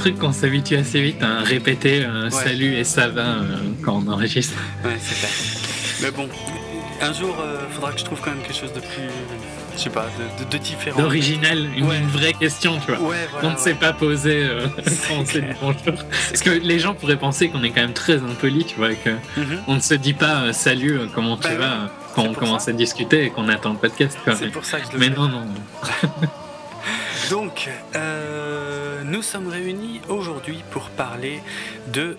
truc qu'on s'habitue assez vite à répéter euh, salut et ça va euh, quand on enregistre. Ouais, c'est clair. Mais bon, un jour, euh, faudra que je trouve quand même quelque chose de plus, je sais pas, de, de- de différent. D'original, une, Ouais. une vraie question, tu vois. Ouais, voilà. on ne ouais. s'est pas posé euh, on s'est dit bonjour. Parce que les gens pourraient penser qu'on est quand même très impoli, tu vois, que Mhm. on ne se dit pas salut, comment tu Bah vas, ouais. quand on commence ça. à discuter et qu'on attend le podcast. C'est Mais, pour ça que je le mais fais. non, non. Donc, euh, nous sommes réunis aujourd'hui pour parler de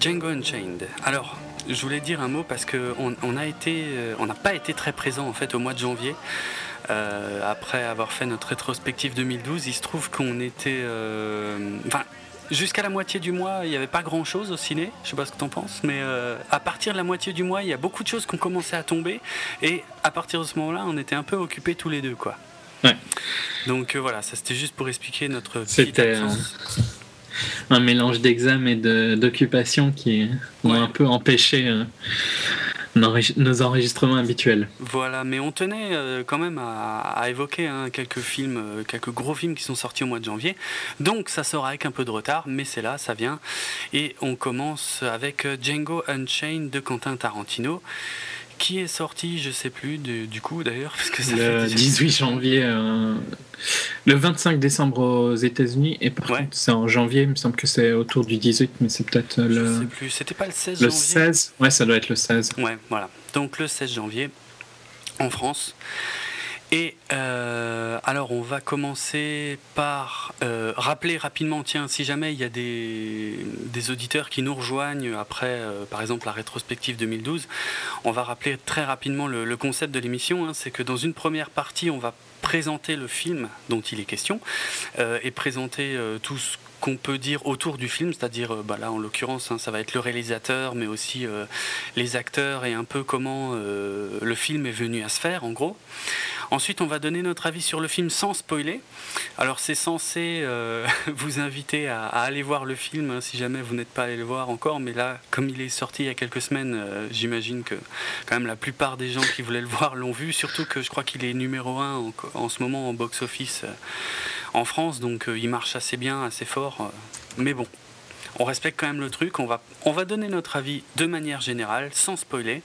Django Unchained. Alors, je voulais dire un mot parce que on, on a été, euh, on n'a pas été très présent en fait au mois de janvier. Euh, après avoir fait notre rétrospective 2012, il se trouve qu'on était, euh, enfin. Jusqu'à la moitié du mois, il n'y avait pas grand chose au ciné, je sais pas ce que tu en penses, mais à partir de la moitié du mois, il y a beaucoup de choses qui ont commencé à tomber, et à partir de ce moment-là, on était un peu occupés tous les deux. Ouais. Donc euh, voilà, ça c'était juste pour expliquer notre C'était. Un mélange d'examen et d'occupation qui ont Ouais. un peu empêché euh, nos- enregistrements habituels. Voilà, mais on tenait euh, quand même à, à évoquer hein, quelques films, quelques gros films qui sont sortis au mois de janvier. Donc ça sort avec un peu de retard, mais c'est là, ça vient. Et on commence avec Django Unchained de Quentin Tarantino, qui est sorti, je sais plus du, du coup d'ailleurs, parce que ça fait Le déjà- 18 janvier, euh, le 25 décembre aux États-Unis, et par Ouais. contre, c'est en janvier, il me semble que c'est autour du 18, mais c'est peut-être euh, Je sais le, plus, c'était pas le 16 le janvier 16. Ouais, ça doit être le 16. Ouais, voilà. Donc le 16 janvier en France. Et euh, alors on va commencer par euh, rappeler rapidement, tiens, si jamais il y a des, auditeurs qui nous rejoignent après, euh, par exemple, la rétrospective 2012, on va rappeler très rapidement le, concept de l'émission. hein. c'est que dans une première partie, on va présenter le film dont il est question et présenter tout ce qu'on peut dire autour du film, c'est-à-dire bah là en l'occurrence hein, ça va être le réalisateur mais aussi les acteurs et un peu comment le film est venu à se faire en gros. Ensuite, on va donner notre avis sur le film sans spoiler. Alors, c'est censé euh, vous inviter à, aller voir le film hein, si jamais vous n'êtes pas allé le voir encore. Mais là, comme il est sorti il y a quelques semaines, euh, j'imagine que quand même la plupart des gens qui voulaient le voir l'ont vu. Surtout que je crois qu'il est numéro 1 en, ce moment en box-office euh, en France. Donc, il marche assez bien, assez fort. mais bon. On respecte quand même le truc, on va, on va donner notre avis de manière générale, sans spoiler,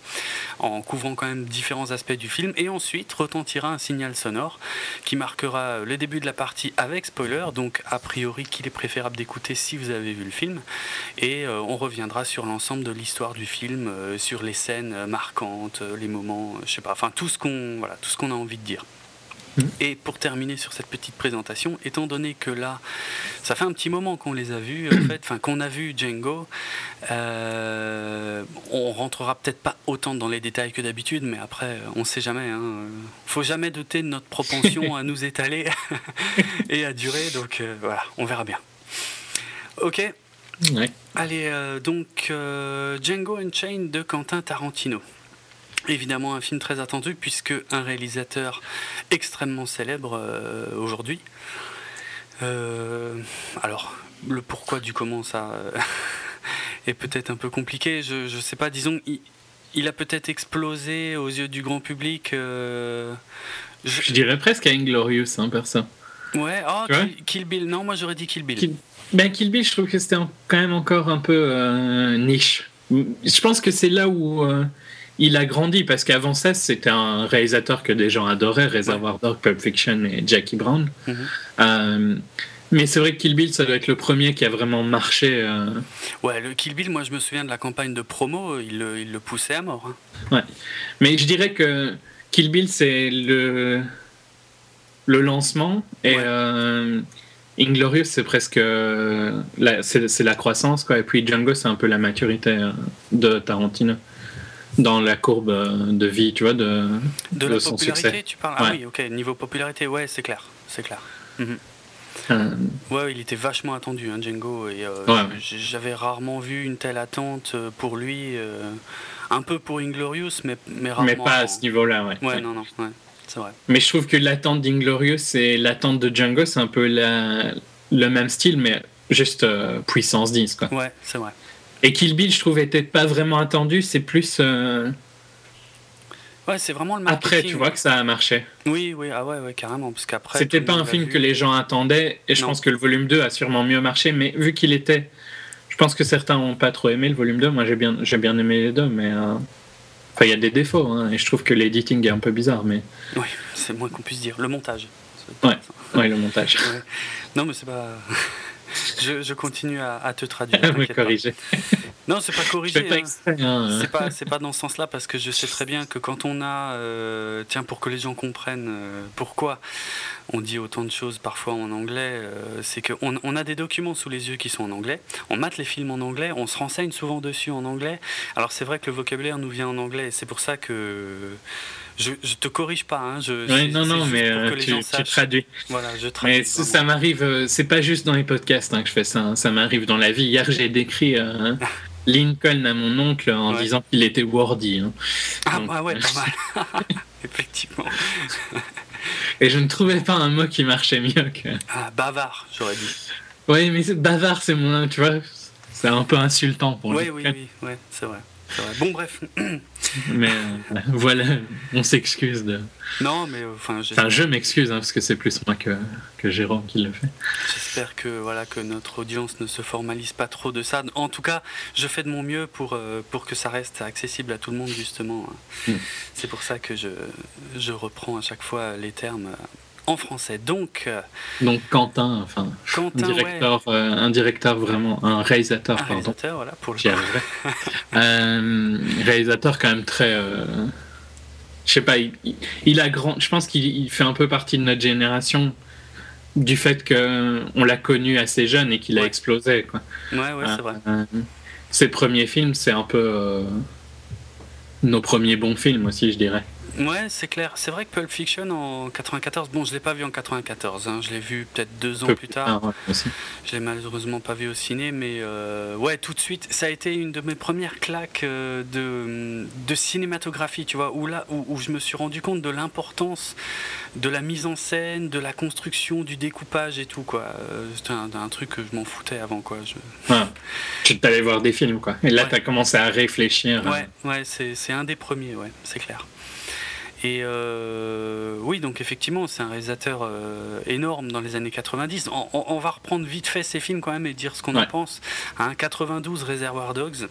en couvrant quand même différents aspects du film, et ensuite retentira un signal sonore qui marquera le début de la partie avec spoiler, donc a priori qu'il est préférable d'écouter si vous avez vu le film, et euh, on reviendra sur l'ensemble de l'histoire du film, euh, sur les scènes marquantes, les moments, je sais pas, enfin tout ce qu'on voilà, tout ce qu'on a envie de dire. Et pour terminer sur cette petite présentation, étant donné que là, ça fait un petit moment qu'on les a vus, en fait, enfin qu'on a vu Django, euh, on rentrera peut-être pas autant dans les détails que d'habitude, mais après, on sait jamais. Hein, faut jamais douter de notre propension à nous étaler et à durer, donc euh, voilà, on verra bien. Ok, Ouais. Allez, euh, donc Django Unchained de Quentin Tarantino. Évidemment un film très attendu puisque un réalisateur extrêmement célèbre euh, aujourd'hui. Euh, alors, le pourquoi du comment ça euh, est peut-être un peu compliqué. Je, je sais pas, disons, il, il a peut-être explosé aux yeux du grand public. euh, je- Je dirais presque à Inglorious, hein, perso. ouais, oh, Kill, Kill Bill. Non, moi j'aurais dit Kill Bill. Kill- Ben, Kill Bill, je trouve que c'était quand même encore un peu niche. Je pense que c'est là où il a grandi, parce qu'avant ça, c'était un réalisateur que des gens adoraient, Reservoir Dog, Pulp Fiction et Jackie Brown. Mhm. Euh, mais c'est vrai que Kill Bill, ça doit être le premier qui a vraiment marché. euh, Ouais, le Kill Bill, moi je me souviens de la campagne de promo, il le, il le poussait à mort. hein. Mais je dirais que Kill Bill, c'est le, le lancement et Ouais. euh, Inglorious, c'est presque la, c'est, la croissance. Quoi. Et puis Django, c'est un peu la maturité de Tarantino. Dans la courbe euh, de vie, tu vois, de, De de la son popularité, succès. tu parles? Ah Ouais. oui, ok, niveau popularité, ouais, c'est clair, c'est clair. Mhm. Euh, Ouais, il était vachement attendu, hein, Django, et euh, Ouais, j'avais rarement vu une telle attente pour lui, euh, un peu pour Inglorious, mais, mais rarement. mais pas à avant. ce niveau-là, ouais. Ouais, non, non, ouais, c'est vrai. Mais je trouve que l'attente d'Inglorious et l'attente de Django, c'est un peu la- le même style, mais juste puissance 10, quoi. Ouais, c'est vrai. Et Kill Bill, je trouve, était pas vraiment attendu, c'est plus euh, Ouais, c'est vraiment le marketing. après, tu vois, que ça a marché. Oui, oui, ah ouais, ouais, carrément, parce qu'après. C'était pas un film vu. que les gens attendaient, et je Non. pense que le volume 2 a sûrement mieux marché, mais vu qu'il était. Je pense que certains n'ont pas trop aimé le volume 2, moi j'ai bien, j'ai bien aimé les deux, mais. euh, Enfin, il y a des défauts, hein, et je trouve que l'editing est un peu bizarre, mais. Oui, c'est moins qu'on puisse dire. Le montage. Ouais. Ouais, le montage. Ouais. Non, mais c'est pas. je, je continue à, à te traduire. me corriger. Non, c'est pas pas hein. exprès, hein. C'est pas, dans ce sens-là parce que je sais très bien que quand on a, euh, tiens, pour que les gens comprennent euh, pourquoi on dit autant de choses parfois en anglais, euh, c'est qu'on on a des documents sous les yeux qui sont en anglais, on mate les films en anglais, on se renseigne souvent dessus en anglais. Alors c'est vrai que le vocabulaire nous vient en anglais et c'est pour ça que je, je te corrige pas. Hein, je, non, non, mais euh, tu, traduis. Voilà, je traduis. Mais ça, m'arrive, euh, c'est pas juste dans les podcasts hein, que je fais ça, hein, ça m'arrive dans la vie. Hier, j'ai décrit euh, Lincoln à mon oncle en Ouais. disant qu'il était wordy. hein. Ah, Donc, ah ouais, pas mal. Effectivement. Et je ne trouvais pas un mot qui marchait mieux que. Ah, bavard, j'aurais dit. Oui, mais bavard, c'est mon. Tu vois, c'est un peu insultant pour Oui, lui. oui, oui, ouais, c'est vrai. Bon, bref. Mais euh, voilà, on s'excuse de. Non, mais euh, enfin, Enfin, je m'excuse, hein, parce que c'est plus moi que, que Jérôme qui le fait. J'espère que voilà que notre audience ne se formalise pas trop de ça. En tout cas, je fais de mon mieux pour euh, pour que ça reste accessible à tout le monde justement. Mm. C'est pour ça que je je reprends à chaque fois les termes en français. Donc euh, Donc, Quentin, enfin, un ouais, euh, un directeur vraiment, un réalisateur, un pardon. réalisateur, voilà pour le. Euh, réalisateur quand même très. euh, je sais pas, il, a grand. Je pense qu'il il fait un peu partie de notre génération du fait que on l'a connu assez jeune et qu'il a explosé. Quoi. Ouais, ouais, c'est vrai. Ses premiers films, c'est un peu nos premiers bons films aussi, je dirais. Ouais, c'est clair. C'est vrai que Pulp Fiction en 94, bon, je l'ai pas vu en 94, hein, je l'ai vu peut-être deux ans Peu plus tard. ouais, aussi. Je l'ai malheureusement pas vu au ciné, mais euh, ouais, tout de suite, ça a été une de mes premières claques euh, de, de cinématographie, tu vois, où là, où, où je me suis rendu compte de l'importance de la mise en scène, de la construction, du découpage et tout, quoi. Euh, C'était un, un truc que je m'en foutais avant, quoi. Je-. Tu t'allais voir des films, quoi. Et là, Ouais. tu as commencé à réfléchir. euh, Ouais, ouais, c'est c'est un des premiers, ouais, c'est clair. Et euh, oui, donc effectivement, c'est un réalisateur euh, énorme dans les années 90. On, on- on va reprendre vite fait ces films quand même et dire ce qu'on en pense. Hein, 92, Reservoir Dogs.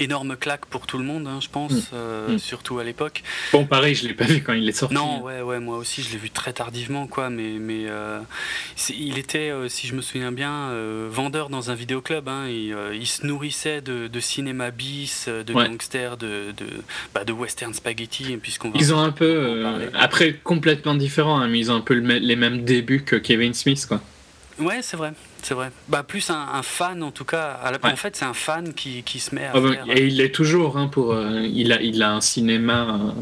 Énorme claque pour tout le monde, hein, je pense, Mm. euh, Mm. surtout à l'époque. Bon, pareil, je l'ai pas vu quand il est sorti. Non, ouais, ouais, moi aussi, je l'ai vu très tardivement, quoi. Mais, mais euh, il était, euh, si je me souviens bien, euh, vendeur dans un vidéoclub. Hein, et, euh, il se nourrissait de, de cinéma bis, de Ouais. gangsters, de, de, bah, de western spaghetti, puisqu'on va. Ils ont un peu, euh, après complètement différents, hein, mais ils ont un peu le les mêmes débuts que Kevin Smith, quoi. Ouais, c'est vrai, c'est vrai. Bah, plus un, un fan, en tout cas. À la- Ouais. En fait, c'est un fan qui, qui se met à Ah bah, et il l'est toujours, hein, pour, euh, il, a, il a un cinéma euh,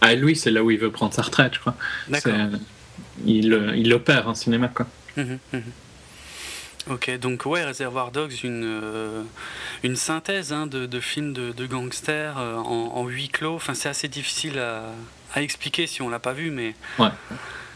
à lui, c'est là où il veut prendre sa retraite, je crois. D'accord. Euh, Il, euh, il opère un cinéma, quoi. Mhm, mhm. Ok, donc ouais, Reservoir Dogs, une, euh, une synthèse hein, de, de films de, de gangsters euh, en, en huis clos. Enfin, c'est assez difficile à, à expliquer si on l'a pas vu, mais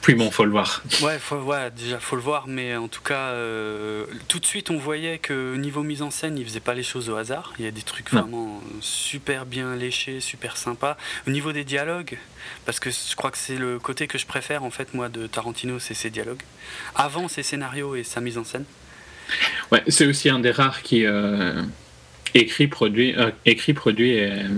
Puis bon, faut le voir. ouais, faut, ouais, déjà faut le voir. Mais en tout cas, euh, tout de suite, on voyait que niveau mise en scène, il faisait pas les choses au hasard. Il y a des trucs Non. vraiment super bien léchés, super sympas. Au niveau des dialogues, parce que je crois que c'est le côté que je préfère en fait moi de Tarantino, c'est ses dialogues. Avant ses scénarios et sa mise en scène. Ouais, c'est aussi un des rares qui euh, écrit, produit, euh, écrit, produit et euh,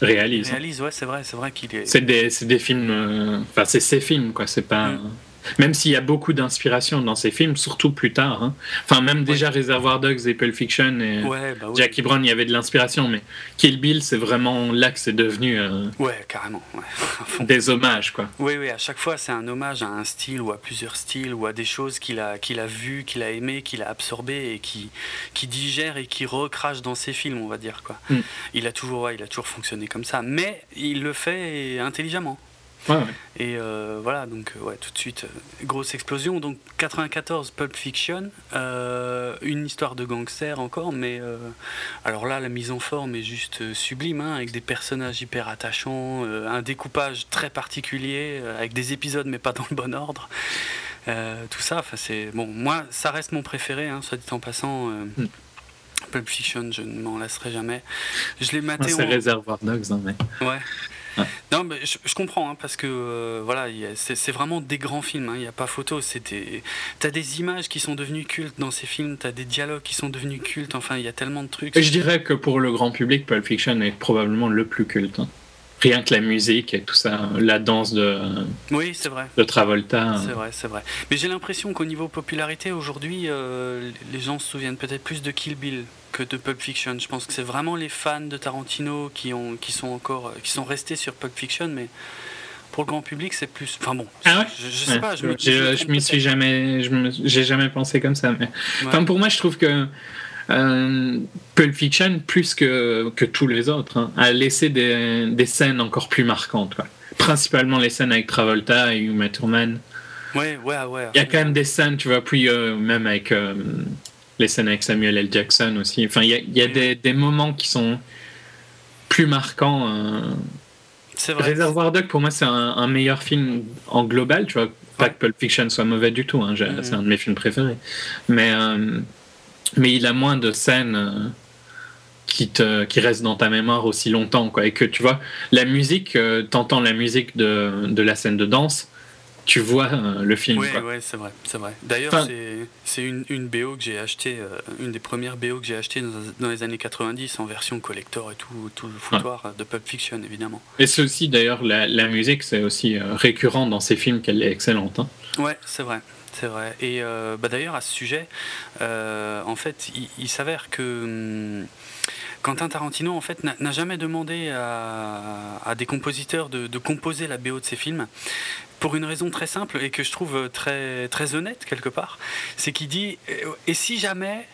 réalise. réalise, ouais, c'est vrai, c'est vrai qu'il est. C'est des, c'est des films, euh, enfin c'est ses films, quoi. C'est pas, Mm. Même s'il y a beaucoup d'inspiration dans ces films, surtout plus tard. hein. Enfin, même déjà Reservoir Dogs et Pulp Fiction et Ouais, bah oui. Jackie Brown, il y avait de l'inspiration, mais Kill Bill, c'est vraiment là que c'est devenu euh, Ouais, carrément. Ouais. Des hommages, quoi. Oui, oui, à chaque fois, c'est un hommage à un style ou à plusieurs styles ou à des choses qu'il a, qu'il a vues, qu'il a aimées, qu'il a absorbées et qui, qui digère et qui recrache dans ses films, on va dire. Quoi. Mm. Il, a toujours, il a toujours fonctionné comme ça, mais il le fait intelligemment. Ouais, ouais. Et euh, voilà, donc euh, ouais, tout de suite, euh, grosse explosion. Donc 94, Pulp Fiction, euh, une histoire de gangster encore, mais euh, alors là, la mise en forme est juste sublime, hein, avec des personnages hyper attachants, un découpage très particulier, avec des épisodes mais pas dans le bon ordre. Tout ça, c'est bon. Moi, ça reste mon préféré, hein, soit dit en passant. euh, Mm. Pulp Fiction, je ne m'en lasserai jamais. Je l'ai maté c'est en- Reservoir Dogs, hein, mais. Ouais. Ouais. Non, mais je, je comprends, hein, parce que euh, voilà, c'est vraiment des grands films, hein, il n'y a pas photo. c'était- T'as des images qui sont devenues cultes dans ces films, t'as des dialogues qui sont devenus cultes, enfin, il y a tellement de trucs. Et je dirais que pour le grand public, Pulp Fiction est probablement le plus culte. hein. Rien que la musique et tout ça, la danse de, Oui, c'est vrai. de Travolta. C'est vrai, c'est vrai. Mais j'ai l'impression qu'au niveau popularité, aujourd'hui, euh, les gens se souviennent peut-être plus de Kill Bill que de Pulp Fiction. Je pense que c'est vraiment les fans de Tarantino qui, ont, qui sont encore euh, qui sont restés sur Pulp Fiction, mais pour le grand public, c'est plus. Enfin bon, Ah ouais? je, je sais Ouais. pas. Je, je m'y suis jamais, j'ai jamais pensé comme ça. Mais... Ouais. Enfin, pour moi, je trouve que euh, Pulp Fiction, plus que, que tous les autres, hein, a laissé des, des scènes encore plus marquantes. quoi. Principalement les scènes avec Travolta et Uma Thurman. Ouais, ouais, ouais. Il y a quand même des scènes, tu vois, puis euh, même avec euh, les scènes avec Samuel L. Jackson aussi. Enfin, il y a, il y a Oui. des, des moments qui sont plus marquants. euh. C'est vrai. Reservoir Dog, pour moi, c'est un, un meilleur film en global, tu vois. Pas que Pulp Fiction soit mauvais du tout, hein, Mhm. c'est un de mes films préférés. Mais, mais il a moins de scènes euh, qui, te, qui restent dans ta mémoire aussi longtemps. Quoi. Et que tu vois, la musique, euh, t'entends la musique de, de la scène de danse, tu vois euh, le film. Oui, ouais, c'est vrai, c'est vrai. D'ailleurs, Enfin- c'est- c'est une, une BO que j'ai acheté, euh, une des premières BO que j'ai acheté dans, dans les années 90 en version collector et tout, tout le foutoir de Pulp Fiction, évidemment. Et c'est aussi, d'ailleurs, la, la musique, c'est aussi récurrent dans ces films qu'elle est excellente. hein. Ouais, c'est vrai. C'est vrai. Et euh, bah d'ailleurs, à ce sujet, euh, en fait, il, s'avère que hum, Quentin Tarantino, en fait, n'a jamais demandé à, des compositeurs de, de composer la BO de ses films. Pour une raison très simple et que je trouve très, très honnête quelque part, c'est qu'il dit euh, Et si jamais,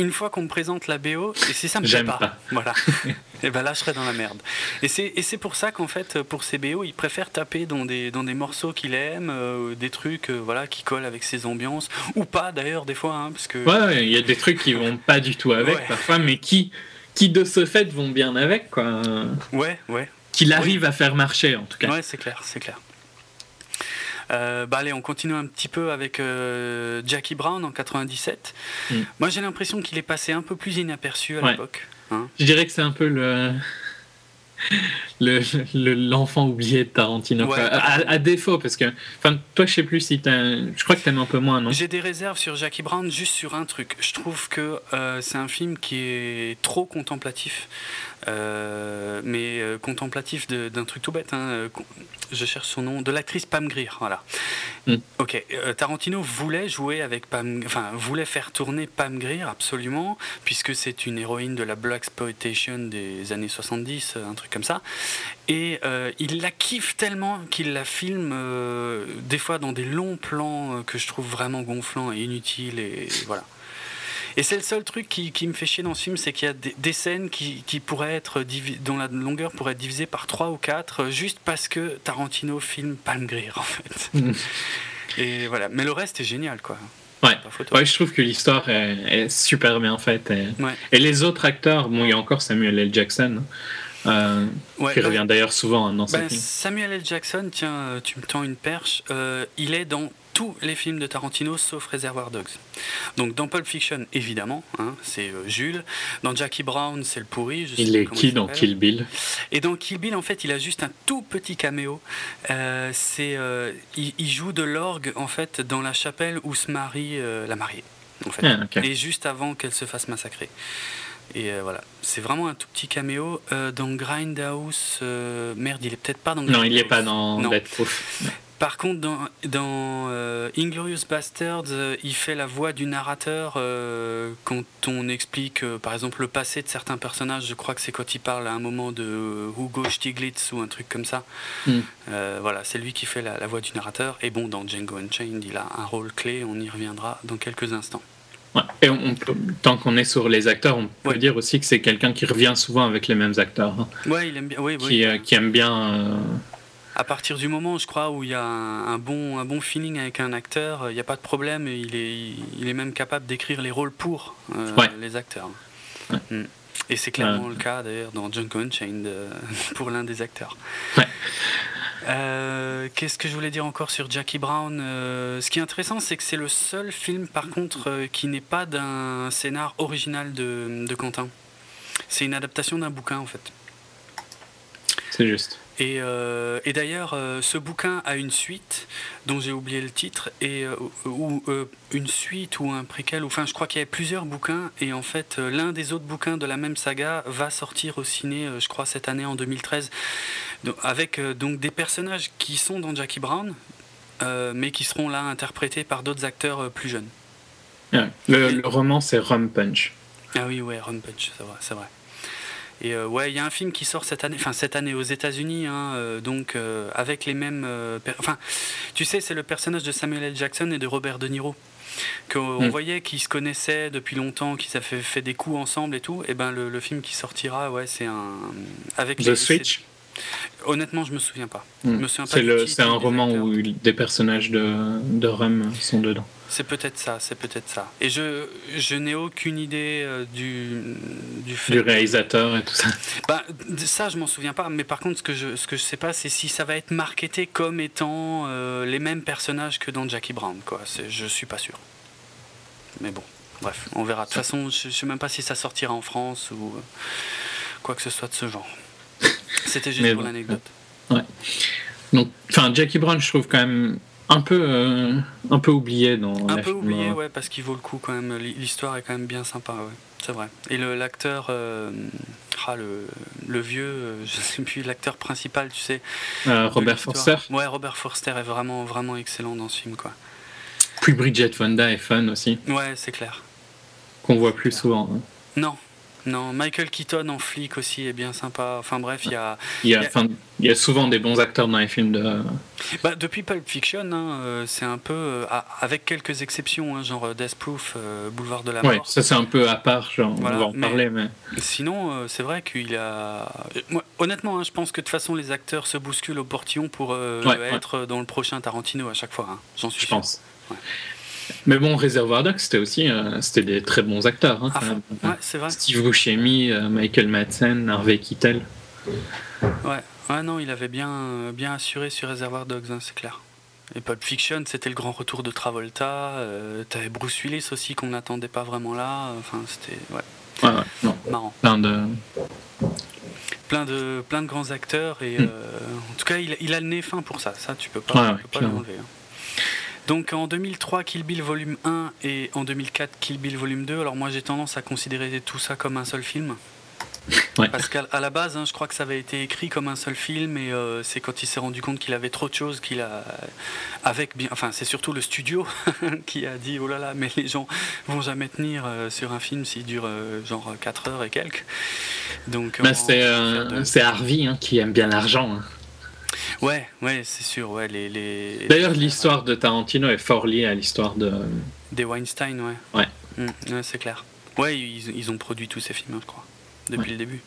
une fois qu'on me présente la BO, et si ça me plaît pas, pas. voilà, et ben là je serais dans la merde. Et c'est pour ça qu'en fait, pour ces BO, il préfère taper dans des, dans des morceaux qu'il aime, euh, des trucs euh, voilà, qui collent avec ses ambiances, ou pas d'ailleurs, des fois, hein, parce que. Ouais, il y a des trucs qui vont pas du tout avec Ouais. parfois, mais qui, qui de ce fait vont bien avec, quoi. Ouais, ouais. Qu'il arrive à faire marcher, en tout cas. Ouais, c'est clair, c'est clair. Euh, bah allez, on continue un petit peu avec euh, Jackie Brown en 97. Mm. Moi, j'ai l'impression qu'il est passé un peu plus inaperçu à Ouais. l'époque. hein. Je dirais que c'est un peu le. le- le- L'enfant oublié de Tarantino. Ouais. À, à défaut, parce que. Enfin, toi, je sais plus si. Je crois que t'aimes un peu moins, non? J'ai des réserves sur Jackie Brown juste sur un truc. Je trouve que euh, c'est un film qui est trop contemplatif. Euh, mais euh, contemplatif d'un truc tout bête. hein. Euh, Je cherche son nom. De l'actrice Pam Grier. Voilà. Mm. Ok. euh, Tarantino voulait jouer avec Pam. Enfin, voulait faire tourner Pam Grier absolument, puisque c'est une héroïne de la Black Exploitation des années 70, un truc comme ça. Et il la kiffe tellement qu'il la filme des fois dans des longs plans que je trouve vraiment gonflants et inutiles. Et, voilà. Et c'est le seul truc qui, qui me fait chier dans ce film, c'est qu'il y a des, des scènes qui, qui pourraient être dont la longueur pourrait être divisée par 3 ou 4 juste parce que Tarantino filme Palm Grier en fait. Et voilà. Mais le reste est génial quoi. Ouais. Ouais, je trouve que l'histoire est, est super bien faite. Et, Ouais. et les autres acteurs, bon, il y a encore Samuel L. Jackson, euh, Ouais, qui revient d'ailleurs souvent dans ces Ben. Samuel L. Jackson, tiens, euh, tu me tends une perche. euh, il est dans tous les films de Tarantino sauf Reservoir Dogs. Donc dans Pulp Fiction, évidemment, hein, c'est euh, Jules. Dans Jackie Brown, c'est le pourri. je sais Il est qui il dans. Kill Bill? Et dans Kill Bill, en fait, il a juste un tout petit caméo. Euh, c'est, euh, il, il joue de l'orgue en fait dans la chapelle où se marie la mariée. En fait. Ah. Et juste avant qu'elle se fasse massacrer. Et euh, voilà, c'est vraiment un tout petit caméo. Euh, dans Grindhouse, euh, merde, il est peut-être pas dans Non, il est Grindhouse. pas dans Non. Par contre, dans, dans euh, Inglorious Bastards, euh, il fait la voix du narrateur euh, quand on explique, par exemple, le passé de certains personnages. Je crois que c'est quand il parle à un moment de Hugo Stiglitz ou un truc comme ça. Mm. Euh, voilà, c'est lui qui fait la, la voix du narrateur. Et bon, dans Django Unchained, il a un rôle clé. On y reviendra dans quelques instants. Ouais. Et on peut- tant qu'on est sur les acteurs, on peut Ouais. dire aussi que c'est quelqu'un qui revient souvent avec les mêmes acteurs, hein, Ouais, il aime bien. Oui, oui. qui, qui aime bien. Euh, À partir du moment, je crois, où il y a un, un bon, un bon feeling avec un acteur, euh, il n'y a pas de problème. Il est, il est même capable d'écrire les rôles pour euh, Ouais. les acteurs. Ouais. Mm. Et c'est clairement Ouais. le cas d'ailleurs dans Django Unchained euh, pour l'un des acteurs. Euh, Qu'est-ce que je voulais dire encore sur Jackie Brown Euh, Ce qui est intéressant, c'est que c'est le seul film, par contre, euh, qui n'est pas d'un scénar original de, de Quentin. C'est une adaptation d'un bouquin, en fait. c'est juste. Et, euh, et d'ailleurs, euh, ce bouquin a une suite dont j'ai oublié le titre, et, euh, ou une suite ou un préquel, ou- enfin je crois qu'il y a plusieurs bouquins, et en fait l'un des autres bouquins de la même saga va sortir au ciné, je crois cette année en 2013, Donc, avec donc des personnages qui sont dans Jackie Brown, mais qui seront là interprétés par d'autres acteurs plus jeunes. Ouais. Le, le roman, c'est Rum Punch. Ah oui, ouais, Rum Punch, c'est vrai, c'est vrai. Et euh, ouais, il y a un film qui sort cette année, enfin cette année aux États-Unis, hein, euh, donc euh, avec les mêmes. enfin, tu sais, c'est le personnage de Samuel L. Jackson et de Robert De Niro. Qu'on Mm. voyait qu'ils se connaissaient depuis longtemps, qu'ils avaient fait des coups ensemble et tout. Et ben le, le film qui sortira, ouais, c'est un. Avec The les- Switch, Honnêtement, je me souviens pas. Mm. Je me souviens pas c'est un roman où des personnages de, de Rum sont dedans. C'est peut-être ça, c'est peut-être ça. Et je, je n'ai aucune idée euh, du, du fait. Du réalisateur et tout ça. Bah, ça, je m'en souviens pas. Mais par contre, ce que je, ce que je sais pas, c'est si ça va être marketé comme étant euh, les mêmes personnages que dans Jackie Brown. Quoi. Je suis pas sûr. Mais bon, bref, on verra. De toute façon, je, je sais même pas si ça sortira en France ou euh, quoi que ce soit de ce genre. C'était juste pour l'anecdote. Donc, enfin, Jackie Brown, je trouve quand même un peu, euh, un peu oublié dans Un la peu film- oublié, ouais, parce qu'il vaut le coup quand même. L'hi- L'histoire est quand même bien sympa, ouais. C'est vrai. Et l'acteur, euh, ah, le, le vieux, euh, je sais plus, l'acteur principal, tu sais. Euh, Robert. Forster. Ouais, Robert Forster est vraiment, vraiment excellent dans ce film, quoi. Puis Bridget Fonda est fun aussi, Ouais, c'est clair. qu'on voit plus souvent. hein. Non, non, Michael Keaton en flic aussi est bien sympa. Enfin bref, il y a. Il y, a, Il y a- enfin, il y a souvent des bons acteurs dans les films de. Bah, depuis Pulp Fiction, hein, euh, c'est un peu. euh, avec quelques exceptions, hein, genre Death Proof, euh, Boulevard de la Ouais, Mort. ça c'est un peu à part, genre, Voilà, on va en mais- parler, mais. Sinon, euh, c'est vrai qu'il a. euh, Moi, honnêtement, hein, je pense que de toute façon, les acteurs se bousculent au portillon pour euh, Ouais, ouais. être dans le prochain Tarantino à chaque fois. J'en suis je sûr. pense. Mais bon, Reservoir Dogs, c'était aussi euh, c'était des très bons acteurs. hein, même. Ouais, c'est vrai. Steve Buscemi, euh, Michael Madsen, Harvey Keitel. Ouais. ouais, non, il avait bien, bien assuré sur Reservoir Dogs, hein, c'est clair. Et Pulp Fiction, c'était le grand retour de Travolta. euh, T'avais Bruce Willis aussi qu'on n'attendait pas vraiment là. Enfin, c'était ouais, Ouais, ouais, non, marrant. plein de. Plein de, plein de grands acteurs et Mm. euh, en tout cas, il, il a le nez fin pour ça. Ça, tu peux pas, Ouais, tu ouais, peux pas l'enlever. hein. Donc en 2003, Kill Bill volume 1 et en 2004, Kill Bill volume 2. Alors moi, j'ai tendance à considérer tout ça comme un seul film. Ouais. Parce qu'à la base, hein, je crois que ça avait été écrit comme un seul film, et euh, c'est quand il s'est rendu compte qu'il avait trop de choses, qu'il a, avec bien, enfin c'est surtout le studio qui a dit oh là là, mais les gens vont jamais tenir euh, sur un film s'il dure euh, genre 4 heures et quelques. Donc Bah, de- c'est Harvey hein, qui aime bien l'argent. hein. Ouais, ouais, c'est sûr, ouais, les, les D'ailleurs, l'histoire de Tarantino est fort liée à l'histoire de. des Weinstein, ouais, Ouais. Mm, ouais, c'est clair. Ouais, ils, ils ont produit tous ces films, je crois, depuis Ouais. le début.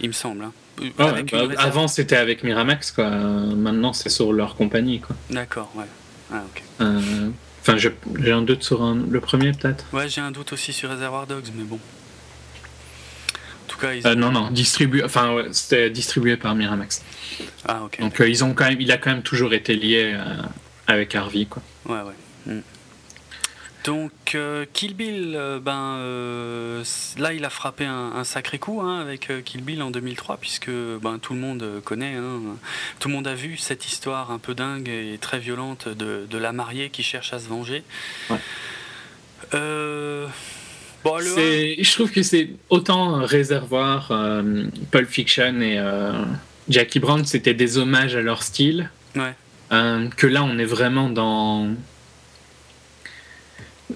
Il me semble. hein. Euh, avec bah, avant, c'était avec Miramax, quoi. Euh, Maintenant, c'est sur leur compagnie, quoi. D'accord, ouais. Ah, ok. Euh, Enfin, j'ai un doute sur un- le premier, peut-être? Ouais, j'ai un doute aussi sur Reservoir Dogs, mais bon. En tout cas, ils Euh, non, non, distribué. Enfin, ouais, c'était distribué par Miramax. Ah, ok. Donc, euh, ils ont quand même, il a quand même toujours été lié euh, avec Harvey, quoi. Ouais, ouais. Mm. Donc, Kill Bill, ben, là, il a frappé un, un sacré coup hein, avec Kill Bill en 2003, puisque ben, tout le monde connaît, hein, tout le monde a vu cette histoire un peu dingue et très violente de, de la mariée qui cherche à se venger. Ouais. Euh, bon, le C'est- Je trouve que c'est autant Réservoir, euh, Pulp Fiction et euh, Jackie Brown, c'était des hommages à leur style. Ouais. Euh, que là, on est vraiment dans.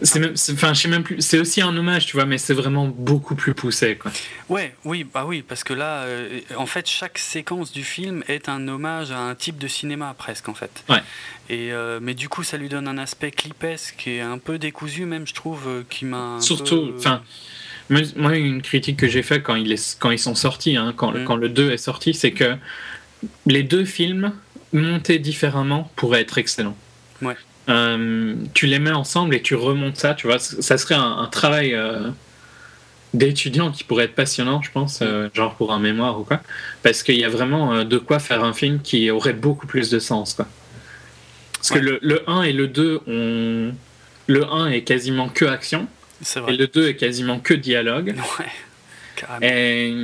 C'est même, enfin, je sais même plus. C'est aussi un hommage, tu vois, mais c'est vraiment beaucoup plus poussé, quoi. Ouais, oui, bah oui, parce que là, euh, en fait, chaque séquence du film est un hommage à un type de cinéma presque, en fait. Ouais. Et euh, mais du coup, ça lui donne un aspect clipesque et un peu décousu, même, je trouve, euh, qui m'a. Surtout, enfin, moi, une critique que j'ai faite quand, il est, quand ils sont sortis, hein, quand, Mm. quand le 2 est sorti, c'est que les deux films, montés différemment, pourraient être excellents. Ouais. Euh, tu les mets ensemble et tu remontes ça, tu vois, ça serait un, un travail euh, d'étudiant qui pourrait être passionnant, je pense, euh, genre pour un mémoire ou quoi, parce qu'il y a vraiment de quoi faire un film qui aurait beaucoup plus de sens, quoi. Parce Ouais. que le, le 1 et le 2 ont... Le 1 est quasiment que action, et le 2 est quasiment que dialogue. Ouais, carrément. Et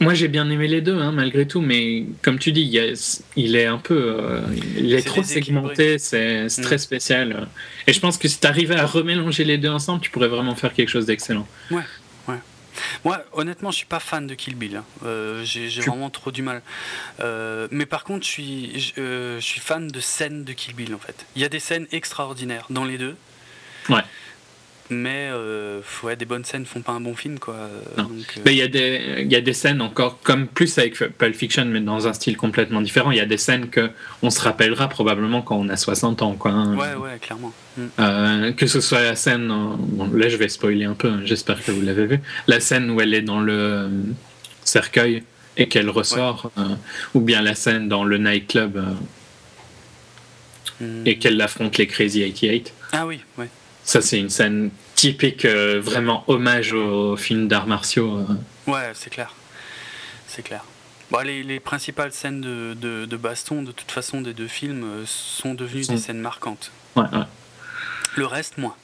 moi j'ai bien aimé les deux, hein, malgré tout, mais comme tu dis, il, y a- il est un peu. euh, il est trop segmenté, c'est très Mm. spécial. Et je pense que si tu arrivais à remélanger les deux ensemble, tu pourrais vraiment faire quelque chose d'excellent. Moi, honnêtement, je suis pas fan de Kill Bill. hein. Euh, J'ai Tu- vraiment trop du mal. Euh, mais par contre, je suis, je, je suis fan de scènes de Kill Bill, en fait. Il y a des scènes extraordinaires dans les deux. Ouais. Mais euh, ouais, des bonnes scènes font pas un bon film, quoi. Euh, il y, a des- il y a des scènes encore, comme plus avec Pulp Fiction, mais dans un style complètement différent. Il y a des scènes que on se rappellera probablement quand on a 60 ans. Quoi, hein. ouais, ouais, clairement. Mm. Euh, que ce soit la scène, euh, bon, là je vais spoiler un peu, hein, j'espère que vous l'avez vu, la scène où elle est dans le euh, cercueil et qu'elle ressort, euh, ou bien la scène dans le nightclub euh, Mm. et qu'elle affronte les Crazy 88. Ah oui, ouais. Ça c'est une scène typique, euh, vraiment hommage aux films d'arts martiaux. euh. Ouais, c'est clair. C'est clair. Bon, les, les principales scènes de, de, de baston, de toute façon, des deux films, euh, sont devenues Sont- des scènes marquantes. Ouais, ouais. Le reste, moins.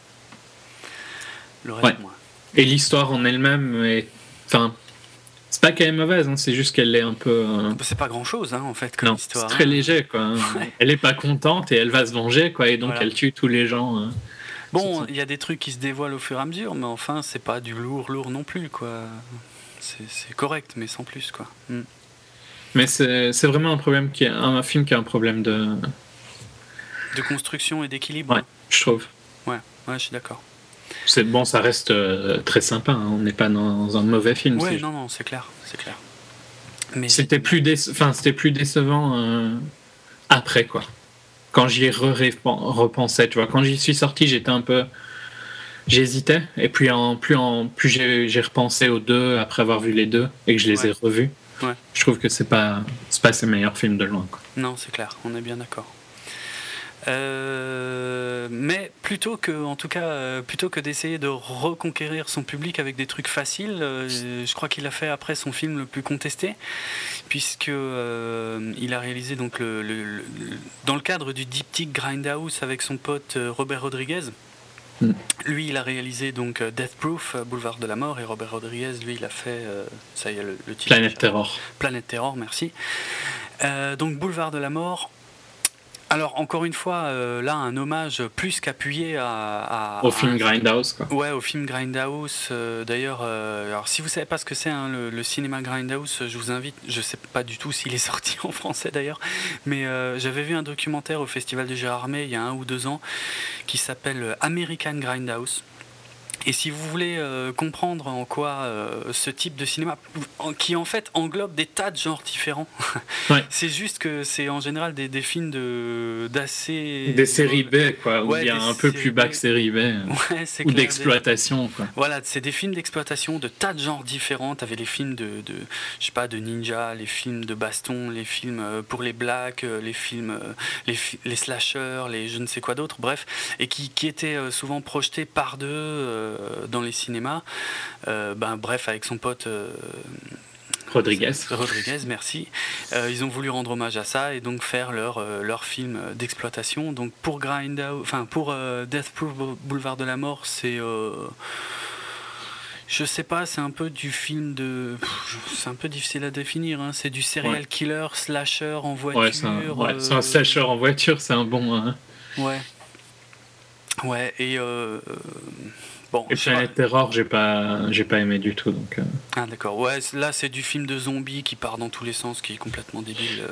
Le reste, Ouais. moins. Et l'histoire en elle-même est... Enfin, c'est pas qu'elle est mauvaise, hein, c'est juste qu'elle est un peu... euh, C'est pas grand chose, hein, en fait, comme Non, c'est histoire. très hein. léger, quoi. Ouais. Elle est pas contente et elle va se venger, quoi, et donc Voilà. elle tue tous les gens. Bon, il y a des trucs qui se dévoilent au fur et à mesure, mais enfin, c'est pas du lourd, lourd non plus, quoi. C'est correct, mais sans plus, quoi. Mm. Mais c'est vraiment un problème qui est un film qui a un problème de De construction et d'équilibre. ouais, je trouve. Ouais, ouais, je suis d'accord. C'est bon, ça reste euh, très sympa. hein, On n'est pas dans un mauvais film. Ouais, non, non, c'est clair, c'est clair. Mais C'était plus déce- enfin c'était plus décevant euh, après quoi. Quand j'y ai re- repensé, tu vois, quand j'y suis sorti, j'étais un peu j'hésitais et puis en plus en plus j'ai repensé aux deux après avoir vu les deux et que je les ai revus. Ouais. Je trouve que c'est pas c'est pas ses meilleurs films de loin quoi. Non, c'est clair, on est bien d'accord. Euh, mais plutôt que, en tout cas, euh, plutôt que d'essayer de reconquérir son public avec des trucs faciles, euh, je crois qu'il a fait après son film le plus contesté, puisque il a réalisé donc le, le- le- dans le cadre du Diptyque Grindhouse avec son pote Robert Rodriguez. Mm. Lui, il a réalisé donc Death Proof, Boulevard de la Mort, et Robert Rodriguez, lui, il a fait, ça y est, le, titre. Planète Terror. Planète Terror, merci. Donc Boulevard de la Mort. Alors encore une fois, euh, là un hommage plus qu'appuyé à, à- Au film Grindhouse quoi. Ouais, au film Grindhouse. euh, D'ailleurs, euh, alors si vous savez pas ce que c'est hein, le, le cinéma Grindhouse, je vous invite. Je sais pas du tout s'il est sorti en français d'ailleurs, mais j'avais vu un documentaire au Festival de Gérardmer il y a un ou deux ans qui s'appelle American Grindhouse. Et si vous voulez euh, comprendre en quoi euh, ce type de cinéma, qui en fait englobe des tas de genres différents, Ouais. c'est juste que c'est en général des, des films de d'assez Des séries B quoi, ou Ouais, bien des un peu séries plus bas que série B. Ouais, c'est Ou des- d'exploitation quoi. voilà, c'est des films d'exploitation de tas de genres différents. T'avais les films de, de, je sais pas, de ninja, les films de baston, les films euh, pour les blacks, les films, les, les slashers, les je ne sais quoi d'autre, bref, et qui, qui étaient souvent projetés par deux euh, dans les cinémas. Euh, ben, bref, avec son pote. euh, Rodriguez. Rodriguez, merci. Euh, ils ont voulu rendre hommage à ça et donc faire leur, euh, leur film d'exploitation. Donc pour Grindhouse, enfin pour euh, Death Proof Bou- Boulevard de la Mort, c'est euh, je sais pas, c'est un peu du film de. C'est un peu difficile à définir. hein. C'est du serial Ouais. killer, slasher en voiture. Ouais, c'est un, ouais, c'est euh, un slasher en voiture, c'est un bon. hein. Ouais. Ouais, et euh, euh, Bon, Et Planet Terror, j'ai pas, j'ai pas aimé du tout. Donc, euh. Ah, d'accord. Ouais, là, c'est du film de zombies qui part dans tous les sens, qui est complètement débile.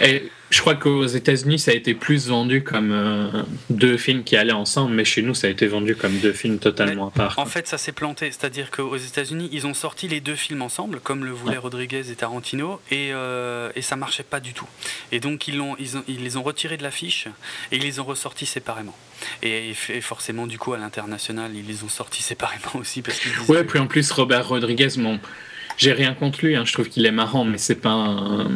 euh. Et je crois qu'aux États-Unis, ça a été plus vendu comme euh, deux films qui allaient ensemble, mais chez nous, ça a été vendu comme deux films totalement à part. En fait, ça s'est planté. C'est-à-dire qu'aux États-Unis, ils ont sorti les deux films ensemble, comme le voulaient Ouais. Rodriguez et Tarantino, et, euh, et ça marchait pas du tout. Et donc, ils, l'ont, ils, ont- ils les ont retirés de l'affiche et ils les ont ressortis séparément. Et, forcément, du coup, à l'international, ils les ont sortis séparément aussi parce Ouais, puis en plus, Robert Rodriguez, bon, j'ai rien contre lui, hein, je trouve qu'il est marrant, mais c'est pas un.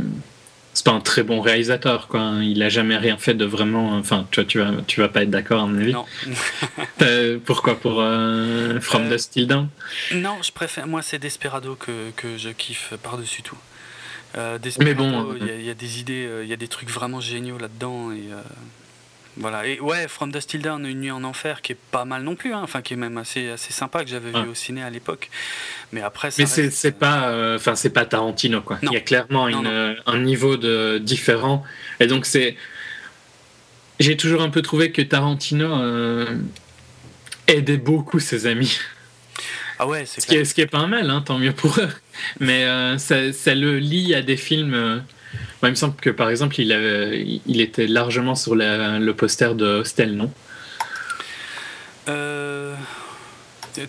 C'est pas un très bon réalisateur, quoi. hein. Il a jamais rien fait de vraiment. Enfin, tu vois, tu vas, tu vas pas être d'accord, à mon avis. Non. Euh, Pourquoi Pour euh, From Euh, the Still Down? non, je préfère. Moi, c'est Desperado que, que je kiffe par-dessus tout. Euh, Mais bon, Desperado, il y, y a des idées, il y a des trucs vraiment géniaux là-dedans. Et, euh, voilà. Et ouais, From the Still Down, Une nuit en enfer, qui est pas mal non plus, hein, enfin qui est même assez, assez sympa, que j'avais vu au ciné à l'époque. Mais après, ça Mais c'est reste- c'est pas, euh, c'est pas Tarantino quoi. Non. Il y a clairement Non, une, non. euh, un niveau de différent. Et donc c'est, j'ai toujours un peu trouvé que Tarantino euh, aidait beaucoup ses amis. Ah ouais, c'est Ce qui, est, ce qui est pas mal, hein, tant mieux pour eux. Mais euh, ça, ça le lie à des films. Moi, il me semble que par exemple, il, avait, il était largement sur la- le poster de Hostel, non? Euh,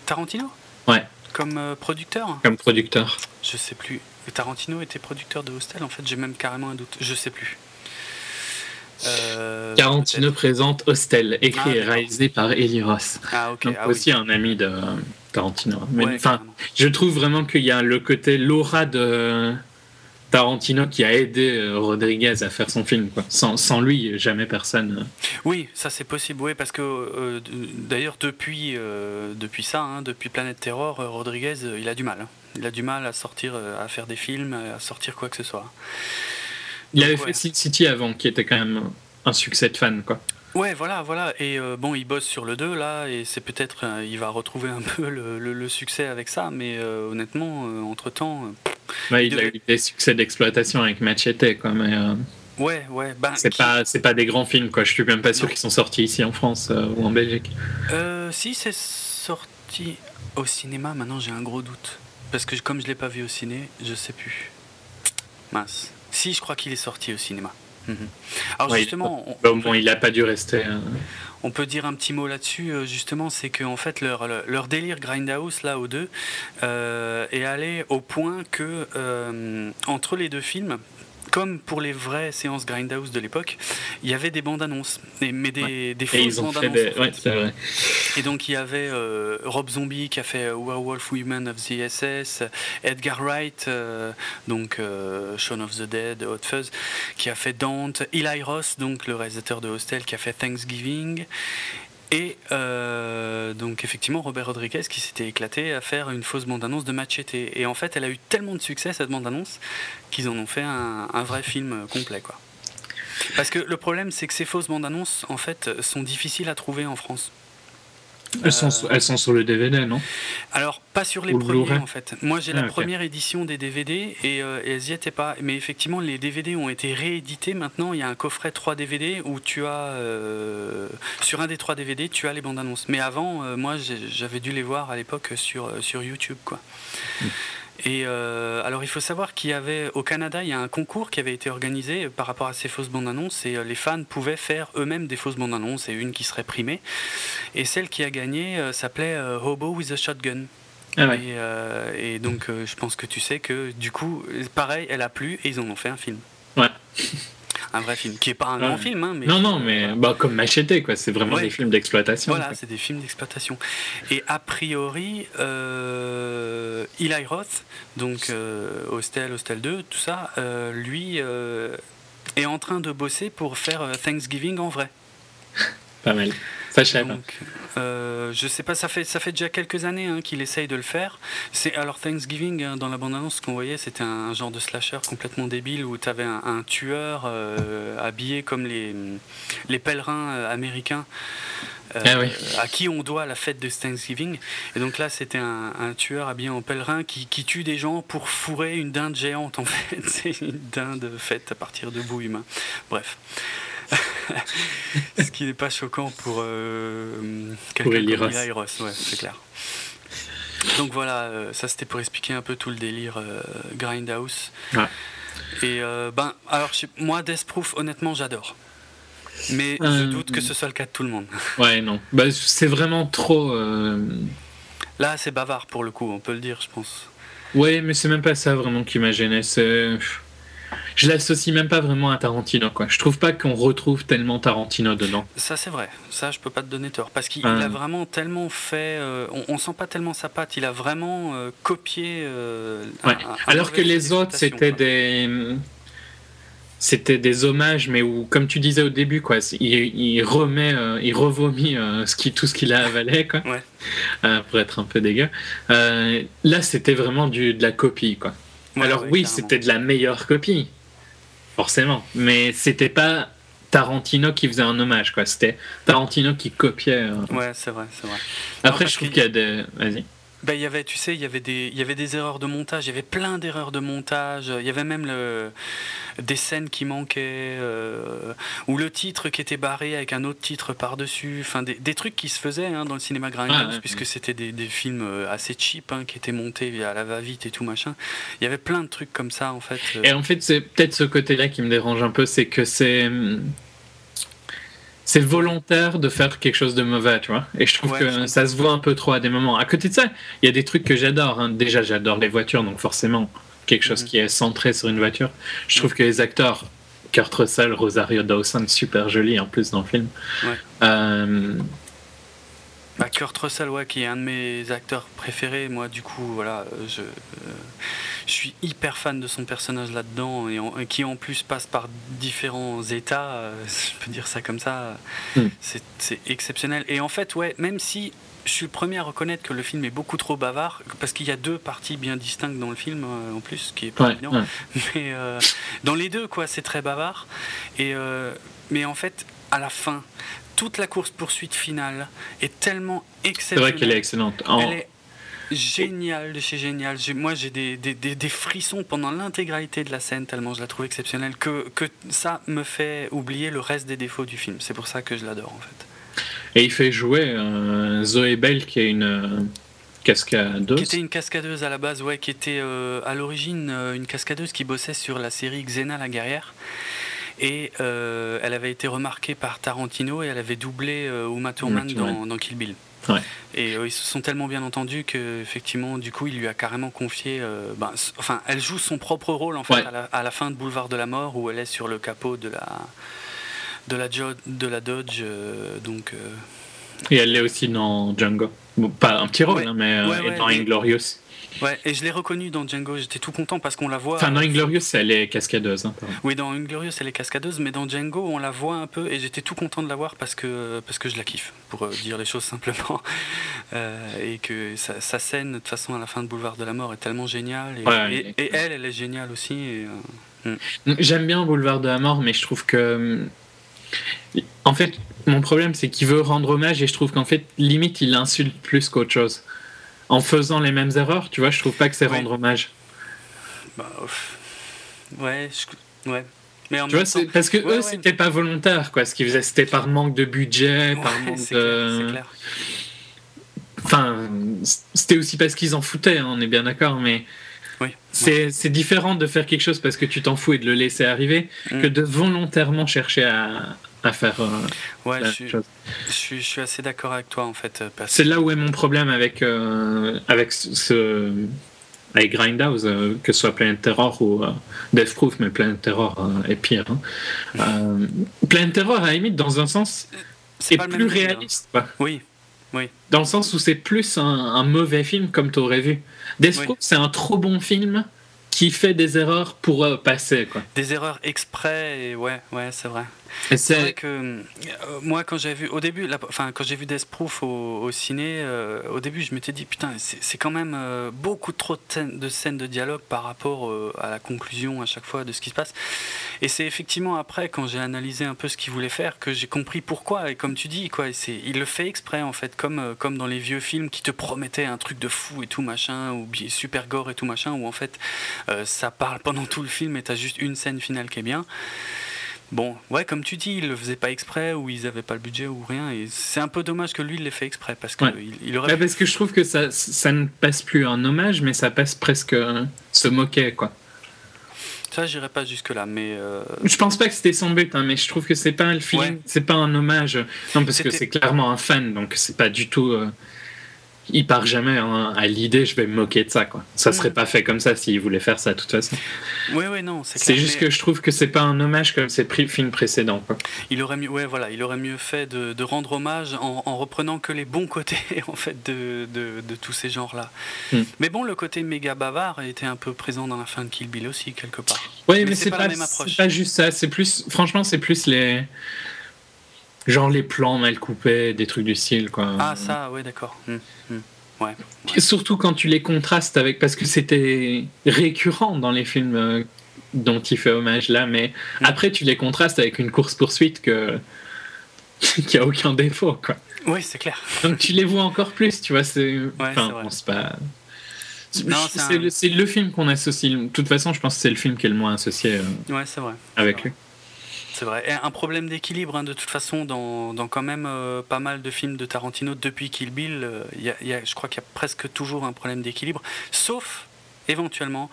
Tarantino? Ouais, Comme euh, producteur? Comme producteur. Je sais plus. Tarantino était producteur de Hostel, en fait, j'ai même carrément un doute. Je sais plus. Euh, Tarantino présente Hostel, écrit Ah, et réalisé par Eli Ross. Ah, ok. Donc ah, aussi oui. un ami de Tarantino. Mais enfin, je trouve vraiment qu'il y a le côté l'aura de Tarantino qui a aidé euh, Rodriguez à faire son film. Quoi. Sans, sans lui, jamais personne. euh, Oui, ça c'est possible, oui, parce que euh, d'ailleurs depuis, euh, depuis ça, hein, depuis Planète Terror, Rodriguez, il a du mal. hein. Il a du mal à sortir, à faire des films, à sortir quoi que ce soit. Il Donc, avait ouais. fait City avant, qui était quand même un succès de fan. Quoi. Ouais, voilà, voilà. Et euh, bon, il bosse sur le 2 là, et c'est peut-être, euh, il va retrouver un peu le, le- le succès avec ça, mais euh, honnêtement, entre temps, Ouais, il Il a eu des succès d'exploitation avec Machete. Quoi, mais ouais, ouais. Ben, c'est qui- pas, c'est pas des grands films. Quoi. Je suis même pas sûr qu'ils sont sortis ici en France ou en Belgique. Euh, si c'est sorti au cinéma, maintenant j'ai un gros doute. Parce que comme je l'ai pas vu au ciné, je sais plus. Mince. Si, je crois qu'il est sorti au cinéma. Mhm. Alors Ouais, il- justement, on, il a pas dû rester. euh, on peut dire un petit mot là-dessus. euh, Justement, c'est que en fait leur délire Grindhouse là aux deux euh, est allé au point que euh, entre les deux films. Comme pour les vraies séances Grindhouse de l'époque, il y avait des bandes annonces, mais des, des Et fausses bandes annonces. des. en fait. Ouais, c'est vrai. Et donc il y avait euh, Rob Zombie qui a fait euh, Werewolf Women of the SS, Edgar Wright, euh, donc euh, Shaun of the Dead, Hot Fuzz, qui a fait Dante, Eli Ross, donc le réalisateur de Hostel, qui a fait Thanksgiving. Et euh, donc effectivement Robert Rodriguez qui s'était éclaté à faire une fausse bande-annonce de Machete. Et en fait elle a eu tellement de succès cette bande-annonce qu'ils en ont fait un, un vrai film euh, complet quoi. Parce que le problème c'est que ces fausses bandes-annonces en fait sont difficiles à trouver en France. Elles, sont, elles sont sur le DVD, non? Alors, pas sur les Ou premiers en fait. Moi j'ai Ah, la ok. première édition des DVD et, euh, et elles y étaient pas. Mais effectivement, les DVD ont été réédités. Maintenant, il y a un coffret 3 DVD où tu as. euh, sur un des 3 DVD, tu as les bandes annonces. Mais avant, euh, moi j'avais dû les voir à l'époque sur, sur YouTube. quoi. Mm. Et euh, alors, il faut savoir qu'il y avait au Canada, il y a un concours qui avait été organisé par rapport à ces fausses bandes annonces et euh, les fans pouvaient faire eux-mêmes des fausses bandes annonces et une qui serait primée. Et celle qui a gagné euh, s'appelait euh, Hobo with a Shotgun. Ah ouais. Et, et donc, je pense que tu sais que du coup, pareil, elle a plu et ils en ont fait un film. Ouais. Un vrai film, qui est pas un Ouais. grand film, hein, mais. Non, non, mais bah, comme Machete, quoi. C'est vraiment Ouais. des films d'exploitation. Voilà, c'est des films d'exploitation. Et a priori, euh, Eli Roth, donc euh, Hostel, Hostel 2, tout ça, euh, lui euh, est en train de bosser pour faire Thanksgiving en vrai. Pas mal. Euh, je sais pas, ça fait, ça fait déjà quelques années hein, qu'il essaye de le faire. C'est alors Thanksgiving hein, dans la bande-annonce qu'on voyait, c'était un, genre de slasher complètement débile où tu avais un, un tueur euh, habillé comme les, les pèlerins euh, américains. euh, Ah oui. à qui on doit la fête de Thanksgiving. Et donc là, c'était un, un tueur habillé en pèlerin qui, qui tue des gens pour fourrer une dinde géante, en fait. C'est une dinde faite à partir de bouts humains. Bref. Ce qui n'est pas choquant pour euh, quelqu'un comme. Eli Roth, ouais, c'est clair. Donc voilà, euh, ça c'était pour expliquer un peu tout le délire euh, Grindhouse. Ouais. Et euh, ben, alors moi, Death Proof, honnêtement, j'adore. Mais je doute que ce soit le cas de tout le monde. Ouais, non. Bah, c'est vraiment trop. Là, c'est bavard pour le coup, on peut le dire, je pense. Ouais, mais c'est même pas ça vraiment qui m'a gêné. C'est. Je l'associe même pas vraiment à Tarantino, quoi. Je trouve pas qu'on retrouve tellement Tarantino dedans. Ça, c'est vrai. Ça, je peux pas te donner tort. Parce qu'il il a vraiment tellement fait. euh, on, on sent pas tellement sa patte. Il a vraiment euh, copié. euh, un- Ouais. un- Alors que les autres, c'était des. C'était des hommages, mais où, comme tu disais au début, quoi, il, il remet, euh, il revomit euh, ce qui, tout ce qu'il a avalé, quoi, Ouais. euh, pour être un peu dégueu. Euh, là, c'était vraiment du, de la copie, quoi. Ouais, Alors oui, c'était de la meilleure copie, forcément, mais c'était pas Tarantino qui faisait un hommage, quoi. C'était Tarantino qui copiait. euh. Ouais, c'est vrai, c'est vrai. Après, je trouve qu'il- qu'il y a des. Vas-y. Ben, il y avait, tu sais, il y avait des, il y avait des erreurs de montage. Il y avait plein d'erreurs de montage. Il y avait même le, des scènes qui manquaient, euh, ou le titre qui était barré avec un autre titre par-dessus. Enfin, des, des trucs qui se faisaient hein, dans le cinéma Grindhouse, Ah, ouais, puisque ouais. c'était des, des films euh, assez cheap hein, qui étaient montés à la va-vite et tout machin. Il y avait plein de trucs comme ça, en fait. euh. Et en fait, c'est peut-être ce côté-là qui me dérange un peu, c'est que c'est. C'est volontaire de faire quelque chose de mauvais, tu vois. Et je trouve Ouais, que ça se voit un peu trop à des moments. À côté de ça, il y a des trucs que j'adore. hein. Déjà, j'adore les voitures, donc forcément, quelque chose Mhm. qui est centré sur une voiture. Je trouve que les acteurs, Kurt Russell, Rosario Dawson, super jolis en plus dans le film. Ouais. Euh, Bah, Kurt Russell, ouais, qui est un de mes acteurs préférés. Moi, du coup, voilà, je, euh, je suis hyper fan de son personnage là-dedans, et, en- et qui en plus passe par différents états, euh, je peux dire ça comme ça. Mm. C'est c'est exceptionnel. Et en fait, ouais, même si je suis le premier à reconnaître que le film est beaucoup trop bavard, parce qu'il y a deux parties bien distinctes dans le film, euh, en plus, ce qui est pas ouais, évident. ouais. Mais euh, dans les deux, quoi, c'est très bavard. Et, euh, mais en fait, à la fin, toute la course-poursuite finale est tellement C'est exceptionnelle. vrai qu'elle est excellente. En- Elle est géniale de chez génial. Moi, j'ai des, des, des- des frissons pendant l'intégralité de la scène, tellement je la trouve exceptionnelle, que, que ça me fait oublier le reste des défauts du film. C'est pour ça que je l'adore, en fait. Et il fait jouer euh, Zoé Bell, qui est une euh, cascadeuse. Qui était une cascadeuse à la base, ouais, qui était euh, à l'origine euh, une cascadeuse qui bossait sur la série Xena la guerrière. Et euh, elle avait été remarquée par Tarantino et elle avait doublé euh, Uma Thurman Uma Thurman. dans, dans Kill Bill. Ouais. Et euh, ils se sont tellement bien entendus que effectivement, du coup, il lui a carrément confié. euh, ben, enfin, elle joue son propre rôle en fait Ouais. à, la, à la fin de Boulevard de la Mort où elle est sur le capot de la de la, Jo- de la Dodge. euh, donc. Et elle l'est aussi dans Django. Bon, pas un petit rôle, Ouais. hein, mais dans Inglorious. Ouais, et je l'ai reconnue dans Django. J'étais tout content parce qu'on la voit. Enfin, dans Inglorious, elle est cascadeuse. Hein. Oui, dans Inglorious, elle est cascadeuse, mais dans Django, on la voit un peu, et j'étais tout content de la voir parce que, parce que je la kiffe, pour euh, dire les choses simplement. Euh, et que sa, sa scène, de toute façon, à la fin de Boulevard de la Mort, est tellement géniale. Et, Ouais, et- elle et elle, elle est géniale aussi. et, euh, J'aime bien Boulevard de la Mort, mais je trouve que. hum, En fait, mon problème, c'est qu'il veut rendre hommage et je trouve qu'en fait, limite, il insulte plus qu'autre chose. En faisant les mêmes erreurs, tu vois, je trouve pas que c'est rendre hommage. bah, ouf. ouais, je- ouais. Mais en Tu vois, temps, parce que Ouais, eux, c'était pas volontaire, quoi. Ce qu'ils faisaient, c'était par manque de budget, par manque de. clair. Enfin, c'était aussi parce qu'ils en foutaient, hein, on est bien d'accord, mais Oui. c'est c'est différent de faire quelque chose parce que tu t'en fous et de le laisser arriver Mm. que de volontairement chercher à, à faire euh, Ouais, je suis, chose. je, suis, je suis assez d'accord avec toi, en fait. euh. C'est là où est mon problème avec, euh, avec ce-. Avec Grindhouse, euh, que ce soit Planet Terror ou Death Proof, mais Planet Terror est pire. hein. Euh, Planet Terror, à la limite, dans un sens, c'est plus hein. réaliste. quoi. Oui, Dans le sens où c'est plus un, un mauvais film comme tu aurais vu. Death Oui. Proof, c'est un trop bon film qui fait des erreurs pour euh, passer. Quoi. des erreurs exprès, et ouais, ouais, c'est vrai. C'est vrai que euh, moi, quand j'ai vu au début, la- enfin quand j'ai vu Death Proof au, au ciné, euh, au début, je m'étais dit putain, c'est quand même euh, beaucoup trop de scènes, de scènes de dialogue par rapport à la conclusion à chaque fois de ce qui se passe. Et c'est effectivement après, quand j'ai analysé un peu ce qu'il voulait faire, que j'ai compris pourquoi. Et comme tu dis, quoi, il le fait exprès en fait, comme comme dans les vieux films qui te promettaient un truc de fou et tout machin, ou bien super gore et tout machin, où en fait ça parle pendant tout le film et t'as juste une scène finale qui est bien. Bon, ouais, comme tu dis, ils le faisaient pas exprès ou ils avaient pas le budget ou rien. Et c'est un peu dommage que lui il l'ait fait exprès parce que Ouais. il, il aurait. Pu- parce que je trouve que ça, ça ne passe plus en hommage, mais ça passe presque euh, se moquer, quoi. Ça, j'irai pas jusque là, mais euh, Je pense pas que c'était son but, hein, mais je trouve que c'est pas le film, Ouais. c'est pas un hommage. Non, parce que c'est clairement un fan, donc c'est pas du tout. euh, il part jamais hein, à l'idée, je vais me moquer de ça, quoi. Ça serait Mm. pas fait comme ça s'il voulait faire ça, de toute façon. ouais, ouais, non, c'est juste mais que je trouve que c'est pas un hommage comme ses films précédents, quoi. il aurait mieux, ouais, voilà, il aurait mieux fait de, de rendre hommage en, en reprenant que les bons côtés en fait de, de, de tous ces genres-là. Mm. Mais bon, le côté méga bavard était un peu présent dans la fin de Kill Bill aussi quelque part. Oui, Mais mais, c'est c'est pas pas, la même c'est approche. pas juste ça. C'est plus, franchement, c'est plus les, genre les plans mal coupés, des trucs du style, quoi. Ah, ça, ouais, d'accord. Hmm, hmm. Ouais. Et Surtout quand tu les contrastes avec, parce que c'était récurrent dans les films euh, dont il fait hommage là, mais Mm. après tu les contrastes avec une course poursuite que qui a aucun défaut, quoi. Oui, c'est clair. Donc tu les vois encore plus, tu vois. C'est, enfin, c'est vrai. bon, c'est pas. Non, c'est c'est un- le, film qu'on associe. De toute façon, je pense que c'est le film qui est le moins associé euh, Ouais, c'est vrai. avec lui. vrai. C'est vrai. Et un problème d'équilibre, hein, de toute façon, dans, dans quand même euh, pas mal de films de Tarantino depuis Kill Bill, euh, y a- il y a- je crois qu'il y a presque toujours un problème d'équilibre, sauf éventuellement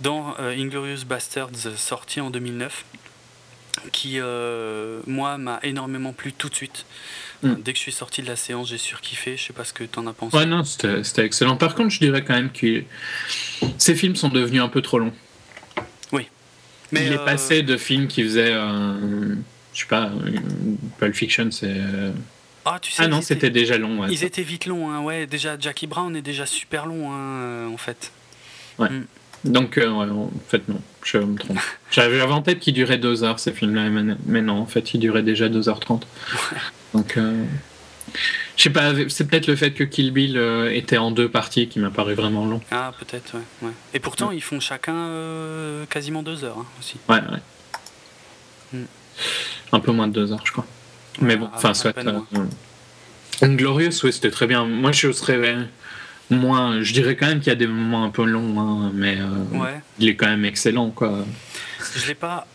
dans euh, Inglorious Bastards, sorti en 2009, qui, euh, moi, m'a énormément plu tout de suite. Mm. Dès que je suis sorti de la séance, j'ai surkiffé. Je sais pas ce que t'en as pensé. Ouais, non, c'était excellent. Par contre, je dirais quand même que ces films sont devenus un peu trop longs. Mais, il est euh, passé de films qui faisaient, euh, je sais pas, euh, Pulp Fiction, c'est. Ah, tu sais, Ah non, c'était déjà long. ouais, Ils ça. étaient vite longs, hein, ouais. Déjà, Jackie Brown est déjà super long, hein, en fait. Donc, euh, ouais, en fait, non, je me trompe. J'avais en tête qu'il durait 2 heures, ces films-là, mais- mais non, en fait, il durait déjà 2h30. Donc, euh, je sais pas, c'est peut-être le fait que Kill Bill euh, était en deux parties qui m'a paru vraiment long. Ah, peut-être, ouais, ouais. Et pourtant, ils font chacun euh, quasiment deux heures hein, aussi. Ouais, ouais. Hmm. Un peu moins de 2 heures, je crois. Mais bon, enfin, soit. euh, moins. Inglorious, oui, c'était très bien. Moi, je serais moins. Je dirais quand même qu'il y a des moments un peu longs, hein, mais euh, Ouais, il est quand même excellent, quoi. je l'ai pas.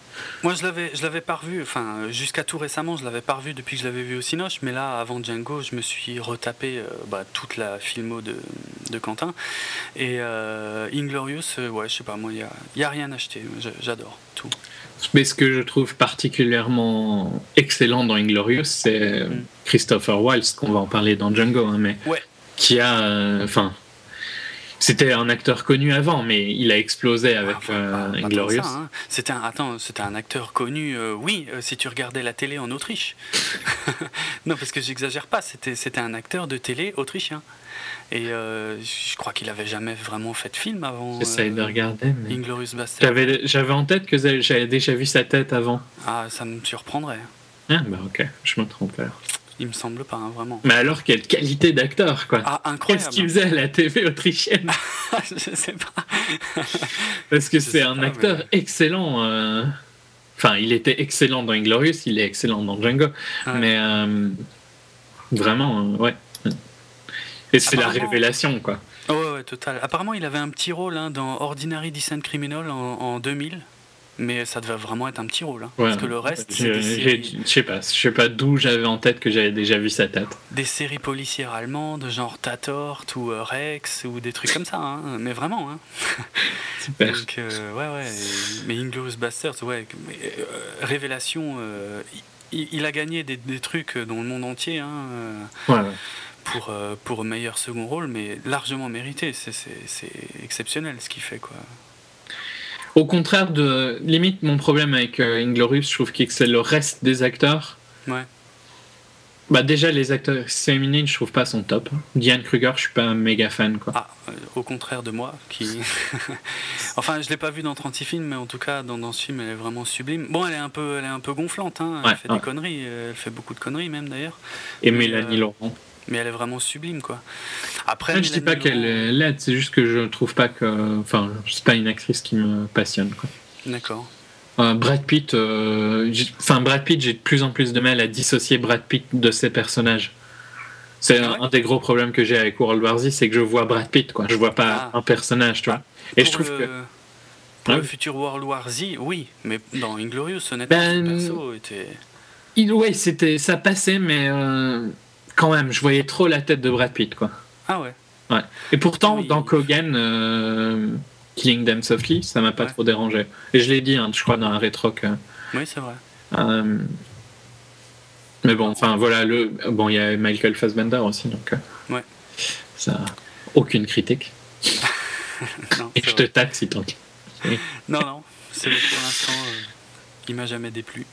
Moi, je l'avais, je l'avais pas revu. Enfin, jusqu'à tout récemment, je l'avais pas revu depuis que je l'avais vu au Cinoche. Mais là, avant Django, je me suis retapé euh, bah, toute la filmo de, de Quentin. Et euh, Inglorious, euh, ouais, je sais pas, moi, il y a, y a rien. Je- J'adore tout. Mais ce que je trouve particulièrement excellent dans Inglorious, c'est Mm. Christopher Waltz, qu'on va en parler dans Django, hein, mais Ouais. qui a. euh, Enfin. C'était un acteur connu avant, mais il a explosé avec Enfin, euh, que Inglorious. ça, hein. C'était un, attends, c'était un acteur connu, euh, oui, euh, si tu regardais la télé en Autriche. non, parce que j'exagère pas, c'était, c'était un acteur de télé autrichien. Et euh, je crois qu'il avait jamais vraiment fait de film avant. J'essaye de regarder, mais. Inglorious Bastard. J'avais, j'avais en tête que j'avais déjà vu sa tête avant. Ah, ça me surprendrait. Ah, bah ok, je me trompe alors. Il me semble pas, hein, vraiment. Mais alors, quelle qualité d'acteur, quoi! Ah, Qu'est-ce incroyable. qu'il faisait à la TV autrichienne je sais pas. Parce que c'est un pas, acteur mais- excellent. euh, Enfin, il était excellent dans Inglorious, il est excellent dans Django. Mais euh, vraiment, euh, ouais. Et c'est la révélation, quoi. Oh, ouais, ouais, total. Apparemment, il avait un petit rôle hein, dans Ordinary Decent Criminal en, en 2000. Mais ça devait vraiment être un petit rôle. hein, Ouais. Parce que le reste, c'est Je des j'ai- séries, je sais pas, je sais pas d'où j'avais en tête que j'avais déjà vu sa tête. des séries policières allemandes, genre Tatort ou euh, Rex ou des trucs comme ça. hein. Mais vraiment. Hein. Super. Donc, euh, ouais, ouais. Mais Inglorious Bastards, ouais. mais, euh, révélation. il, il a gagné des, des trucs dans le monde entier hein, Ouais, ouais. pour, pour meilleur second rôle, mais largement mérité. C'est exceptionnel ce qu'il fait, quoi. Au contraire de. Limite, mon problème avec euh, Inglorious, je trouve que c'est le reste des acteurs. Ouais. Bah, déjà, les acteurs féminines, je trouve pas sont top. Diane Kruger, je suis pas un méga fan, quoi. Ah, euh, au contraire de moi, qui. enfin, je l'ai pas vu dans 36 films, mais en tout cas, dans, dans ce film, elle est vraiment sublime. Bon, elle est un peu, elle est un peu gonflante, hein. Elle Ouais, fait ouais. des conneries, euh, elle fait beaucoup de conneries même d'ailleurs. Et mais, Mélanie euh, Laurent. Mais elle est vraiment sublime, quoi. Après, Moi, je dis pas qu'elle est laide, c'est juste que je trouve pas que. Enfin, c'est pas une actrice qui me passionne, quoi. D'accord. Euh, Brad Pitt, euh, enfin Brad Pitt, j'ai de plus en plus de mal à dissocier Brad Pitt de ses personnages. C'est un, des gros problèmes que j'ai avec World War Z, c'est que je vois Brad Pitt, quoi. Je vois pas Ah. un personnage, tu vois. Et je trouve le- que pour Ah le futur World War Z, oui, mais dans Inglorious, honnêtement, Ben, ce perso était. Il, ouais, c'était, ça passait, mais euh, quand même, je voyais trop la tête de Brad Pitt, quoi. Ah ouais. Ouais. Et pourtant, Oui. dans Kogan, euh, Killing Them Softly, ça m'a pas Ouais. trop dérangé. Et je l'ai dit, hein, je crois, dans un rétro que. Oui, c'est vrai. euh, mais bon, enfin voilà, le bon, il y a Michael Fassbender aussi, donc. euh, Ouais. Ça, aucune critique. Non, Et je te taxe si tant que- non, non, c'est pour l'instant, il m'a jamais déplu.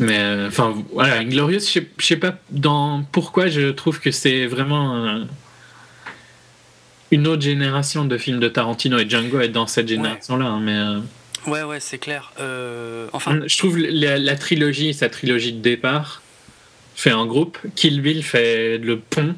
Mais euh, enfin, voilà, Inglorious, je sais- pas dans pourquoi je trouve que c'est vraiment une autre génération de films de Tarantino et Django est dans cette génération-là. hein, mais euh, Ouais, ouais, c'est clair. Euh, enfin, je trouve la, la trilogie, sa trilogie de départ, fait en groupe. Kill Bill fait le pont.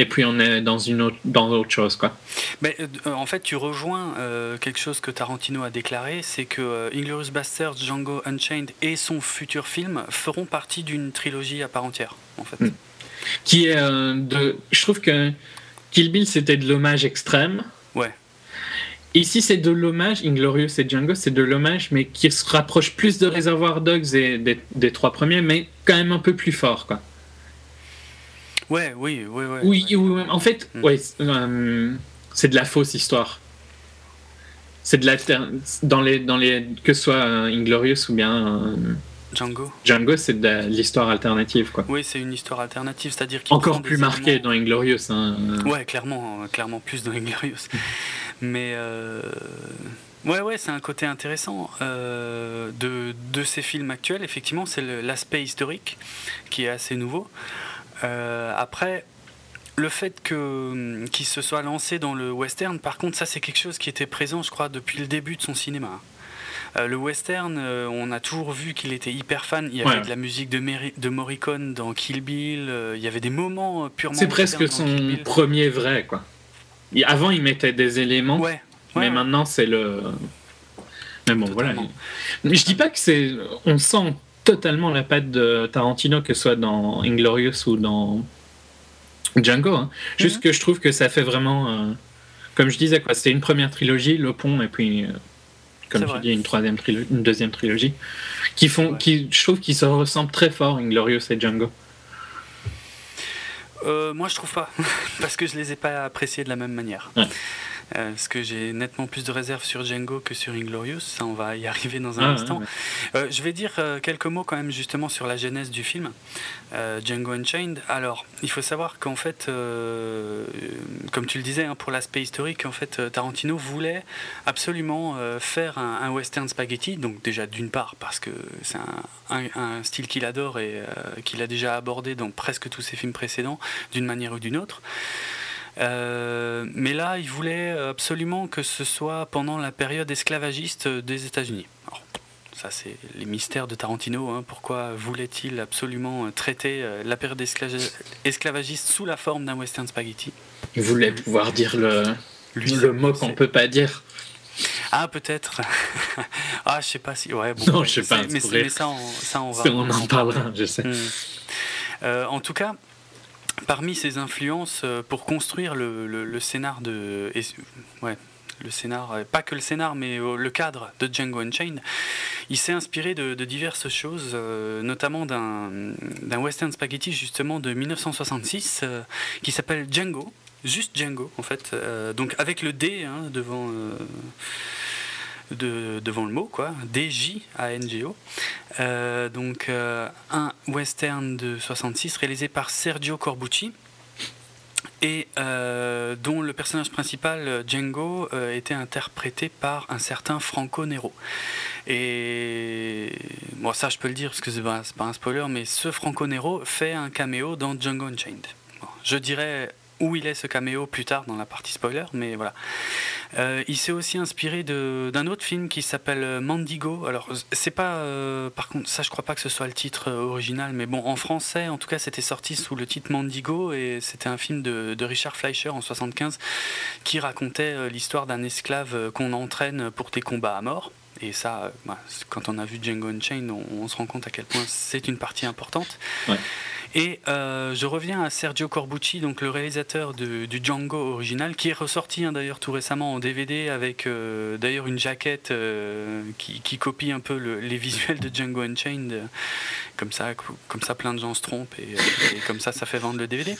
Et puis on est dans une autre, dans autre chose, quoi. mais, euh, en fait, tu rejoins euh, quelque chose que Tarantino a déclaré, c'est que euh, Inglourious Basterds, Django Unchained et son futur film feront partie d'une trilogie à part entière, en fait. Mm. Qui est euh, de, je trouve que Kill Bill c'était de l'hommage extrême. Ouais. Ici, c'est de l'hommage, Inglorious et Django, c'est de l'hommage, mais qui se rapproche plus de Reservoir Dogs et des, des trois premiers, mais quand même un peu plus fort, quoi. Ouais, oui, oui, oui, ouais. oui, en fait, Mm. ouais, c'est euh, c'est de la fausse histoire. C'est de la dans les dans les que ce soit euh, Inglorious ou bien euh, Django. Django, c'est de l'histoire alternative, quoi. Oui, c'est une histoire alternative, c'est-à-dire Encore plus des marqué éléments- dans Inglorious. Hein. Ouais, clairement, euh, clairement plus dans Inglorious. Mais euh, ouais, ouais, c'est un côté intéressant euh, de, de ces films actuels. Effectivement, c'est l'aspect historique qui est assez nouveau. Euh, après, le fait que qu'il se soit lancé dans le western, par contre, ça c'est quelque chose qui était présent, je crois, depuis le début de son cinéma. Euh, le western, euh, on a toujours vu qu'il était hyper fan. Il y avait Ouais. de la musique de, de Morricone dans Kill Bill. euh, il y avait des moments purement. C'est presque son premier vrai, quoi. Avant, il mettait des éléments, Ouais. mais ouais, maintenant, c'est le. Mais bon, Totalement. voilà. Mais je dis pas que c'est. On sent totalement la patte de Tarantino, que ce soit dans Inglorious ou dans Django. hein. Juste Mhm. que je trouve que ça fait vraiment. euh, Comme je disais, quoi. C'était une première trilogie, Le Pont, et puis. euh, Comme tu dis, une troisième trilogie, une deuxième trilogie, qui font, Ouais. qui, je trouve qu'ils se ressemblent très fort, Inglorious et Django. Euh, moi, je trouve pas, parce que je les ai pas appréciés de la même manière. Ouais. Euh, parce que j'ai nettement plus de réserves sur Django que sur Inglorious. Ça, on va y arriver dans un Ah, instant. ouais, Euh, je vais dire euh, quelques mots quand même justement sur la genèse du film, Django Unchained. Alors, il faut savoir qu'en fait, comme tu le disais, hein, pour l'aspect historique, en fait, Tarantino voulait absolument faire un, un western spaghetti. Donc déjà d'une part parce que c'est un, un- un style qu'il adore et qu'il a déjà abordé dans presque tous ses films précédents, d'une manière ou d'une autre. Euh, mais là, il voulait absolument que ce soit pendant la période esclavagiste des États-Unis. Ça, c'est les mystères de Tarantino. hein. Pourquoi voulait-il absolument traiter euh, la période esclava- esclavagiste sous la forme d'un western spaghetti? Il voulait pouvoir dire le, Lui, le mot qu'on c'est- peut pas dire. Ah, peut-être. ah, je sais pas si. Ouais, bon. Non, ouais, je sais pas, Mais, ça, on, ça, on va. on en parlera, je sais. Hmm. Euh, en tout cas, parmi ses influences euh, pour construire le, scénar de. ouais, le scénar, euh, pas que le scénar, mais euh, le cadre de Django Unchained, il s'est inspiré de, diverses choses, notamment d'un western spaghetti justement de 1966 euh, qui s'appelle Django. Juste Django en fait, donc avec le D hein, devant, de- devant le mot quoi, D-J-A-N-G-O. Euh, donc euh, un western de 66 réalisé par Sergio Corbucci et euh, dont le personnage principal Django euh, était interprété par un certain Franco Nero. Et bon ça je peux le dire parce que c'est pas, pas un spoiler mais ce Franco Nero fait un caméo dans Django Unchained. Je dirais où il est ce caméo plus tard dans la partie spoiler mais voilà. Euh, il s'est aussi inspiré d'un autre film qui s'appelle euh, Mandigo. Alors, c'est pas. euh, par contre, ça, je crois pas que ce soit le titre original, mais bon, en français, en tout cas, c'était sorti sous le titre Mandigo et c'était un film de, de Richard Fleischer en 75 qui racontait l'histoire d'un esclave qu'on entraîne pour des combats à mort. Et ça, bah, quand on a vu Django Unchained, on, on se rend compte à quel point c'est une partie importante. Et euh, je reviens à Sergio Corbucci, donc le réalisateur de- du Django original, qui est ressorti hein, d'ailleurs tout récemment en DVD avec euh, d'ailleurs une jaquette euh, qui, qui copie un peu le- les visuels de Django Unchained. Comme ça, comme ça, plein de gens se trompent et, et comme ça, ça fait vendre le DVD.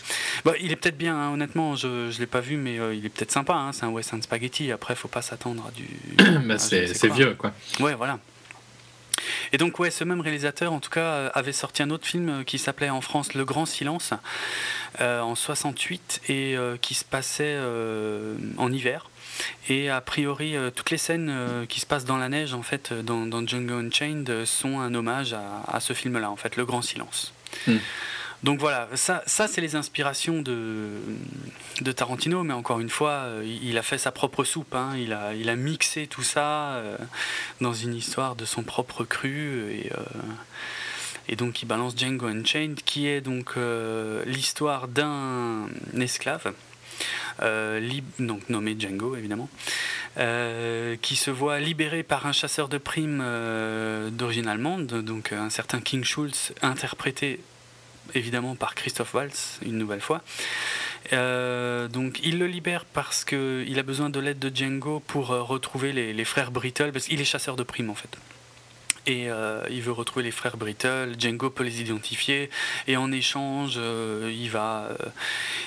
Bon, il est peut-être bien, hein, honnêtement, je ne l'ai pas vu, mais il est peut-être sympa. hein, c'est un Western Spaghetti. Après, faut pas s'attendre à du. Bah, c'est ne vieux, quoi. Ouais, voilà. Et donc, ouais, ce même réalisateur, en tout cas, euh, avait sorti un autre film euh, qui s'appelait en France Le Grand Silence, euh, en 68, et qui se passait en hiver. Et a priori, toutes les scènes qui se passent dans la neige, en fait, dans, dans Django Unchained, sont un hommage à, ce film-là, en fait, Le Grand Silence. Mm. Donc voilà, ça, ça c'est les inspirations de, Tarantino, mais encore une fois, euh, il a fait sa propre soupe, hein, il, a, mixé tout ça euh, dans une histoire de son propre cru, et, euh, et donc il balance Django Unchained, qui est donc l'histoire d'un esclave, donc nommé Django évidemment, qui se voit libéré par un chasseur de primes d'origine allemande, donc un certain King Schulz, interprété évidemment par Christophe Waltz, une nouvelle fois. Euh, donc il le libère parce qu'il a besoin de l'aide de Django pour euh, retrouver les, les frères Brittle, parce qu'il est chasseur de primes en fait. Et euh, il veut retrouver les frères Brittle, Django peut les identifier, et en échange, il va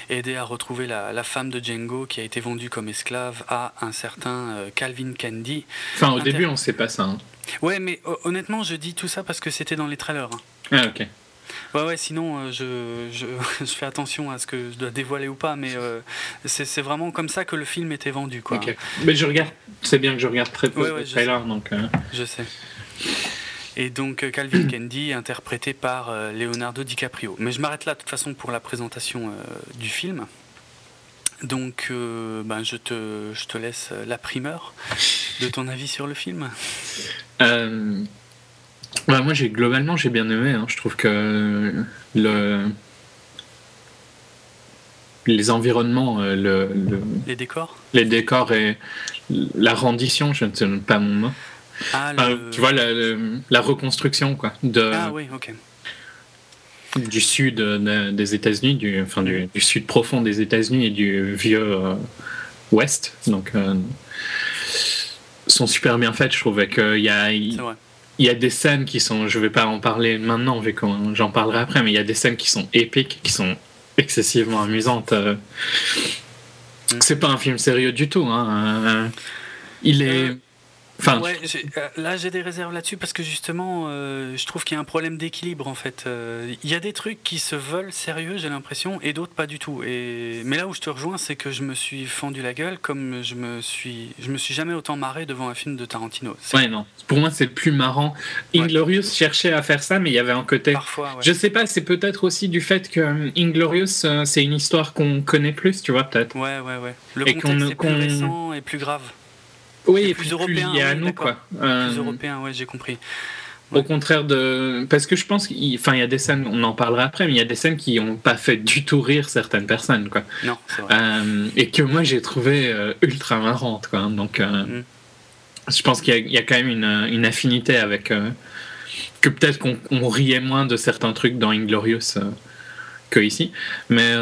aider à retrouver la, la femme de Django qui a été vendue comme esclave à un certain Calvin Candy. Enfin, au Inter- début, on sait pas ça. hein. Ouais, mais ho- honnêtement, je dis tout ça parce que c'était dans les trailers. hein. Ah, ok. Ouais, ouais, sinon, euh, je, je, je fais attention à ce que je dois dévoiler ou pas, mais euh, c'est vraiment comme ça que le film était vendu, quoi. Mais je regarde, c'est bien que je regarde très peu Ouais, ouais, trailers, donc. euh, Je sais. Et donc euh, Calvin Candy, interprété par Leonardo DiCaprio. Mais je m'arrête là, de toute façon, pour la présentation du film. Donc, euh, ben, je, te, je te laisse la primeur de ton avis sur le film. Euh, bah, moi, j'ai globalement, j'ai bien aimé. hein. Je trouve que le les environnements, euh, le, le- Les décors? les décors et la rendition, je ne sais pas mon mot. Ah, Enfin, le- tu vois la, la reconstruction quoi de Ah oui, du sud de- des États-Unis, du enfin du, du sud profond des États-Unis et du vieux euh, ouest. Donc euh, sont super bien faites, je trouve. et qu'il y a il- y a des scènes qui sont, je vais pas en parler maintenant, vu qu'on- j'en parlerai après, mais il y a des scènes qui sont épiques, qui sont excessivement amusantes. euh. Mm. C'est pas un film sérieux du tout. Hein. euh, Il est. Euh, Enfin, Ouais, j'ai- là j'ai des réserves là-dessus parce que justement euh, je trouve qu'il y a un problème d'équilibre en fait. Euh, Il y a des trucs qui se veulent sérieux j'ai l'impression et d'autres pas du tout. Et... Mais là où je te rejoins c'est que je me suis fendu la gueule comme je me suis, je me suis jamais autant marré devant un film de Tarantino. Ouais, non. Pour moi, c'est le plus marrant. Ouais. Inglorious cherchait à faire ça, mais il y avait un côté. Parfois, ouais. Je sais pas, c'est peut-être aussi du fait que Inglorious, c'est une histoire qu'on connaît plus, tu vois, peut-être. Ouais, ouais, ouais. Le Et qu'on contexte est plus qu'on- récent et plus grave. Oui, plus puis européen, lié à oui, nous, quoi. Euh, Plus européen, ouais, j'ai compris. Au contraire de. Parce que je pense qu'il enfin, il y a des scènes, on en parlera après, mais il y a des scènes qui n'ont pas fait du tout rire certaines personnes, quoi. Non, c'est vrai. Euh, et que moi j'ai trouvé euh, ultra marrantes, quoi. Donc, euh, Mm. je pense qu'il y, a- il y a quand même une, une affinité avec. que peut-être qu'on on riait moins de certains trucs dans Inglorious que ici. Mais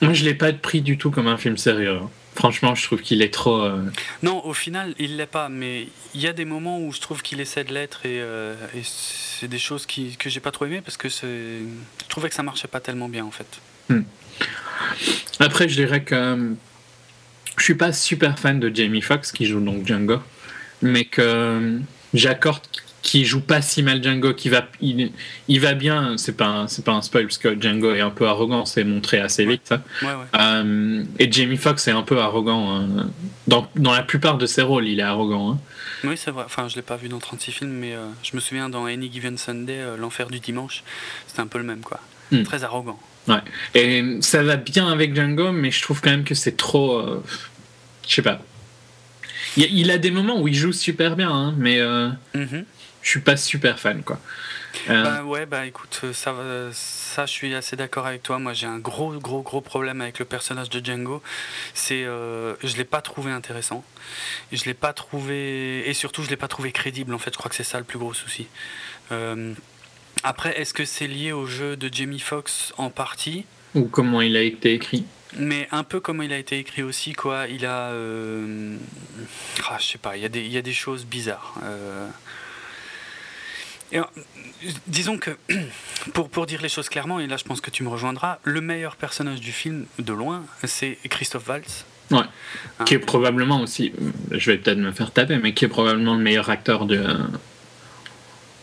moi je l'ai pas pris du tout comme un film sérieux. hein. Franchement, je trouve qu'il est trop. euh, Non, au final, il l'est pas, mais il y a des moments où je trouve qu'il essaie de l'être et, euh, et c'est des choses qui, que j'ai pas trop aimé parce que je trouvais que ça marchait pas tellement bien en fait. Après, je dirais que euh, je suis pas super fan de Jamie Foxx qui joue donc Django, mais que j'accorde qu'il joue pas si mal Django, qu'il va, il, il va bien. C'est pas, un- c'est pas un spoil parce que Django est un peu arrogant, c'est montré assez vite. ça. Ouais, ouais. Euh, et Jamie Foxx est un peu arrogant hein. dans, dans la plupart de ses rôles, il est arrogant. hein. Oui, c'est vrai. Enfin, je l'ai pas vu dans 36 films, mais euh, je me souviens dans Any Given Sunday, euh, L'Enfer du Dimanche, c'était un peu le même quoi. Hmm. Très arrogant. Et ça va bien avec Django, mais je trouve quand même que c'est trop. je sais pas. Il, a des moments où il joue super bien, hein, mais. Mhm. Je suis pas super fan quoi. Euh, Bah ouais, bah écoute, euh, ça, va- ça je suis assez d'accord avec toi. Moi j'ai un gros, gros, gros problème avec le personnage de Django. C'est, euh, je l'ai pas trouvé intéressant. Je l'ai pas trouvé, et surtout je l'ai pas trouvé crédible. En fait, je crois que c'est ça le plus gros souci. Euh, Après, est-ce que c'est lié au jeu de Jamie Foxx en partie? Ou comment il a été écrit? mais un peu comme il a été écrit aussi, quoi. Il a. euh, ah, je sais pas, il y, a des- il y a des choses bizarres. euh. Et, euh, disons que, pour, pour dire les choses clairement, et là je pense que tu me rejoindras, le meilleur personnage du film, de loin, c'est Christophe Waltz. Ouais. Hein? Qui est probablement aussi, je vais peut-être me faire taper, mais qui est probablement le meilleur acteur de,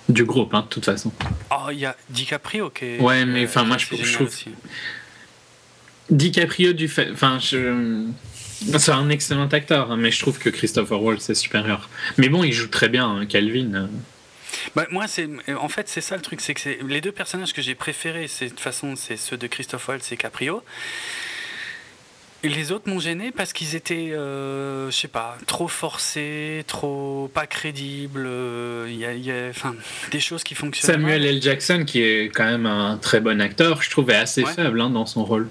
du groupe, hein, de toute façon. Oh, il y a DiCaprio qui est. Ouais, mais, euh, enfin, moi, qui est je- trouve- aussi. DiCaprio du fait. Enfin, je. C'est un excellent acteur, hein, mais je trouve que Christopher Waltz est supérieur. Mais bon, il joue très bien, hein, Calvin. Euh. Bah, moi, c'est en fait c'est ça le truc, c'est que c'est les deux personnages que j'ai préférés, c'est de toute façon c'est ceux de Christophe Waltz et Caprio. Et les autres m'ont gêné parce qu'ils étaient, euh, je sais pas, trop forcés, trop pas crédibles. euh, Il y a, il y a- enfin, des choses qui fonctionnent. Samuel. L. Jackson, qui est quand même un très bon acteur, je trouve est assez Ouais. faible hein, dans son rôle.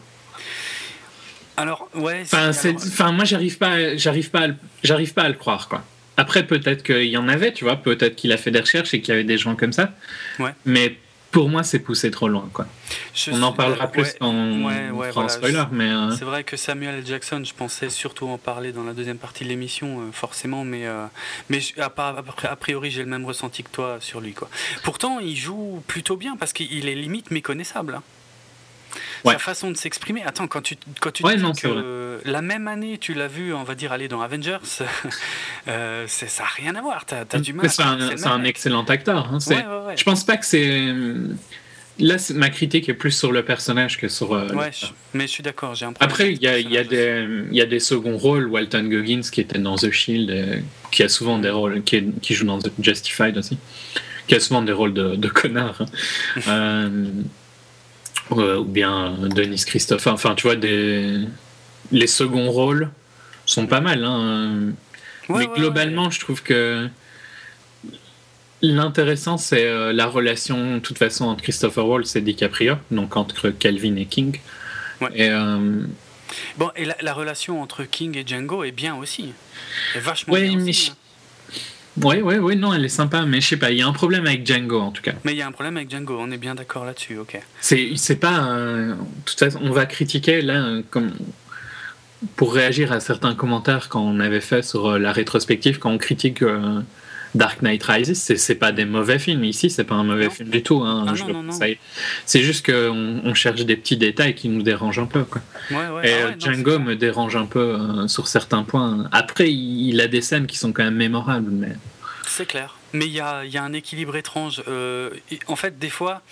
Alors ouais. Enfin, alors, enfin moi, j'arrive pas, j'arrive pas, j'arrive pas à le croire, quoi. Après, peut-être qu'il y en avait, tu vois, peut-être qu'il a fait des recherches et qu'il y avait des gens comme ça. Ouais. Mais pour moi, c'est poussé trop loin, quoi. je On en parlera plus ouais, quand on ouais, ouais, fera un voilà, spoiler, mais euh, C'est vrai que Samuel L. Jackson, je pensais surtout en parler dans la deuxième partie de l'émission, euh, forcément, mais, euh, mais je- à, a priori, j'ai le même ressenti que toi sur lui. Quoi. Pourtant, il joue plutôt bien parce qu'il est limite méconnaissable. hein. Ouais. Sa façon de s'exprimer. Attends, quand tu, quand tu Ouais, dis non, que la même année, tu l'as vu, on va dire, aller dans Avengers, euh, ça n'a rien à voir. Tu as, du mal. c'est un, excellent acteur. hein, Ouais. Je pense pas que c'est. Là, ma critique est plus sur le personnage que sur. euh, Ouais, je- mais je suis d'accord. j'ai Après, il y, a, y, a y a des seconds rôles. Walton Goggins, qui était dans The Shield, euh, qui a souvent des rôles. Qui, est- qui joue dans The Justified aussi. Qui a souvent des rôles de, de connard. hein. Euh, euh, ou bien euh, Denis Christopher. Enfin, tu vois, des, les seconds rôles sont pas mal. hein. Ouais, Mais ouais, globalement, je trouve que l'intéressant, c'est euh, la relation, de toute façon, entre Christopher Waltz et DiCaprio, donc entre Calvin et King. Ouais. Et euh, Bon, et la, la relation entre King et Django est bien aussi. est vachement bien aussi, hein. Ouais, ouais, ouais, non, elle est sympa, mais je sais pas, il y a un problème avec Django en tout cas. Mais il y a un problème avec Django, on est bien d'accord là-dessus, ok. C'est, c'est pas. euh, de toute façon, on va critiquer là, euh, comme pour réagir à certains commentaires qu'on avait fait sur euh, la rétrospective, quand on critique euh, Dark Knight Rises, c'est, pas des mauvais films. Ici, c'est pas un mauvais Non. film du tout. hein, Ah. C'est juste qu'on on cherche des petits détails qui nous dérangent un peu. Quoi. Ouais, ouais. Et ah euh, ouais, Django me dérange un peu euh, sur certains points. Après, il, a des scènes qui sont quand même mémorables, mais. C'est clair. Mais il y a, il y a un équilibre étrange. Euh, en fait, des fois,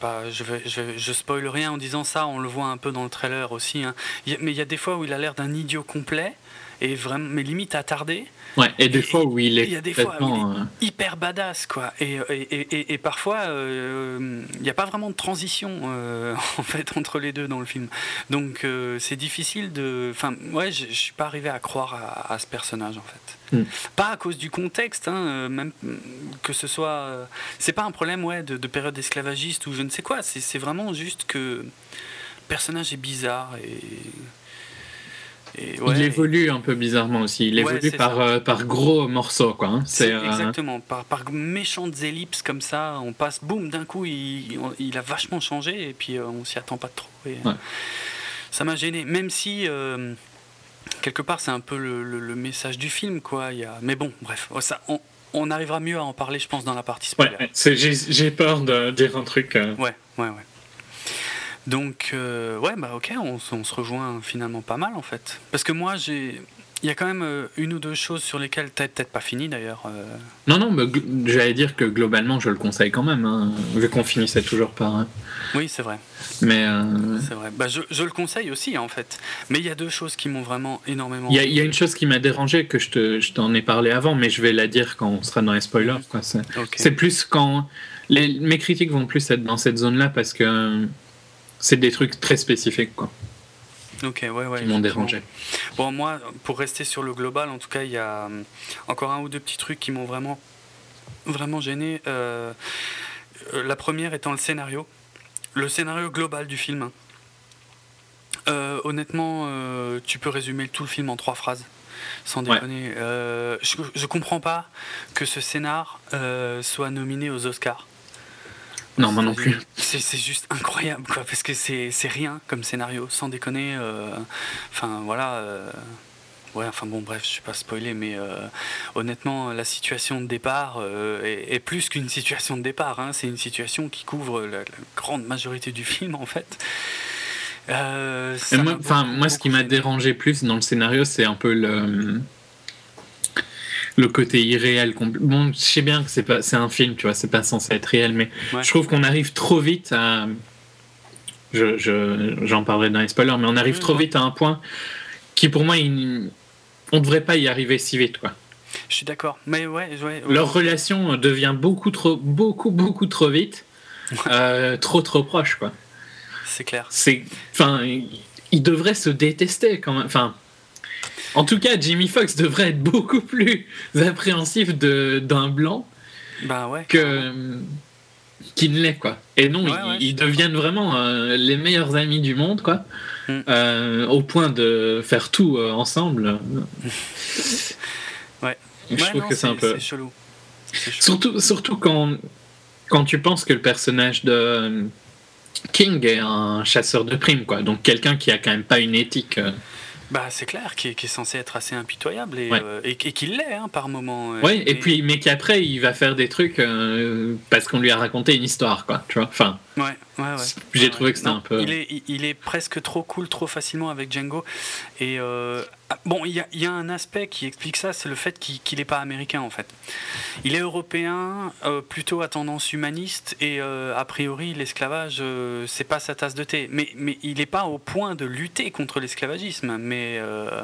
pas, je, vais, je, je spoil rien en disant ça, on le voit un peu dans le trailer aussi. hein. Mais il y a des fois où il a l'air d'un idiot complet, et vraiment, mais limite attardé. Ouais, et des Et- fois où il est il y a des fois où complètement, euh, hyper badass quoi et, et, et- et- parfois euh, il n'y a pas vraiment de transition euh, en fait entre les deux dans le film donc euh, c'est difficile de enfin ouais je suis pas arrivé à croire à, à ce personnage en fait Mm. pas à cause du contexte hein, euh, même que ce soit euh, c'est pas un problème ouais de, de période esclavagiste ou je ne sais quoi c'est c'est vraiment juste que le personnage est bizarre et, et ouais, il évolue un peu bizarrement aussi. Il Ouais, évolue par, euh, par gros morceaux, quoi. hein. C'est euh, exactement par, par méchantes ellipses comme ça, on passe, boum, d'un coup il, il a vachement changé et puis euh, on s'y attend pas trop. Et, Ouais. Ça m'a gêné, même si quelque part c'est un peu le, le- le message du film, quoi. Il y a... Mais bon, bref, oh, ça, on, on arrivera mieux à en parler, je pense, dans la partie ouais, spoiler. c'est- j'ai j'ai peur de dire un truc. euh, Ouais, ouais, ouais. Donc, euh, ouais, bah ok, on, se rejoint finalement pas mal en fait. Parce que moi, j'ai. Il y a quand même euh, une ou deux choses sur lesquelles t'as peut-être pas fini d'ailleurs. euh, Non, non, mais j'allais dire que globalement, je le conseille quand même, hein, vu qu'on finissait toujours par. un. Oui, c'est vrai. Mais euh, C'est vrai. Bah, je, je le conseille aussi, en fait. Mais il y a deux choses qui m'ont vraiment énormément. il y, a- il y a une chose qui m'a dérangé, que je te- je t'en ai parlé avant, mais je vais la dire quand on sera dans les spoilers. quoi. C'est plus quand. Les, mes critiques vont plus être dans cette zone-là parce que c'est des trucs très spécifiques quoi, Ok, ouais, ouais. qui m'ont dérangé. Bon, moi, pour rester sur le global, en tout cas, il y a hum, encore un ou deux petits trucs qui m'ont vraiment, vraiment gêné. Euh, euh, la première étant le scénario. Le scénario global du film. Euh, honnêtement, euh, tu peux résumer tout le film en trois phrases. Sans Ouais. déconner. Euh, je, je comprends pas que ce scénar euh, soit nominé aux Oscars. Non, moi non plus. C'est c'est juste incroyable, quoi, parce que c'est c'est rien comme scénario, sans déconner. euh, Enfin, voilà. euh, Ouais, enfin bon, bref, je suis pas spoilé, mais euh, honnêtement, la situation de départ euh, est, est plus qu'une situation de départ. hein. C'est une situation qui couvre la, la grande majorité du film, en fait. Euh, moi, ce qui m'a dérangé plus dans le scénario, c'est un peu le le côté irréel. Bon, je sais bien que c'est pas, c'est un film, tu vois, c'est pas censé être réel, mais Ouais. je trouve qu'on arrive trop vite à. Je, je- j'en parlerai dans les spoilers, mais on arrive Oui, trop vite à un point qui, pour moi, il- on devrait pas y arriver si vite, quoi. Je suis d'accord, mais ouais, ouais. Leur relation devient beaucoup trop, beaucoup, beaucoup trop vite, euh, trop, trop proche, quoi. C'est clair. c'est enfin ils devraient se détester quand même enfin en tout cas Jimmy Fox devrait être beaucoup plus appréhensif de d'un blanc Bah ouais. que qu'il ne l'est quoi et non Ouais, ils, ouais, deviennent vraiment euh, les meilleurs amis du monde quoi Mm. Euh, au point de faire tout euh, ensemble Ouais. je trouve non, que c'est un peu chelou. Chelou. Surtout, surtout quand, quand tu penses que le personnage de King est un chasseur de primes, quoi. Donc quelqu'un qui a quand même pas une éthique. Bah c'est clair, qui est, qui est censé être assez impitoyable et, Ouais. euh, et, et qu'il l'est hein, par moment. euh, Ouais, et mais- puis, mais qu'après, il va faire des trucs euh, parce qu'on lui a raconté une histoire, quoi. Tu vois Enfin, Ouais, ouais, ouais. J'ai trouvé que c'était un peu- Il est, il- est presque trop cool, trop facilement avec Django. Et euh, ah, bon, il y y a un aspect qui explique ça, c'est le fait qu'il n'est pas américain en fait. Il est européen, plutôt à tendance humaniste, et a priori l'esclavage, c'est pas sa tasse de thé. Mais, mais il n'est pas au point de lutter contre l'esclavagisme. Mais euh,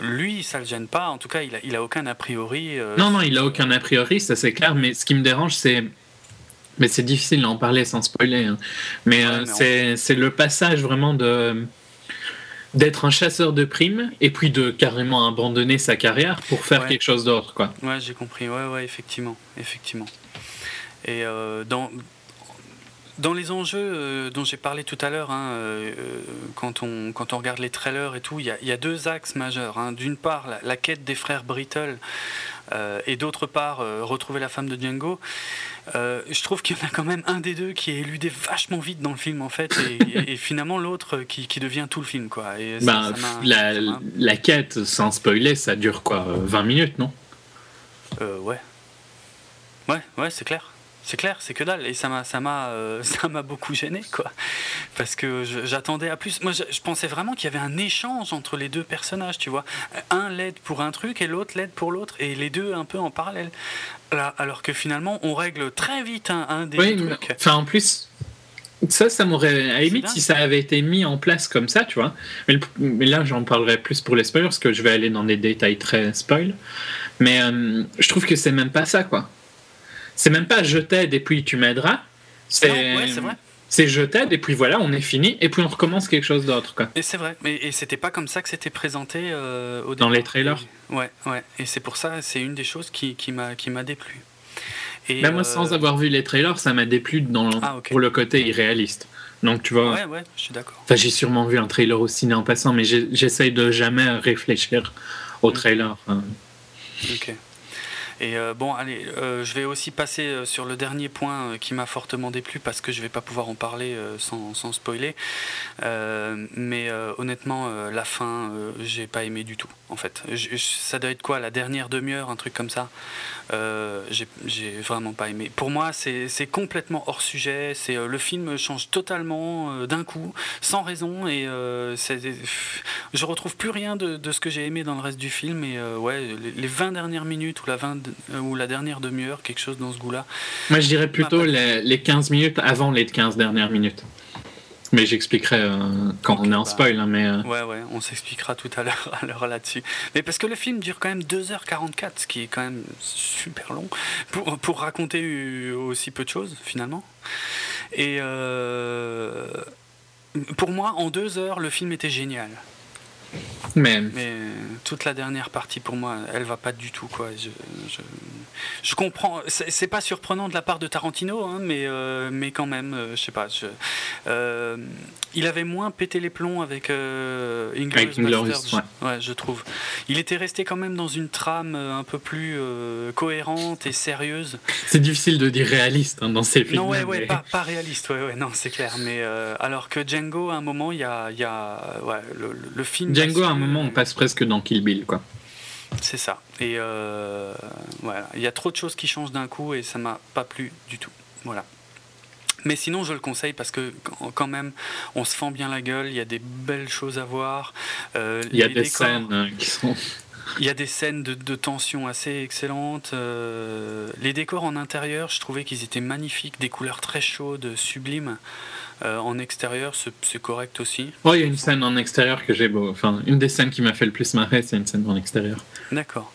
lui, ça le gêne pas. En tout cas, il a, il a aucun a priori. euh, non, non, il a aucun a priori, ça c'est clair. Mais ce qui me dérange, c'est. Mais c'est difficile d'en parler sans spoiler. hein. Mais, Ouais, euh, mais c'est le passage vraiment de d'être un chasseur de primes et puis de carrément abandonner sa carrière pour faire Ouais. quelque chose d'autre, quoi. Ouais, j'ai compris. Ouais, ouais, effectivement, effectivement. Et euh, dans dans les enjeux euh, dont j'ai parlé tout à l'heure, hein, euh, quand on quand on regarde les trailers et tout, il y a, il y a deux axes majeurs. hein. D'une part, la, la quête des frères Brittle. euh, et d'autre part, euh, retrouver la femme de Django. Euh, je trouve qu'il y en a quand même un des deux qui est éludé vachement vite dans le film en fait, et, et- et finalement l'autre qui, qui devient tout le film quoi. Et ça- Bah, ça la, la quête, sans spoiler, ça dure quoi euh, 20 minutes, non? Ouais. Ouais, ouais, c'est clair. C'est clair, c'est que dalle. Et ça m'a, ça m'a, euh, ça m'a beaucoup gêné, quoi. Parce que j'attendais à plus. Moi, je, je pensais vraiment qu'il y avait un échange entre les deux personnages, tu vois. Un l'aide pour un truc et l'autre l'aide pour l'autre, et les deux un peu en parallèle. Là, alors que finalement, on règle très vite un, un des Oui, trucs. enfin en plus, ça, ça m'aurait. À limite, si ça avait été mis en place comme ça, tu vois. Mais, le- mais là, j'en parlerai plus pour les spoilers, parce que je vais aller dans des détails très spoil. Mais euh, je trouve que c'est même pas ça, quoi. C'est même pas je t'aide et puis tu m'aideras. C'est ouais, c'est vrai. c'est je t'aide et puis voilà, on est fini et puis on recommence quelque chose d'autre, quoi. Et c'est vrai, mais et c'était pas comme ça que c'était présenté euh, au Dans départ. les trailers Et- ouais, ouais. Et c'est pour ça, c'est une des choses qui, qui m'a qui m'a déplu. Et, Même moi, euh, sans avoir vu les trailers, ça m'a déplu dans, Ah, pour le côté irréaliste. Donc, tu vois. Ouais, ouais, je suis d'accord. Enfin, j'ai sûrement vu un trailer au ciné en passant, mais j'essaye de jamais réfléchir au Mm. trailer. Enfin, Ok. Et euh, bon, allez, euh, je vais aussi passer euh, sur le dernier point qui m'a fortement déplu parce que je vais pas pouvoir en parler sans, sans spoiler. Mais honnêtement, la fin, j'ai pas aimé du tout. En fait, ça doit être quoi, la dernière demi-heure, un truc comme ça? J'ai vraiment pas aimé. Pour moi, c'est complètement hors sujet. C'est le film change totalement d'un coup, sans raison, et je retrouve plus rien de, de ce que j'ai aimé dans le reste du film. Et ouais, les, les 20 dernières minutes ou la 20 de- euh, ou la dernière demi-heure, quelque chose dans ce goût-là. moi, je dirais plutôt les, les 15 minutes avant les 15 dernières minutes. Mais j'expliquerai euh, quand on est en bah. spoil. hein, mais, euh, Ouais, ouais, on s'expliquera tout à l'heure là-dessus. Mais parce que le film dure quand même 2h44, ce qui est quand même super long pour, pour raconter euh, aussi peu de choses finalement. Et euh, pour moi, en deux heures, le film était génial. Mais Mais toute la dernière partie, pour moi, elle va pas du tout, quoi. Je, je, je comprends. C'est pas surprenant de la part de Tarantino, hein, mais, euh, mais quand même, euh, je sais pas. je- euh, il avait moins pété les plombs avec euh, Inglourious Basterds, je- ouais, je trouve. Il était resté quand même dans une trame un peu plus cohérente et sérieuse. c'est difficile de dire réaliste hein, dans ces films. Non, ouais, ouais, mais- pas, pas réaliste, ouais, ouais, non, c'est clair. Mais alors que Django, à un moment, il y a, il y a le, le- le film. Django, à un moment, on passe presque dans Kill Bill, quoi. C'est ça. Et euh, voilà, il y a trop de choses qui changent d'un coup et ça m'a pas plu du tout. Voilà. Mais sinon, je le conseille parce que quand- même, on se fend bien la gueule. Il y a des belles choses à voir. Euh, Il y a des décors- scènes euh, qui sont. Il y a des scènes de, de tension assez excellentes. euh, les décors en intérieur, je trouvais qu'ils étaient magnifiques, des couleurs très chaudes, sublimes. Euh, en extérieur, c'est correct aussi. Oh, il y a une scène en extérieur que j'ai beau. Enfin, une des scènes qui m'a fait le plus marrer, c'est une scène en extérieur. D'accord.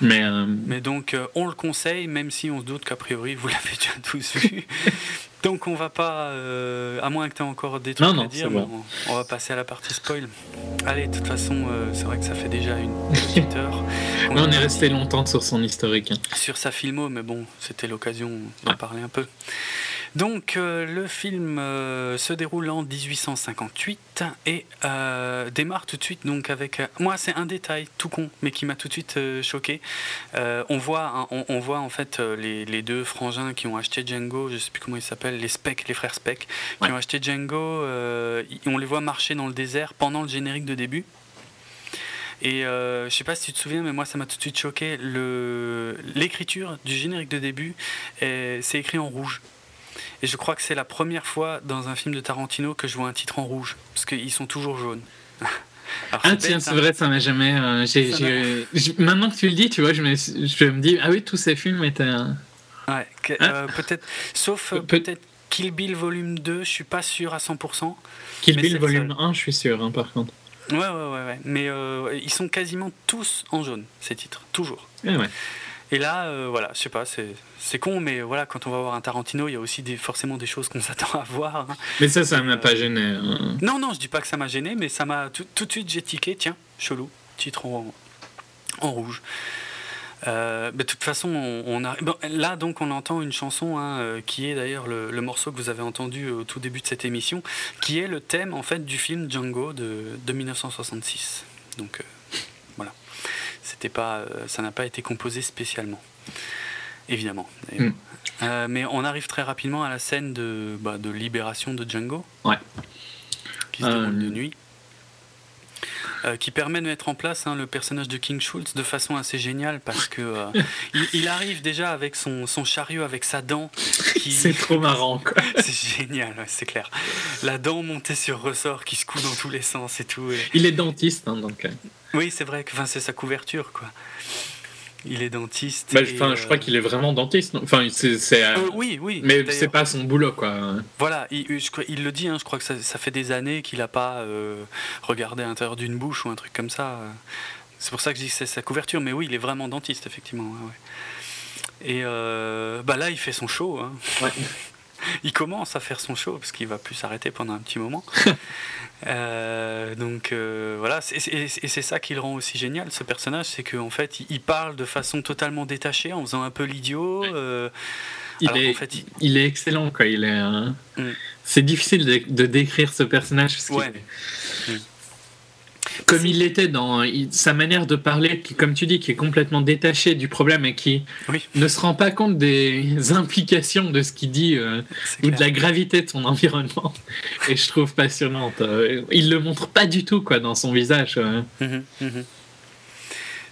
Mais euh, Mais donc, euh, on le conseille, même si on se doute qu'a priori, vous l'avez déjà tous vu. donc, on va pas, à moins que tu aies encore des trucs Non, non, à dire, bon. on, on va passer à la partie spoil. Allez, de toute façon, c'est vrai que ça fait déjà une petite heure. on est resté longtemps sur son historique. hein. sur sa filmo, mais bon, c'était l'occasion d'en Ouais. parler un peu. Donc, euh, le film euh, se déroule en 1858 et euh, démarre tout de suite donc avec. moi, c'est un détail tout con, mais qui m'a tout de suite choqué. On voit, hein, on, on voit en fait les, les deux frangins qui ont acheté Django, je sais plus comment ils s'appellent, les Speck, les frères Speck, qui ont acheté Django. on les voit marcher dans le désert pendant le générique de début. Et euh, je sais pas si tu te souviens, mais moi ça m'a tout de suite choqué. L'écriture du générique de début, est- c'est écrit en rouge. Et je crois que c'est la première fois dans un film de Tarantino que je vois un titre en rouge, parce qu'ils sont toujours jaunes. Alors, Ah tiens, c'est hein. vrai, ça m'a jamais. euh, maintenant que tu le dis, tu vois, je me, je me dis, ah oui, tous ces films étaient. euh, Ouais, que- Hein euh, peut-être, sauf Peut- peut-être Kill Bill volume 2, je suis pas sûr à 100%. Kill Bill volume seul. 1, je suis sûr, hein, par contre. Ouais, ouais, ouais, ouais. Mais euh, ils sont quasiment tous en jaune, ces titres, toujours. Eh ouais. Et là, euh, voilà, je sais pas, c'est con, mais voilà, quand on va voir un Tarantino, il y a aussi des, forcément des choses qu'on s'attend à voir. hein. Mais ça, ça m'a pas gêné. hein. Non, non, je dis pas que ça m'a gêné, mais ça m'a tout, tout de suite j'ai tiqué, tiens, chelou, titre en, en rouge. Euh, mais de toute façon, on, on a, bon, là donc on entend une chanson hein, euh, qui est d'ailleurs le, le morceau que vous avez entendu au tout début de cette émission, qui est le thème en fait du film Django de, de 1966. Donc euh, c'était pas, euh, ça n'a pas été composé spécialement, évidemment. d'ailleurs. Mm. Euh, mais on arrive très rapidement à la scène de, bah, de libération de Django Ouais. qui se Euh, déroule de nuit. Euh, qui permet de mettre en place hein, le personnage de King Schultz de façon assez géniale parce que euh, il, il arrive déjà avec son, son chariot avec sa dent qui C'est trop marrant, quoi. c'est génial ouais, c'est clair la dent montée sur ressort qui se coud dans tous les sens et tout et- Il est dentiste, hein, donc. euh, oui c'est vrai que enfin, c'est sa couverture quoi il est dentiste bah, enfin, je euh, crois qu'il est vraiment dentiste. non? Enfin, c'est. euh, euh, oui oui Mais c'est pas son boulot, quoi. Voilà, il, je crois- il le dit, hein, je crois que ça, ça fait des années qu'il n'a pas euh, regardé à l'intérieur d'une bouche ou un truc comme ça. C'est pour ça que je dis que c'est sa couverture, mais oui, il est vraiment dentiste, effectivement. ouais. Et euh, bah là, il fait son show. hein. Ouais. Il commence à faire son show, parce qu'il va plus s'arrêter pendant un petit moment. Euh, donc euh, voilà, et c'est ça qui le rend aussi génial, ce personnage, c'est qu'en fait, il- parle de façon totalement détachée, en faisant un peu l'idiot. euh, Il alors est, fait, il- il est excellent, quoi. Il est. Mm. C'est difficile de, de décrire ce personnage. parce Ouais. Mm. Comme il l'était dans sa manière de parler, qui, comme tu dis, qui est complètement détachée du problème et qui Oui. ne se rend pas compte des implications de ce qu'il dit euh, ou de la gravité de son environnement. Et je trouve passionnante. Euh, Il le montre pas du tout, quoi, dans son visage. euh. Mhm, mhm.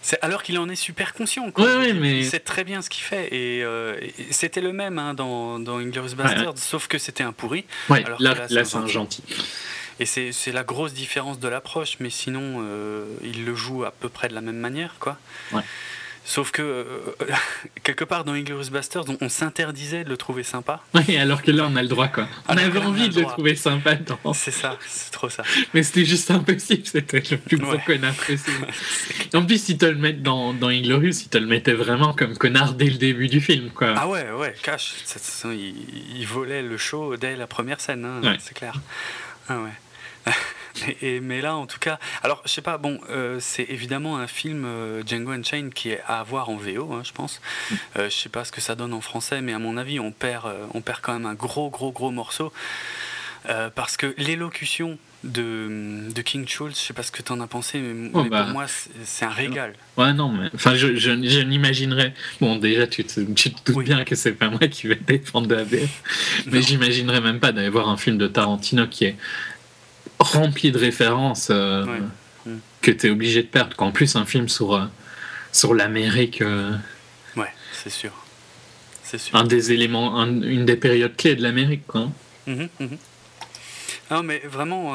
C'est alors qu'il en est super conscient. quoi. Ouais, mais- Il sait très bien ce qu'il fait. Et, euh, et c'était le même hein, dans, dans Inglourious Basterds, sauf que c'était un pourri. Alors là, c'est un gentil. Et c'est la grosse différence de l'approche, mais sinon, euh, il le joue à peu près de la même manière. quoi. Ouais. Sauf que, euh, quelque part, dans Inglourious Basterds, on, on s'interdisait de le trouver sympa. Ouais, alors que là, on a le droit, quoi. On Alors avait on envie le de le trouver sympa dedans. C'est ça, c'est trop ça. Mais c'était juste impossible, c'était le plus gros Ouais. connard possible. En plus, s'ils te le mettent dans, dans Inglorious, ils te le mettaient vraiment comme connard dès le début du film, quoi. Ah ouais, ouais, Cash, il, il volait le show dès la première scène, hein, Ouais. c'est clair. Ah ouais. Mais là, en tout cas, alors je sais pas, bon, euh, c'est évidemment un film euh, Django Unchained qui est à voir en VO, hein, je pense. Euh, je sais pas ce que ça donne en français, mais à mon avis, on perd, euh, on perd quand même un gros, gros, gros morceau. Parce que l'élocution de, de King Schultz, je sais pas ce que tu en as pensé, mais, Oh, mais bah. pour moi, c'est un régal. Ouais, non, mais enfin, je, je, je n'imaginerais. Bon, déjà, tu te, tu te doutes Oui. bien que c'est pas moi qui vais défendre de la BF, mais j'imaginerais même pas d'aller voir un film de Tarantino qui est rempli de références euh, Ouais. Que tu es obligé de perdre. Qu'en plus, un film sur, euh, sur l'Amérique, euh, Ouais, c'est sûr. C'est sûr. un des éléments, un- une des périodes clés de l'Amérique, quoi. Mhm, mhm. Non, mais vraiment,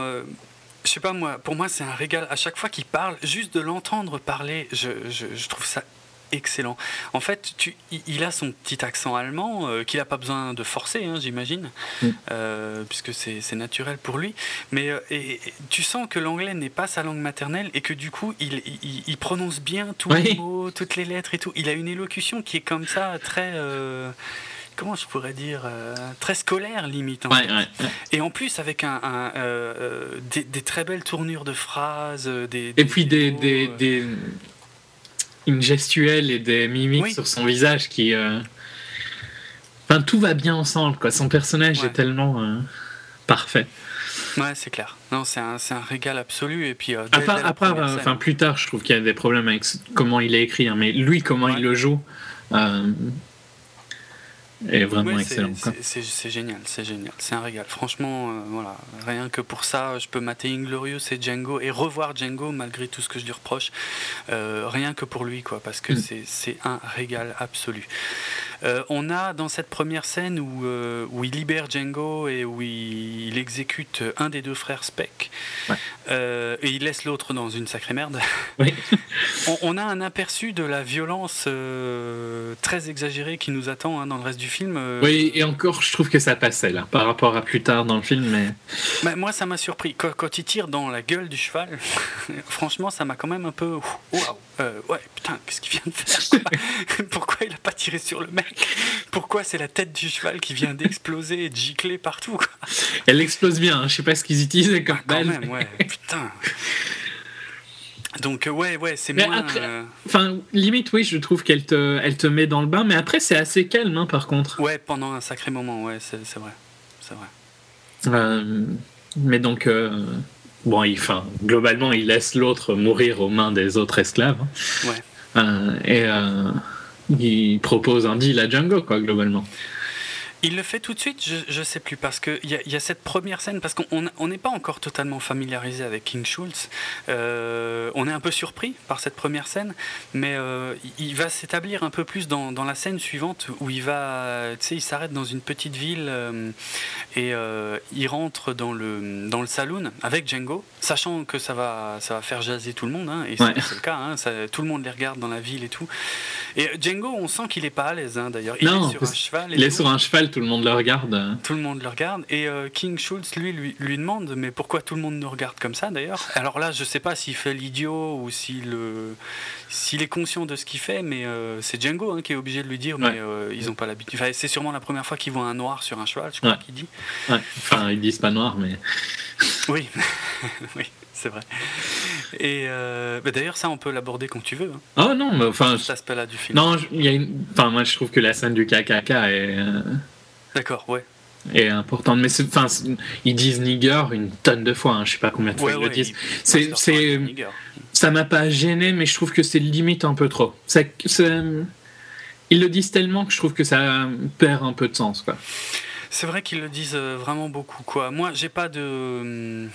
je sais pas moi, pour moi c'est un régal. À chaque fois qu'il parle, juste de l'entendre parler, je, je- je trouve ça excellent. En fait, tu, il- a son petit accent allemand euh, qu'il n'a pas besoin de forcer, hein, j'imagine, Mm. euh, puisque c'est naturel pour lui. Mais euh, et, et tu sens que l'anglais n'est pas sa langue maternelle et que du coup, il, il- il prononce bien tous Oui. les mots, toutes les lettres et tout. Il a une élocution qui est comme ça, très. Comment je pourrais dire euh, Très scolaire, limite. en Ouais, fait. ouais. Et en plus, avec un, un, euh, des, des très belles tournures de phrases. Des, Et puis des, des- une gestuelle et des mimiques Oui. sur son visage qui. euh, Enfin, tout va bien ensemble, quoi. Son personnage Ouais. est tellement euh, parfait. Ouais, c'est clair. Non, c'est un, un régal absolu. Et puis, euh, dès- dès première euh, scène- enfin, plus tard, je trouve qu'il y a des problèmes avec comment il est écrit, hein, mais lui, comment Ouais. il le joue, est vraiment Ouais, c'est- excellent. c'est- génial, c'est génial. C'est un régal. Franchement, euh, voilà, rien que pour ça, je peux mater Inglorious et Django et revoir Django malgré tout ce que je lui reproche. Euh, rien que pour lui, quoi, parce que Mm. c'est un régal absolu. Euh, on a dans cette première scène où, euh, où il libère Django et où il, il exécute un des deux frères Speck Ouais. euh, et il laisse l'autre dans une sacrée merde. Oui. on, on a un aperçu de la violence très exagérée qui nous attend hein, dans le reste du film. Oui, et encore, je trouve que ça passait là, par rapport à plus tard dans le film, mais bah, moi, ça m'a surpris. Quand, quand il tire dans la gueule du cheval, franchement, ça m'a quand même un peu. Waouh! Ouais, putain, qu'est-ce qu'il vient de faire? quoi? Pourquoi il a pas tiré sur le mec? Pourquoi c'est la tête du cheval qui vient d'exploser et de gicler partout? Quoi elle explose bien. hein. Je sais pas ce qu'ils utilisaient comme Ah, quand balle. même, ouais, putain. Donc, ouais, ouais, c'est moins. après- euh, Enfin, limite, oui, je trouve qu'elle te, elle te met dans le bain, mais après, c'est assez calme, hein, par contre. Ouais, pendant un sacré moment, ouais, c'est vrai. C'est vrai. Euh, mais donc, euh, bon, il, enfin, globalement, il laisse l'autre mourir aux mains des autres esclaves. hein. Ouais. Et il propose un deal à Django, quoi, globalement. Il le fait tout de suite, je, je sais plus, parce qu'il y, a- y a cette première scène, parce qu'on on- on n'est pas encore totalement familiarisé avec King Schultz. Euh, on est un peu surpris par cette première scène, mais euh, il- va s'établir un peu plus dans, dans la scène suivante où il va, tu sais, il s'arrête dans une petite ville euh, et il rentre dans le, dans le saloon avec Django, sachant que ça va, ça va faire jaser tout le monde, hein, et c'est Ouais. c'est le cas, hein, ça- tout le monde les regarde dans la ville et tout. Et Django, on sent qu'il est pas à l'aise, hein, d'ailleurs. Il Non, est sur un cheval. Il est sur un cheval, tout le monde le regarde. Tout le monde le regarde et euh, King Schultz lui, lui lui demande mais pourquoi tout le monde nous regarde comme ça d'ailleurs? Alors là je sais pas s'il fait l'idiot ou s'il euh, s'il est conscient de ce qu'il fait mais euh, c'est Django hein, qui est obligé de lui dire mais Ouais. euh, ils ont pas l'habitude. Enfin, c'est sûrement la première fois qu'ils voient un noir sur un cheval je crois Ouais. qu'il dit. Ouais. Enfin, ils disent pas noir, mais. Oui oui c'est vrai. Et euh, bah, d'ailleurs ça on peut l'aborder quand tu veux. Hein, Oh non, mais enfin. cet aspect-là du film. Non, je- il y a une... enfin, moi, je trouve que la scène du KKK est. D'accord ouais. est importante. Mais enfin, ils disent nigger une tonne de fois. hein. Je sais pas combien de fois Ouais, ils le disent. il- C'est-. Ça m'a pas gêné, mais je trouve que c'est limite un peu trop. Ça- Ils le disent tellement que je trouve que ça perd un peu de sens. Quoi. C'est vrai qu'ils le disent euh, vraiment beaucoup. Quoi. Moi, j'ai pas de. hum,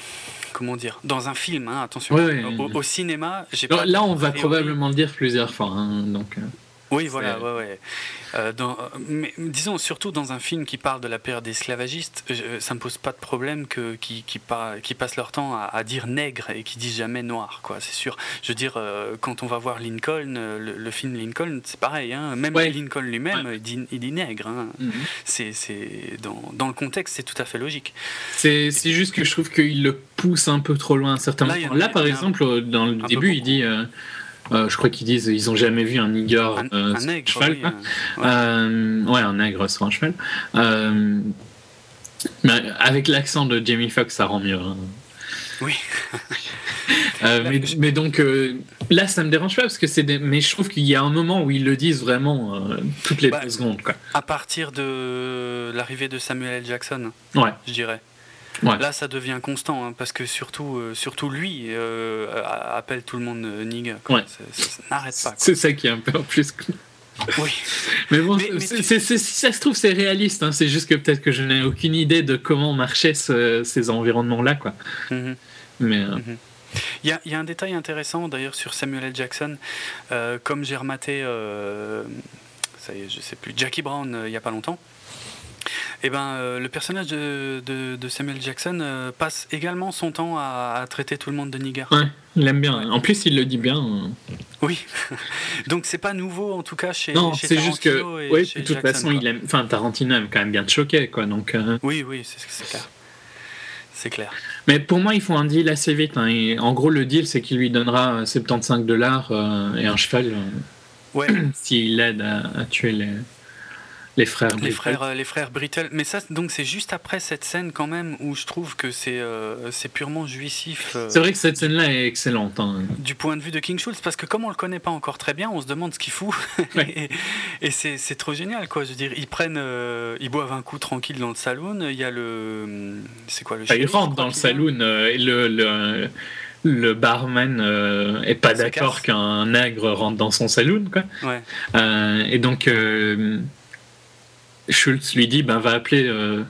Comment dire Dans un film, hein, attention. Ouais. Au, au cinéma, j'ai pas. là, on va probablement le dire plusieurs fois. hein, donc, euh, Oui, voilà, ouais, ouais. Euh, dans- euh, mais disons, surtout dans un film qui parle de la période esclavagiste, je- ça me pose pas de problème que, qui, qui, pa- qui passent leur temps à, à dire nègre et qui disent jamais noir, quoi, c'est sûr. Je veux dire, euh, quand on va voir Lincoln, euh, le, le film Lincoln, c'est pareil, hein, même Ouais. Lincoln lui-même, il, dit, il dit nègre. hein. mhm. C'est, c'est, dans, dans le contexte, c'est tout à fait logique. C'est juste que je trouve qu'il le pousse un peu trop loin à certains moments. Là, par exemple, dans le début, il dit. euh, euh, je crois qu'ils disent ils ont jamais vu un nigger Un, euh, un nègre, cheval. oui, euh, ouais. Euh, ouais, un nègre sur un cheval. Mais avec l'accent de Jamie Foxx, ça rend mieux. hein. Oui. Mais, mais donc là, ça me dérange pas parce que c'est. des- Mais je trouve qu'il y a un moment où ils le disent vraiment toutes les Bah, deux secondes, quoi. À partir de l'arrivée de Samuel L. Jackson, Ouais. je dirais. Ouais. Là, ça devient constant, hein, parce que surtout, euh, surtout lui euh, appelle tout le monde euh, nigga. quoi. Ouais. Ça n'arrête pas. C'est ça qui est un peu en plus. Oui. Mais bon, Mais- mais tu- si ça se trouve, c'est réaliste. hein. C'est juste que peut-être que je n'ai aucune idée de comment marchaient ce- ces environnements-là, quoi. Mhm. Mais euh, Il y, a, il y a un détail intéressant d'ailleurs sur Samuel L. Jackson. Euh, comme j'ai rematé, euh, ça y est, je sais plus, Jackie Brown euh, il y a pas longtemps. Et ben, euh, le personnage de, de- de Samuel Jackson euh, passe également son temps à, à traiter tout le monde de nigger. ouais, il aime bien. En plus, il le dit bien. euh. Oui. Donc c'est pas nouveau en tout cas chez. non, chez c'est juste que, Tarantino de toute Jackson, façon, quoi. il aime. Enfin, Tarantino aime quand même bien te choquer, quoi. Donc. euh, Oui, oui, c'est clair. C'est clair. Mais pour moi, ils font un deal assez vite. hein. Et en gros, le deal, c'est qu'il lui donnera 75 dollars et un cheval Ouais. s'il l'aide à, à tuer les, les frères. Les frères, euh, les frères Brittle. Mais ça, donc c'est juste après cette scène quand même où je trouve que c'est euh, c'est purement jouissif euh, C'est vrai que cette scène-là est excellente. hein. du point de vue de King Schultz parce que comme on le connaît pas encore très bien, on se demande ce qu'il fout. Ouais. et et c'est trop génial quoi. Je veux dire, ils prennent, euh, ils boivent un coup tranquille dans le saloon. Il y a le, c'est quoi le. Enfin, il shérif, rentre je crois, dans le saloon et le, le, le barman euh, est pas d'accord qu'un nègre rentre dans son saloon. Quoi. Ouais. Euh, et donc, euh, Schultz lui dit ben, va appeler. euh,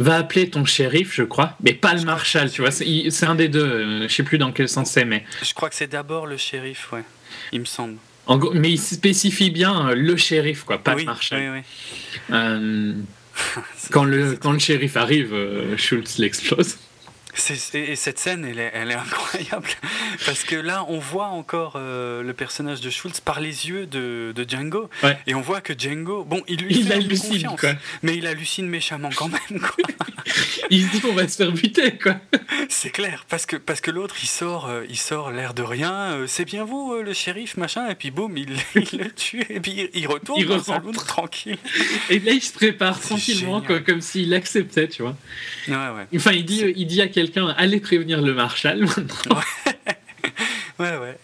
Va appeler ton shérif, je crois, mais pas le marshal, tu vois. C'est un des deux. euh, je sais plus dans quel sens c'est, mais Je crois que c'est d'abord le shérif, ouais. Il me semble. en gros, mais il spécifie bien euh, le shérif, quoi, pas oui, le marshal. oui, oui. Euh, C'est- quand le quand le shérif arrive, Schultz l'explose. Et cette scène, elle est, elle est incroyable. Parce que là, on voit encore euh, le personnage de Schultz par les yeux de, de Django. Ouais. Et on voit que Django, bon, il lui Il fait hallucine, confiance, quoi. Mais il hallucine méchamment quand même, quoi. Il se dit on va se faire buter, quoi. C'est clair. Parce que, parce que l'autre, il sort, euh, il sort l'air de rien. euh, c'est bien vous, le shérif, machin. Et puis boum, il, il le tue. Et puis il, retourne Il dans saloon tranquille. Et là, il se prépare tranquillement, quoi, comme s'il acceptait, tu vois. Ouais, ouais. Enfin, il dit, il dit à quelqu'un allez prévenir le marshal maintenant. Ouais, ouais.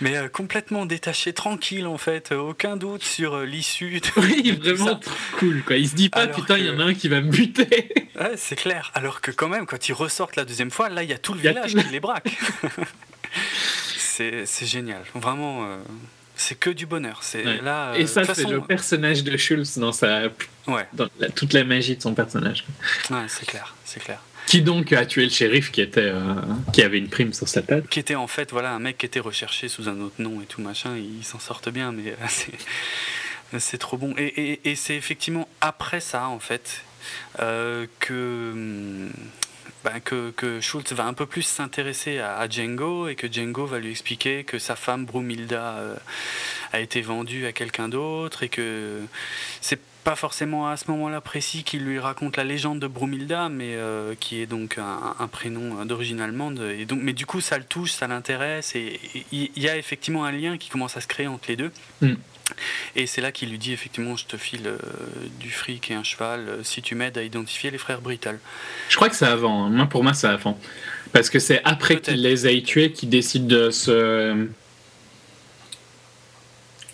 Mais euh, complètement détaché, tranquille en fait, aucun doute sur euh, l'issue. Oui, vraiment cool, quoi. Il se dit pas Alors putain, il y en a un qui va me buter. Ouais, c'est clair. Alors que quand même, quand ils ressortent la deuxième fois, là, il y a tout le y village tout qui les braque. c'est génial. Vraiment, euh, c'est que du bonheur. C'est Ouais. là. euh, Et ça, c'est le personnage de Schultz dans sa, Ouais, dans la- toute la magie de son personnage. ouais, c'est clair, c'est clair. Qui donc a tué le shérif qui était, euh, qui avait une prime sur sa tête. Qui était en fait, voilà, un mec qui était recherché sous un autre nom et tout machin. Ils s'en sortent bien, mais euh, c'est trop bon. Et, c'est effectivement après ça, en fait, euh, que. hum, ben, que, que Schultz va un peu plus s'intéresser à, à Django et que Django va lui expliquer que sa femme Brumilda a été vendue à quelqu'un d'autre et que c'est pas forcément à ce moment-là précis qu'il lui raconte la légende de Brumilda, mais euh, qui est donc un, un prénom d'origine allemande. Et donc, mais du coup, ça le touche, ça l'intéresse et il y, a effectivement un lien qui commence à se créer entre les deux. Mm. Et c'est là qu'il lui dit effectivement, je te file euh, du fric et un cheval euh, si tu m'aides à identifier les frères Brittle. Je crois que c'est avant. hein. Moi, pour moi, c'est avant. Parce que c'est après qu'il les ait tués qu'il décide de se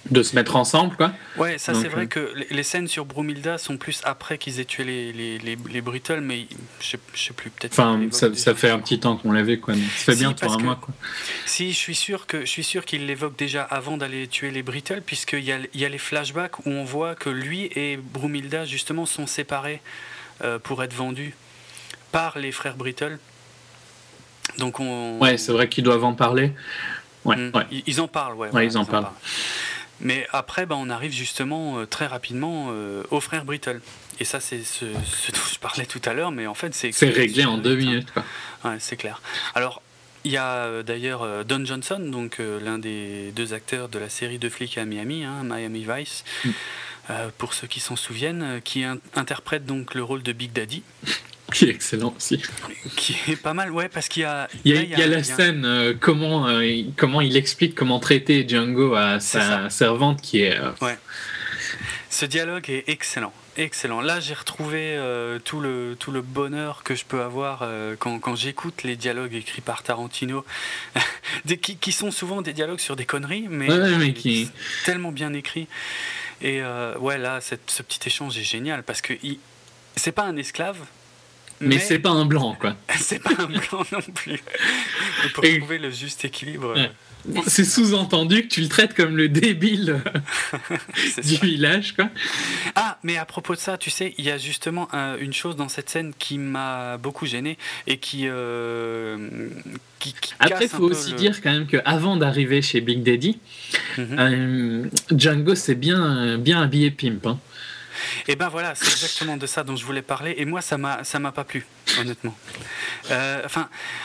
de se mettre ensemble, quoi. Ouais, ça c'est vrai euh, que les- scènes sur Brumilda sont plus après qu'ils aient tué les, les, les, les Brittle, mais je sais, je sais plus, peut-être. Enfin, ça, fait un petit temps qu'on l'avait, quoi. Ça fait Si, bientôt parce un mois, quoi. Si, je suis sûr que je suis sûr qu'il l'évoque déjà avant d'aller tuer les Brittle, puisqu'il y a, y a les flashbacks où on voit que lui et Brumilda justement sont séparés euh, pour être vendus par les frères Brittle. Donc on. Ouais, c'est vrai qu'ils doivent en parler. Ouais, Mm. ouais. Ils, ils en parlent, ouais. Ouais, ils en parlent. Mais après, bah, on arrive justement euh, très rapidement euh, aux frères Brittle. Et ça, c'est ce, ce dont je parlais tout à l'heure, mais en fait, c'est. C'est réglé en deux Hein. minutes, quoi. Ouais, c'est clair. Alors, il y a euh, d'ailleurs euh, Don Johnson, donc l'un des deux acteurs de la série de flics à Miami, hein, Miami Vice, Mm. pour ceux qui s'en souviennent, qui in- interprète donc le rôle de Big Daddy, Qui est excellent aussi. qui est pas mal, ouais, parce qu'il y a. Il y a, là, il y a la il y a- scène, euh, comment, euh, il- comment il explique comment traiter Django à sa servante qui est. euh, Ce dialogue est excellent, excellent. Là, j'ai retrouvé euh, tout, le, tout le bonheur que je peux avoir euh, quand, quand j'écoute les dialogues écrits par Tarantino, des, qui, qui sont souvent des dialogues sur des conneries, mais, Ouais, mais qui- tellement bien écrits. Et ouais, là, cette- ce petit échange est génial parce que il- c'est pas un esclave, Mais, c'est pas un blanc, quoi. c'est pas un blanc non plus. Et pour Et- trouver le juste équilibre, Ouais. C'est sous-entendu que tu le traites comme le débile du ça. village, quoi. Ah, mais à propos de ça, tu sais, il y a justement un- une chose dans cette scène qui m'a beaucoup gêné et qui. euh, qui, qui Après, il faut aussi le- dire quand même qu'avant d'arriver chez Big Daddy, euh, Django s'est bien, bien habillé pimp. hein. Et ben voilà, c'est exactement de ça dont je voulais parler. Et moi, ça m'a, ça m'a pas plu, honnêtement. Euh,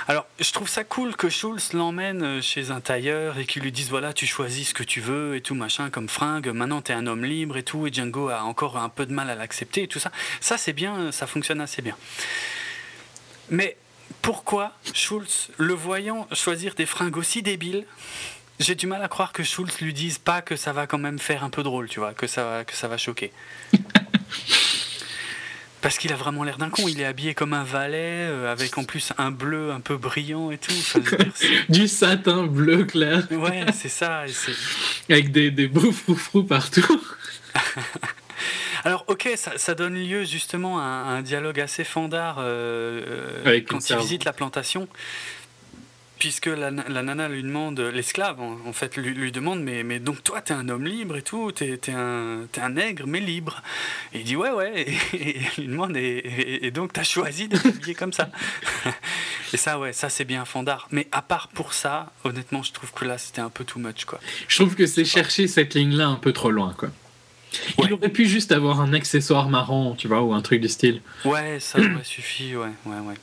alors, je trouve ça cool que Schulz l'emmène euh, chez un tailleur et qu'il lui dise voilà, tu choisis ce que tu veux et tout machin comme fringue. Maintenant, t'es un homme libre et tout. Et Django a encore un peu de mal à l'accepter et tout ça. Ça, c'est bien, ça fonctionne assez bien. Mais pourquoi Schulz, le voyant choisir des fringues aussi débiles, j'ai du mal à croire que Schulz lui dise pas que ça va quand même faire un peu drôle, tu vois, que ça, va- que ça va choquer. Parce qu'il a vraiment l'air d'un con, il est habillé comme un valet, euh, avec en plus un bleu un peu brillant et tout. Enfin, dire, Du satin bleu clair, ouais, c'est ça. et avec des, des beaux froufrous partout. Alors, ok, ça, ça donne lieu justement à un, à un dialogue assez fandard euh, euh, quand il visite la plantation. Puisque la, na- la nana lui demande, l'esclave en, fait, lui, lui demande mais, mais donc toi, t'es un homme libre et tout, t'es es un, t'es un nègre mais libre. Et il dit ouais, ouais. Et, elle lui demande et, et- et donc t'as choisi de t'habiller comme ça. et ça, ouais, ça c'est bien fandard. Mais à part pour ça, honnêtement, je trouve que là c'était un peu too much quoi. Je trouve que c'est chercher cette ligne-là un peu trop loin, quoi. Ouais. Il aurait pu juste avoir un accessoire marrant, tu vois, ou un truc du style. Ouais, ça aurait suffi, ouais, ouais, ouais.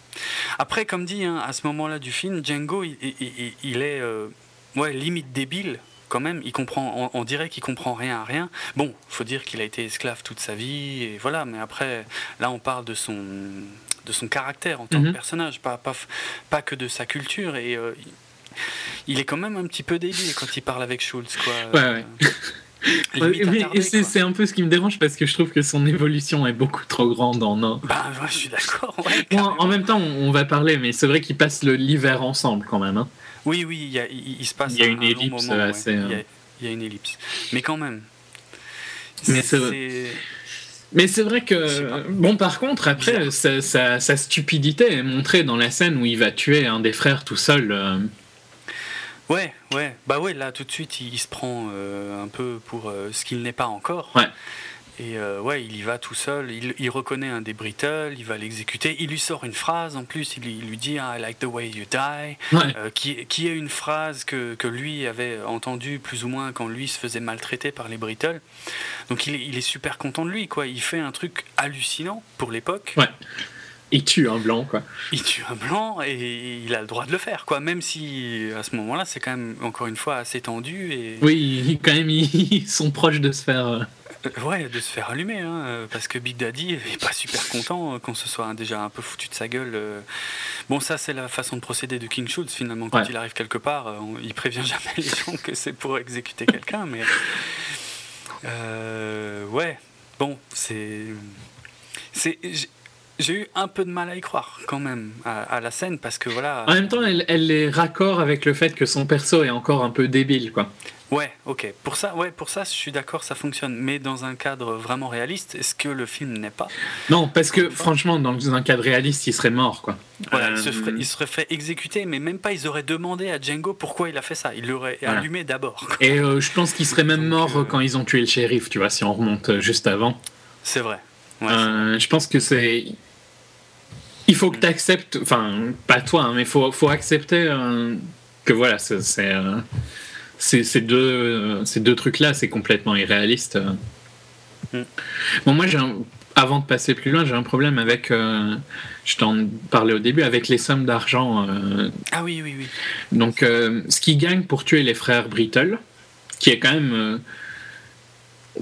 Après, comme dit, hein, à ce moment-là du film, Django, il, il- il- il est euh, ouais, limite débile, quand même. Il comprend, on, on dirait qu'il comprend rien à rien. Bon, faut dire qu'il a été esclave toute sa vie, et voilà, mais après, là, on parle de son, de son caractère en tant Mhm. que personnage, pas, pas, pas que de sa culture, et euh, il- il est quand même un petit peu débile quand il parle avec Schultz, quoi. Ouais, ouais. Et c'est un peu ce qui me dérange parce que je trouve que son évolution est beaucoup trop grande en un. Bah, ouais, je suis d'accord, ouais, Bon, carrément. en même temps, on va parler, mais c'est vrai qu'ils passent l'hiver ensemble quand même. hein. Oui, oui, il, y a- il- il se passe Il y a un- une un ellipse moment, ouais. assez, Il, y a, il y a une ellipse. Mais quand même. Mais c'est Mais c'est vrai que. Bon, par contre, après, Bizarre. sa, sa- sa stupidité est montrée dans la scène où il va tuer un des frères tout seul. euh, Ouais, ouais. Bah ouais, là, tout de suite, il, il se prend euh, un peu pour euh, ce qu'il n'est pas encore. Ouais. Et euh, ouais, il y va tout seul. Il, il reconnaît un des Brittles, il va l'exécuter. Il lui sort une phrase en plus. Il, lui- il lui dit I like the way you die. Ouais. Euh, qui, qui est une phrase que, que lui avait entendue plus ou moins quand lui se faisait maltraiter par les Brittles. Donc il est, il est super content de lui, quoi. Il fait un truc hallucinant pour l'époque. Ouais. Il tue un blanc, quoi. Il tue un blanc et il a le droit de le faire, quoi. Même si à ce moment-là, c'est quand même encore une fois assez tendu et Oui, quand même, ils sont proches de se faire. euh, ouais, de se faire allumer, hein, parce que Big Daddy est pas super content qu'on se soit déjà un peu foutu de sa gueule. euh. Bon, ça c'est la façon de procéder de King Schultz finalement. Quand Ouais. il arrive quelque part, euh, il prévient jamais les gens que c'est pour exécuter quelqu'un, mais euh, ouais, bon, c'est c'est j'ai- eu un peu de mal à y croire quand même à, à la scène parce que voilà. En même temps, elle, elle les raccord avec le fait que son perso est encore un peu débile, quoi. Ouais, ok. Pour ça, ouais, pour ça, je suis d'accord, ça fonctionne. Mais dans un cadre vraiment réaliste, est-ce que le film n'est pas? Non, parce que franchement, dans un cadre réaliste, il serait mort, quoi. Voilà, il, Euh, se ferait, il serait fait exécuter, mais même pas. Ils auraient demandé à Django pourquoi il a fait ça. Il l'aurait Voilà. allumé d'abord. Et euh, je pense qu'il serait même mort euh, quand ils ont tué le shérif, tu vois, si on remonte euh, juste avant. C'est vrai. Ouais, Euh, je pense que c'est. Il faut que tu acceptes, enfin, pas toi, hein, mais il faut, faut accepter euh, que voilà, c'est. c'est, euh, c'est- deux, euh, ces deux trucs-là, c'est complètement irréaliste. euh. Mm. Bon, moi, j'ai un- avant de passer plus loin, j'ai un problème avec. je t'en parlais au début, avec les sommes d'argent. Ah oui, oui, oui. donc, ce qu'il gagne pour tuer les frères Brittle, qui est quand même.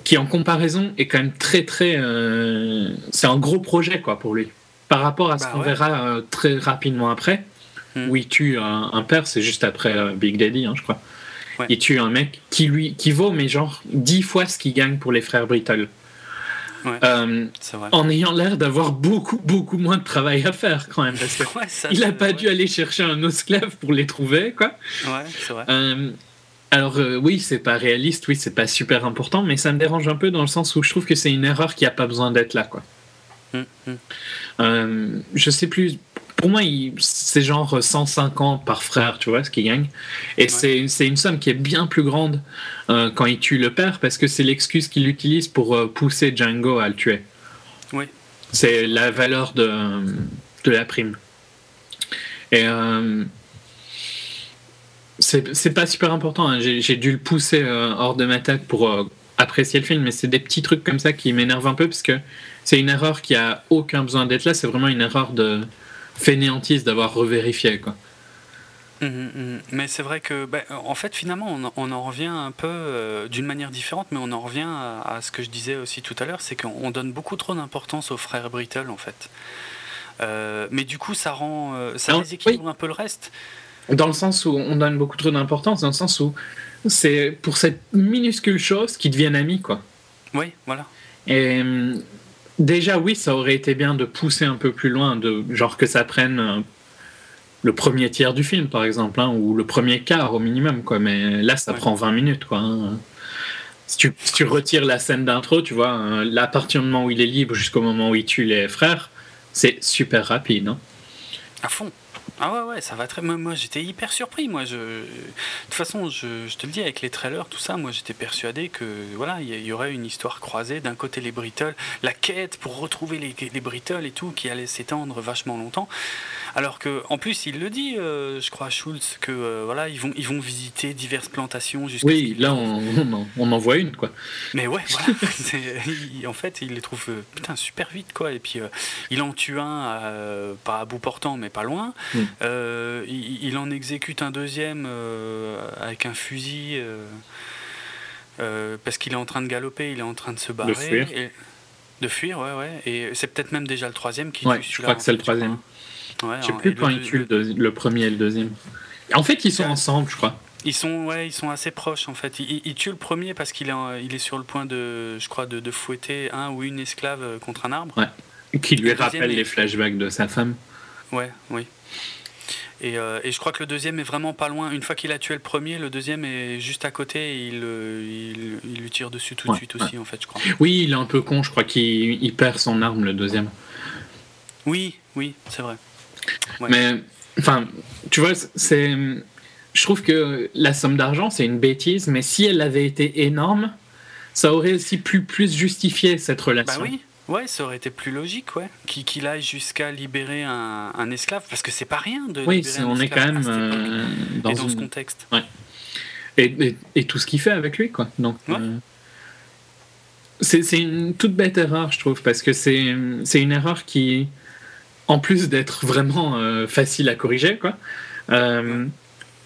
qui en comparaison est quand même très très. euh, c'est un gros projet quoi pour lui. Par rapport à ce Bah qu'on ouais. verra euh, très rapidement après, Hmm. où il tue un, un père, c'est juste après euh, Big Daddy, hein, je crois. Ouais. Il tue un mec qui lui qui vaut mais genre 10 fois ce qu'il gagne pour les frères Brittle. Ouais, euh, en ayant l'air d'avoir beaucoup, beaucoup moins de travail à faire quand même. Parce que Ouais, ça, il a c'est- pas ouais. dû aller chercher un esclave pour les trouver, quoi. Vrai. Euh, alors euh, oui, c'est pas réaliste, oui, c'est pas super important, mais ça me dérange un peu dans le sens où je trouve que c'est une erreur qui a pas besoin d'être là, quoi. Euh, je sais plus. Pour moi, c'est genre 150 par frère, tu vois, ce qu'il gagne. Et c'est c'est une somme qui est bien plus grande euh, quand il tue le père, parce que c'est l'excuse qu'il utilise pour euh, pousser Django à le tuer. Oui. C'est la valeur de, de la prime. Et c'est pas super important. hein. J'ai dû le pousser hors de ma tête pour apprécier le film, mais c'est des petits trucs comme ça qui m'énervent un peu parce que c'est une erreur qui a aucun besoin d'être là. C'est vraiment une erreur de fainéantise d'avoir revérifié. Quoi. Mhm, mhm. Mais c'est vrai que, ben, en fait, finalement, on, en- on en revient un peu euh, d'une manière différente, mais on en revient à, à ce que je disais aussi tout à l'heure, c'est qu'on donne beaucoup trop d'importance aux frères Brittle, en fait. Euh, mais du coup, ça rend, euh, ça déséquilibre un peu le reste. Dans le sens où on donne beaucoup trop d'importance, dans le sens où c'est pour cette minuscule chose qu'ils deviennent amis. Quoi. Oui, voilà. Et euh, déjà, oui, ça aurait été bien de pousser un peu plus loin, de genre que ça prenne euh, le premier tiers du film, par exemple, hein, ou le premier quart au minimum, quoi. Mais là, ça Ouais. prend 20 minutes, quoi. hein. Si tu, si tu retires la scène d'intro, tu vois, euh, là, à partir du moment où il est libre jusqu'au moment où il tue les frères, c'est super rapide. hein. À fond. Ah ouais, ouais, ça va très. Moi, j'étais hyper surpris. Moi, je. De toute façon, je, te le dis, avec les trailers, tout ça, moi, j'étais persuadé que voilà, il y, aurait une histoire croisée. D'un côté, les Brittle, la quête pour retrouver les, les et tout, qui allait s'étendre vachement longtemps. Alors que, en plus, il le dit, euh, je crois, Schultz, que euh, voilà, ils vont, ils vont visiter diverses plantations jusqu'à. Oui, là, on, on en, on en voit une, quoi. mais ouais, voilà. Il- en fait, il les trouve euh, putain super vite quoi. Et puis il en tue un, pas à bout portant, mais pas loin. Mm. Euh, il, il en exécute un deuxième avec un fusil parce qu'il est en train de galoper, il est en train de se barrer. fuir. et- de fuir, ouais, ouais. Et c'est peut-être même déjà le troisième qui Ouais, tue je crois que c'est le crois. Ouais, Je sais plus quand le- il tue le, le- deuxi- le premier et le deuxième. En fait, ils sont Ouais. ensemble, je crois. Ils sont, ouais, ils sont assez proches en fait. Il, il tue le premier parce qu'il est, en- il est sur le point de, je crois, de, de fouetter un ou une esclave euh, contre un arbre. Qui lui Le rappelle est- les flashbacks de sa femme. Ouais, oui. Et, euh, et je crois que le deuxième est vraiment pas loin. Une fois qu'il a tué le premier, le deuxième est juste à côté et il, euh, il, il lui tire dessus tout de Ouais, suite aussi, en fait, je crois. Oui, il est un peu con, je crois qu'il il perd son arme, le deuxième. Oui, oui, c'est vrai. Ouais. Mais, enfin, tu vois, c'est. Je trouve que la somme d'argent, c'est une bêtise, mais si elle avait été énorme, ça aurait aussi pu plus justifier cette Bah relation. oui, ouais, ça aurait été plus logique, ouais. Qu'il aille jusqu'à libérer un, un esclave, parce que c'est pas rien de Oui, libérer c'est- un on est quand même euh, dans, et dans ce contexte. et, et- et tout ce qu'il fait avec lui, quoi. Donc, Ouais. euh, c'est une toute bête erreur, je trouve, parce que c'est c'est une erreur qui, en plus d'être vraiment euh, facile à corriger, quoi, euh,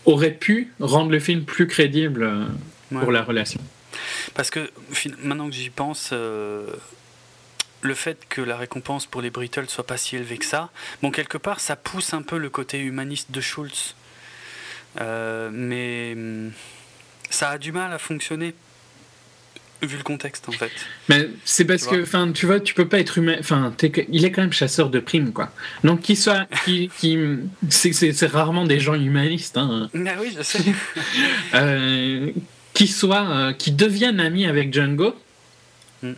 aurait pu rendre le film plus crédible euh, Ouais. pour la relation. Parce que maintenant que j'y pense, euh, le fait que la récompense pour les Brittle soit pas si élevée que ça, bon, quelque part, ça pousse un peu le côté humaniste de Schultz. Mais hum, ça a du mal à fonctionner, vu le contexte, en fait. Mais c'est parce que, enfin, tu vois, tu peux pas être humain. Enfin, il est quand même chasseur de primes, quoi. Donc, qu'il soit, c'est- rarement des gens humanistes, hein. Ah oui, je sais. Euh, qui soit, euh, qui deviennent amis avec Django. Mm.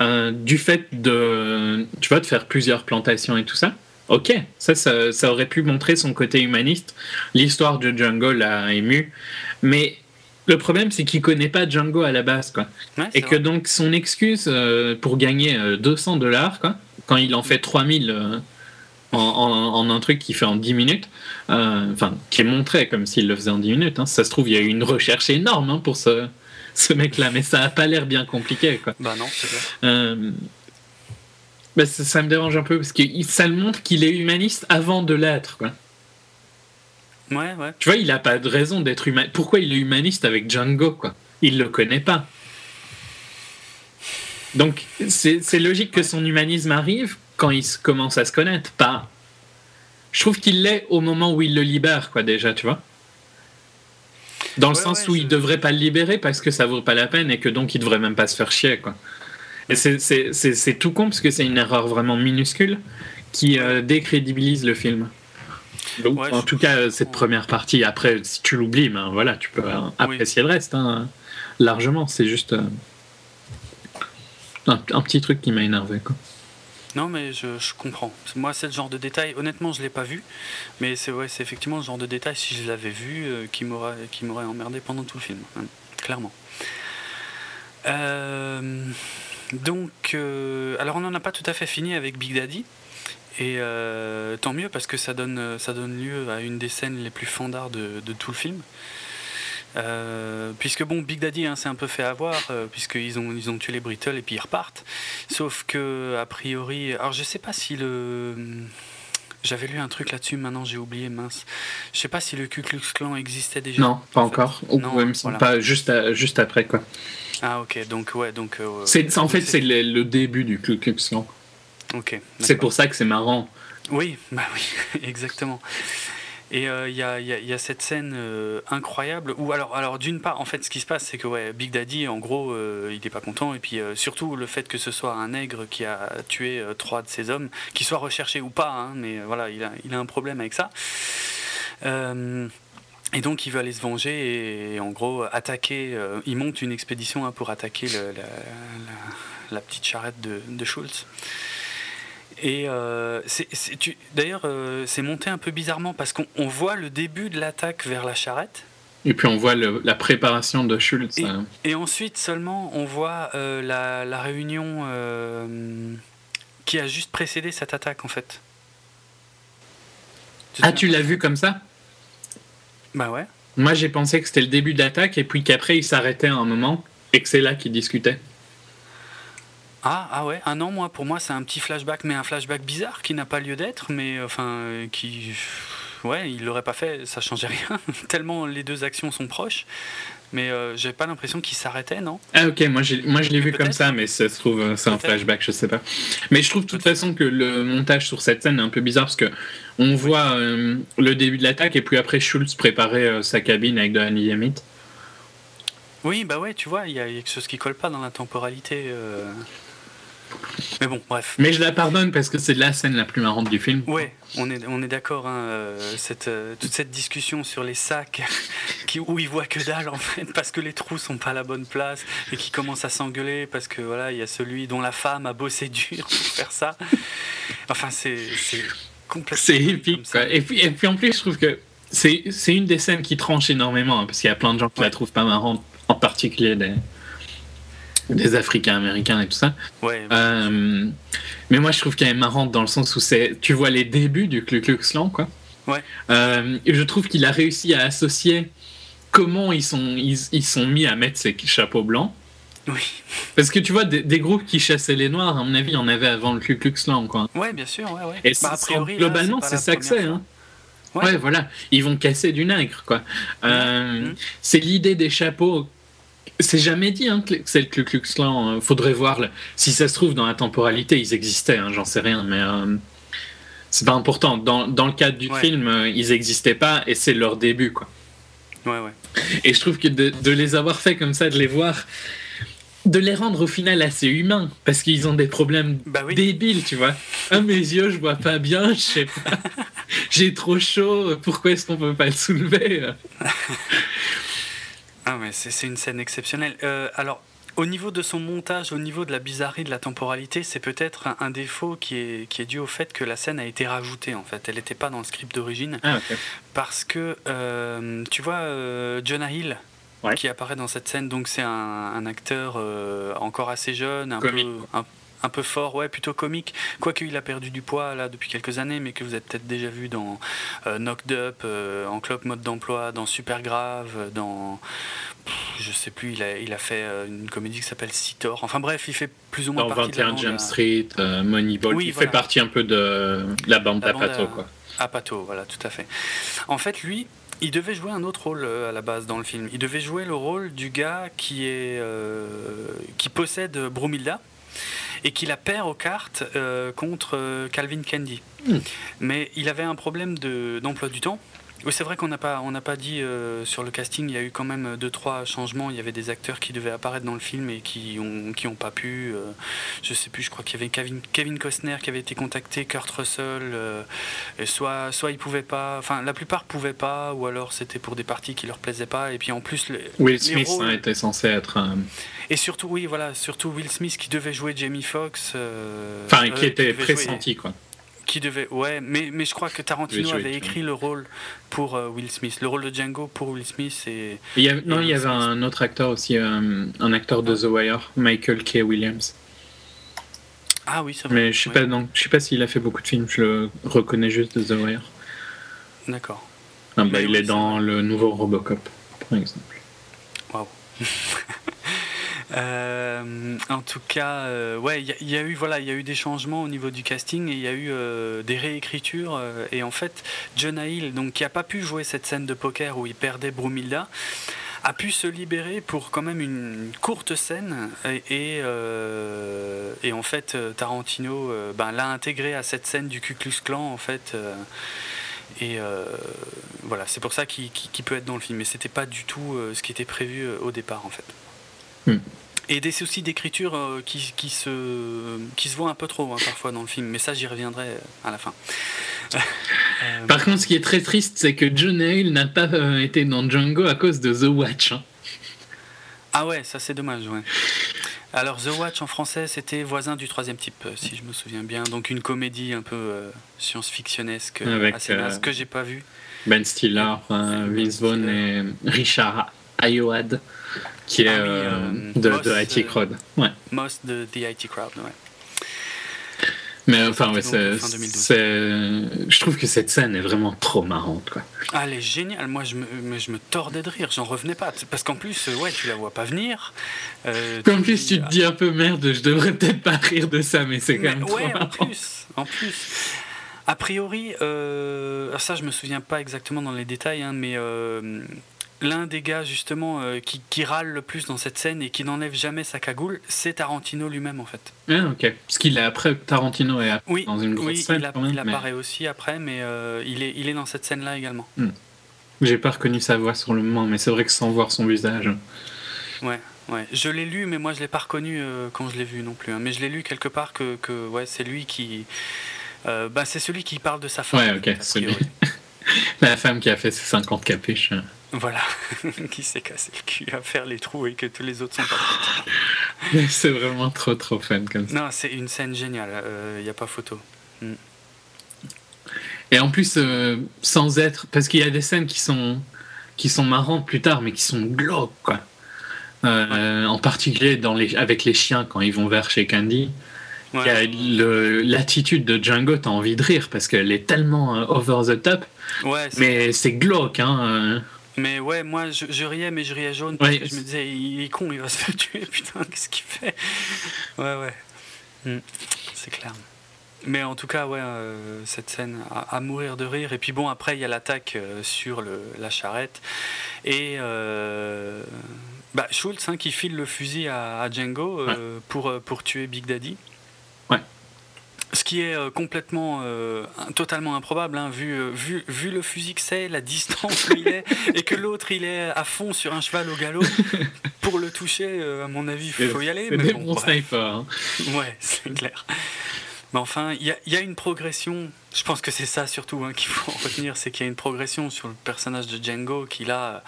euh, du fait de, tu vois, de faire plusieurs plantations et tout ça. Ok, ça, ça, ça aurait pu montrer son côté humaniste. L'histoire de Django l'a ému, mais le problème c'est qu'il connaît pas Django à la base, quoi. Ouais, Et que vrai. donc son excuse euh, pour gagner euh, 200 dollars, quoi, quand il en fait 3000 euh, en, en- en un truc qu'il fait en 10 minutes, euh, enfin, qui est montré comme s'il le faisait en 10 minutes, hein. ça se trouve, il y a eu une recherche énorme hein, pour ce, ce mec-là, mais ça a pas l'air bien compliqué, quoi. Bah non, c'est. Euh, bah, ça, ça me dérange un peu parce que ça le montre qu'il est humaniste avant de l'être, quoi. Ouais, ouais. Tu vois, il a pas de raison d'être humaniste. Pourquoi il est humaniste avec Django, quoi? Il le connaît pas. Donc, c'est logique que son humanisme arrive quand il commence à se connaître, pas. Je trouve qu'il l'est au moment où il le libère, quoi, déjà, tu vois? Dans le sens ouais, où il devrait pas le libérer parce que ça vaut pas la peine et que donc il devrait même pas se faire chier, quoi. Et c'est tout con parce que c'est une erreur vraiment minuscule qui euh, décrédibilise le film. Donc, Ouais, en tout cas, cette première partie. Après, si tu l'oublies, ben voilà, tu peux apprécier le reste hein, largement. C'est juste euh, un, un petit truc qui m'a énervé. Quoi. Non, mais je, je comprends. Moi, c'est le genre de détail. Honnêtement, je l'ai pas vu, mais c'est ouais, effectivement le genre de détail. Si je l'avais vu, euh, qui m'aurait emmerdé pendant tout le film, hein, clairement. Euh, donc, alors on n'en a pas tout à fait fini avec Big Daddy. Et euh, tant mieux parce que ça donne, ça donne lieu à une des scènes les plus fandards de, de tout le film. Euh, puisque bon, Big Daddy hein, s'est un peu fait avoir, euh, puisqu'ils ont, ils ont tué les Brittle et puis ils repartent. Sauf que, a priori, alors je sais pas si le. J'avais lu un truc là-dessus, maintenant j'ai oublié, mince. Je sais pas si le Ku Klux Klan existait déjà. Non, pas en encore. Ou Non, même voilà. pas juste, à- juste après. quoi. Ah ok, donc ouais, donc. euh, C'est c'est- en fait, c'est le, le début du Ku Klux Klan. C'est pour ça que c'est marrant. Oui, bah oui, exactement. Et euh, il y, a, il y a- il y a cette scène euh, incroyable où, alors, alors d'une part, en fait, ce qui se passe, c'est que ouais, Big Daddy, en gros, euh, il n'est pas content. Et puis surtout, le fait que ce soit un nègre qui a tué trois de ses hommes, qu'il soit recherché ou pas, hein, mais voilà, il a, il a un problème avec ça. Et donc, il veut aller se venger et, en gros, attaquer. euh, il monte une expédition hein, pour attaquer le- la, la- la petite charrette de, de Schultz. Et euh, tu- d'ailleurs, euh, c'est monté un peu bizarrement parce qu'on on voit le début de l'attaque vers la charrette. Et puis on voit le- la préparation de Schultz. Et- Et ensuite seulement, on voit euh, la, la réunion qui a juste précédé cette attaque en fait. te Ah, tu l'as vu comme ça? Bah ouais. Moi, j'ai pensé que c'était le début de l'attaque et puis qu'après, il s'arrêtait à un moment et que c'est là qu'ils discutaient. Ah, ah ouais, ah non, moi, pour moi, c'est un petit flashback, mais un flashback bizarre qui n'a pas lieu d'être, mais euh, enfin, euh, qui. Ouais, il l'aurait pas fait, ça changeait rien, tellement les deux actions sont proches. Mais euh, j'ai pas l'impression qu'il s'arrêtait, non? Ah, ok, moi, moi je l'ai vu comme ça, mais ça se trouve, euh, c'est un flashback, je sais pas. Mais je trouve de toute façon que le montage sur cette scène est un peu bizarre parce que on voit euh, le début de l'attaque et puis après Schultz préparer euh, sa cabine avec de la. Oui, bah ouais, tu vois, il y, a il y a quelque chose qui colle pas dans la temporalité. Mais bon, bref. Mais je la pardonne parce que c'est la scène la plus marrante du film. Ouais, on est, on est d'accord. hein, euh, cette, euh, toute cette discussion sur les sacs qui, où ils voient que dalle en fait parce que les trous sont pas à la bonne place et qui commencent à s'engueuler parce que voilà il y a celui dont la femme a bossé dur pour faire ça. Enfin c'est complètement. C'est épique. Quoi. Et, puis, et puis en plus, je trouve que c'est une des scènes qui tranche énormément hein, parce qu'il y a plein de gens qui la Ouais. trouvent pas marrante, en particulier des, des Africains américains et tout ça. Ouais. Euh, mais moi, je trouve qu'elle est marrante dans le sens où c'est, tu vois les débuts du Ku Klux Klan, quoi. Ouais. Euh, et je trouve qu'il a réussi à associer comment ils sont, ils, ils sont mis à mettre ces chapeaux blancs. Oui. Parce que tu vois, des, des groupes qui chassaient les noirs, à mon avis, il y en avait avant le Ku Klux Klan, quoi. Ouais, bien sûr. Ouais, ouais. Et Bah, c'est- globalement, c'est ça que c'est. Hein. Ouais. voilà. Ils vont casser du nègre, quoi. Euh, Mhm. C'est l'idée des chapeaux. C'est jamais dit hein, que c'est le Ku Klux Klan. euh, Faudrait voir. Si ça se trouve, dans la temporalité, ils existaient, hein, j'en sais rien, mais euh, c'est pas important. Dans, dans le cadre du Ouais. film, euh, ils existaient pas et c'est leur début, quoi. Ouais, ouais. Et je trouve que de, de les avoir fait comme ça, de les voir, de les rendre au final assez humains, parce qu'ils ont des problèmes Bah oui. débiles, tu vois. Ah, mes yeux, je vois pas bien, je sais pas. J'ai trop chaud, pourquoi est-ce qu'on peut pas le soulever Ah mais c'est une scène exceptionnelle. Euh, alors, au niveau de son montage, au niveau de la bizarrerie de la temporalité, c'est peut-être un, un défaut qui est, qui est dû au fait que la scène a été rajoutée en fait. Elle n'était pas dans le script d'origine Ah, parce que euh, tu vois euh, Jonah Hill Ouais. qui apparaît dans cette scène, donc c'est un, un acteur euh, encore assez jeune, un Comique, peu un, un peu fort, ouais, plutôt comique. Quoique il a perdu du poids là depuis quelques années, mais que vous avez peut-être déjà vu dans euh, Knocked Up, euh, en Clock Mode d'emploi, dans Super Grave, dans pff, je sais plus, il a, il a fait euh, une comédie qui s'appelle Sitor. Enfin bref, il fait plus ou moins Dans partie de la 21 bande Jump Street, euh, Moneyball, Oui, voilà. fait partie un peu de la bande d'Apato, quoi. À Pato, voilà, tout à fait. En fait, lui, il devait jouer un autre rôle euh, à la base dans le film. Il devait jouer le rôle du gars qui est euh, qui possède Brumilda et qui la perd aux cartes euh, contre euh, Calvin Candy. Hmm. Mais il avait un problème de- d'emploi du temps. Oui, c'est vrai qu'on n'a pas, on n'a pas dit euh, sur le casting. Il y a eu quand même deux trois changements. Il y avait des acteurs qui devaient apparaître dans le film et qui ont, qui ont pas pu. euh, je sais plus. Je crois qu'il y avait Kevin, Kevin Costner qui avait été contacté, Kurt Russell. euh, et soit, soit ils pouvaient pas. Enfin, la plupart pouvaient pas, ou alors c'était pour des parties qui leur plaisaient pas. Et puis en plus, les, Will les Smith rôles- hein, était censé être un- et surtout, oui, voilà, surtout Will Smith qui devait jouer Jamie Foxx. euh, Enfin, euh, qui était jouer- pressenti, quoi. Qui devait, ouais, mais, mais je crois que Tarantino avait écrit le rôle pour euh, Will Smith, le rôle de Django pour Will Smith et Il y avait- non, il y avait un autre acteur aussi, euh, un acteur de The Wire, Michael K. Williams. ah oui c'est vrai. Mais je sais ouais, pas, donc, je sais pas s'il a fait beaucoup de films, je le reconnais juste de The Wire. D'accord. Ah, bah, il oui, est dans le nouveau Robocop, par exemple. Euh, en tout cas, euh, ouais, il y, a- eu voilà, il y a eu des changements au niveau du casting et il y a eu euh, des réécritures et en fait, Jonah Hill, donc qui a pas pu jouer cette scène de poker où il perdait Brumilda, a pu se libérer pour quand même une courte scène et, en fait Tarantino ben, l'a intégré à cette scène du Ku Klux Klan en fait et voilà c'est pour ça qu'il peut être dans le film mais c'était pas du tout ce qui était prévu au départ en fait Hmm. et des soucis d'écriture euh, qui, qui, se, qui se voient un peu trop hein, parfois dans le film mais ça j'y reviendrai euh, à la fin Euh, Par contre, ce qui est très triste, c'est que John Hill n'a pas été dans Django à cause de The Watch. hein. Ah ouais, ça c'est dommage, ouais. Alors The Watch en français c'était Voisin du troisième type, si je me souviens bien. Donc une comédie un peu euh, science-fictionnesque, Avec, assez euh, que j'ai pas vu. Ben Stiller, Vince Vaughn et Richard Ayoade, qui est Ah euh, euh, de, Moss, de IT euh, Crowd. Ouais. Most de The IT Crowd, ouais. Mais enfin, ouais, c'est, en fin 2012. c'est- je trouve que cette scène est vraiment trop marrante. Quoi. Ah, elle est géniale, moi je me, mais je me tordais de rire, j'en revenais pas. Parce qu'en plus, ouais, tu la vois pas venir. Euh, En plus, tu te dis un peu merde, je devrais peut-être pas rire de ça, mais c'est quand Mais même trop ouais, en plus, en plus. A priori, euh, ça je me souviens pas exactement dans les détails, hein, mais euh, l'un des gars justement euh, qui, qui râle le plus dans cette scène et qui n'enlève jamais sa cagoule, c'est Tarantino lui-même en fait. Ah, ok. Parce qu'il est après Tarantino Oui, dans une grosse oui scène. il, a- quand même, il mais apparaît aussi après, mais euh, il, est, il est dans cette scène-là également. J'ai pas reconnu sa voix sur le moment, mais c'est vrai que sans voir son visage. Ouais, ouais. Je l'ai lu, mais moi je l'ai pas reconnu euh, quand je l'ai vu non plus. hein. Mais je l'ai lu quelque part que, que ouais, c'est lui qui. bah, c'est celui qui parle de sa femme. Ouais, ok, fait, La femme qui a fait ses 50 capuches. Voilà, qui s'est cassé le cul à faire les trous et que tous les autres sont pas c'est vraiment trop trop fun comme ça. Non, c'est une scène géniale, il n'y a pas photo. Et en plus, euh, sans être. Parce qu'il y a des scènes qui sont, qui sont marrantes plus tard, mais qui sont glauques, quoi. Euh, En particulier dans les, avec les chiens quand ils vont vers chez Candy. Ouais, L'attitude de Django, t'as envie de rire parce qu'elle est tellement euh, over the top, ouais, mais c'est glauque, hein. euh. mais ouais, moi je, je riais, mais je riais jaune parce Ouais, que je me disais, il est con, il va se faire tuer, putain, qu'est-ce qu'il fait? Ouais, ouais, Hmm, c'est clair. Mais en tout cas, ouais, euh, cette scène à, à mourir de rire. Et puis bon, après, il y a l'attaque euh, sur le, la charrette. Et euh, bah, Schultz hein, qui file le fusil à, à Django pour, pour tuer Big Daddy. Ce qui est euh, complètement, euh, totalement improbable, hein, vu, euh, vu, vu le fusil que c'est, la distance où il est, et que l'autre il est à fond sur un cheval au galop. Pour le toucher, à mon avis, il faut y aller. C'est mais des bon, bons snipers. hein. Ouais, c'est clair. Mais enfin, il y, a- il y a une progression. Je pense que c'est ça surtout hein, qu'il faut en retenir, c'est qu'il y a une progression sur le personnage de Django qui là,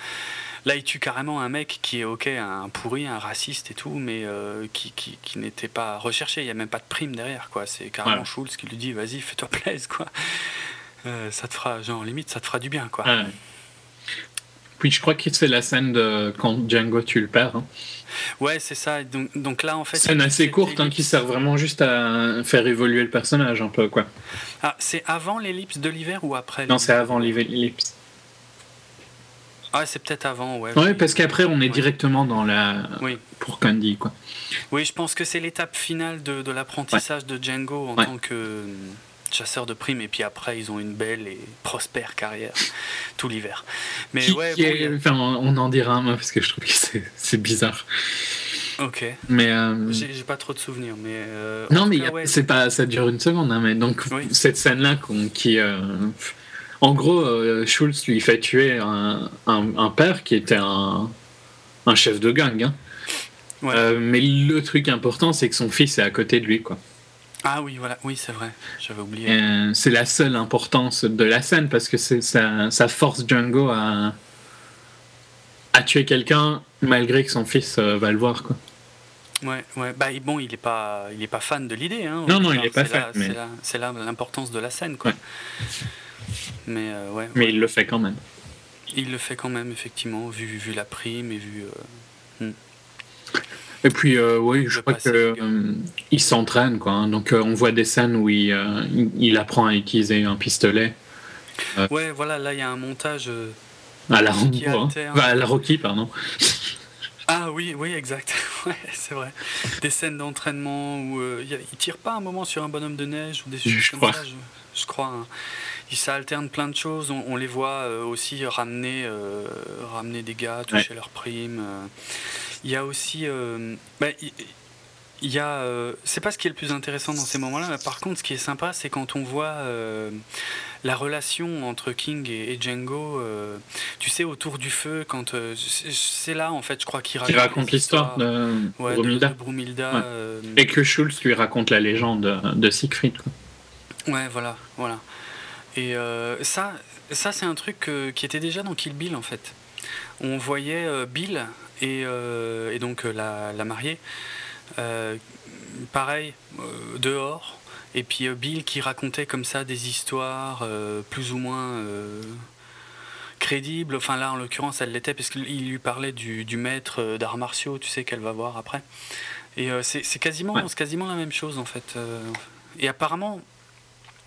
là il tue carrément un mec qui est ok, un pourri, un raciste et tout, mais euh, qui, qui, qui n'était pas recherché. Il n'y a même pas de prime derrière, quoi. C'est carrément Ouais. Schultz qui lui dit, vas-y, fais-toi plaisir, quoi. Euh, ça te fera, genre limite, ça te fera du bien, quoi. Ouais. Puis je crois que c'est la scène de quand Django tue le père. hein. Ouais, c'est ça. Donc, donc là, en fait, Scène assez courte hein, qui sert vraiment juste à faire évoluer le personnage un peu quoi. Ah, c'est avant l'ellipse de l'hiver ou après Non, c'est avant l'ellipse. Ah, c'est peut-être avant, ouais. Ouais, parce qu'après on est Ouais. directement dans la Oui. pour Candy quoi. Oui, je pense que c'est l'étape finale de, de l'apprentissage de Django en Ouais. tant que euh, chasseur de primes. Et puis après, ils ont une belle et prospère carrière tout l'hiver. Mais Qui- ouais, qui bon, est- il y a- enfin, on en dira un mot parce que je trouve que c'est c'est bizarre. ok. Mais euh, J'ai pas trop de souvenirs, mais. euh, non, mais cas, il y a- ouais, c'est pas ça dure une seconde hein, mais donc Oui. cette scène là qui euh, En gros, euh, Schultz lui fait tuer un, un- un père qui était un, un chef de gang. hein. Ouais. Euh, mais le truc important, c'est que son fils est à côté de lui. quoi. Ah oui, voilà, oui, c'est vrai, j'avais oublié. Euh, c'est la seule importance de la scène parce que ça, ça force Django à, à tuer quelqu'un malgré que son fils euh, va le voir. Quoi. Ouais, ouais. Bah, bon, il est pas, il est pas fan de l'idée. Hein, Non, non, il est pas fan, mais- C'est là, c'est là l'importance de la scène, quoi. Ouais. Mais euh, ouais, Mais ouais. il le fait quand même. il le fait quand même, effectivement, vu, vu la prime et vu. euh, Et puis, euh, oui, je Le crois gars. euh, il s'entraîne, quoi. hein. Donc, euh, on voit des scènes où il, euh, il- il apprend à utiliser un pistolet Ouais, voilà, là, il y a un montage. euh, à la Rambo, Qui hein. alterne. Enfin, à la Rocky, pardon. Ah oui, oui, exact. Ouais, c'est vrai. Des scènes d'entraînement où euh, il il tire pas un moment sur un bonhomme de neige ou des choses Je comme crois. ça. Je, je crois. hein. Ça alterne plein de choses. On, on les voit euh, aussi ramener, euh, ramener des gars, toucher leur prime. euh. Il y a aussi, euh, bah, il- y a, euh, c'est pas ce qui est le plus intéressant dans ces moments-là. mais Par contre, ce qui est sympa, c'est quand on voit euh, la relation entre King et, et Django. euh, tu sais, autour du feu, quand c'est là en fait, je crois qu'il Qui raconte l'histoire de Ouais, de- de Ouais. euh, Et que Schultz lui raconte la légende de Siegfried. Quoi. ouais, voilà, voilà. Et euh, ça, ça c'est un truc euh, qui était déjà dans Kill Bill en fait. On voyait euh, Bill et, et donc la, la mariée, pareil, dehors. Et puis Bill qui racontait comme ça des histoires plus ou moins crédibles. Enfin là, en l'occurrence, elle l'était parce qu'il lui parlait du, du maître d'arts martiaux, tu sais, qu'elle va voir après. Et euh, c'est quasiment, Ouais. quasiment la même chose en fait. Et apparemment,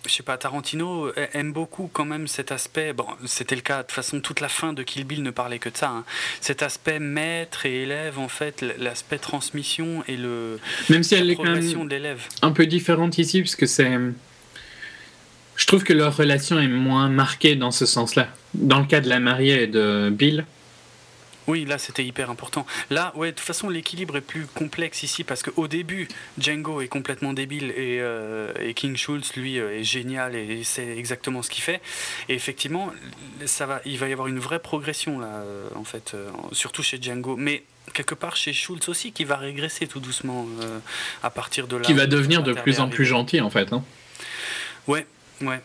je sais pas, Tarantino a- aime beaucoup quand même cet aspect. Bon, c'était le cas de toute façon, toute la fin de Kill Bill ne parlait que de ça. hein. Cet aspect maître et élève, en fait, l'aspect transmission et le Même si elle la est quand même de l'élève. un peu différente ici, parce que c'est. Je trouve que leur relation est moins marquée dans ce sens-là. Dans le cas de la mariée et de Bill, Oui, là c'était hyper important. Là, ouais, de toute façon, l'équilibre est plus complexe ici parce qu'au début, Django est complètement débile et, euh, et King Schultz, lui, euh, est génial et c'est exactement ce qu'il fait. Et effectivement, ça va, il va y avoir une vraie progression là, euh, en fait, surtout chez Django. Mais quelque part chez Schultz aussi, qui va régresser tout doucement euh, à partir de là. qui va devenir de plus en plus gentil, en fait. hein. Ouais, ouais.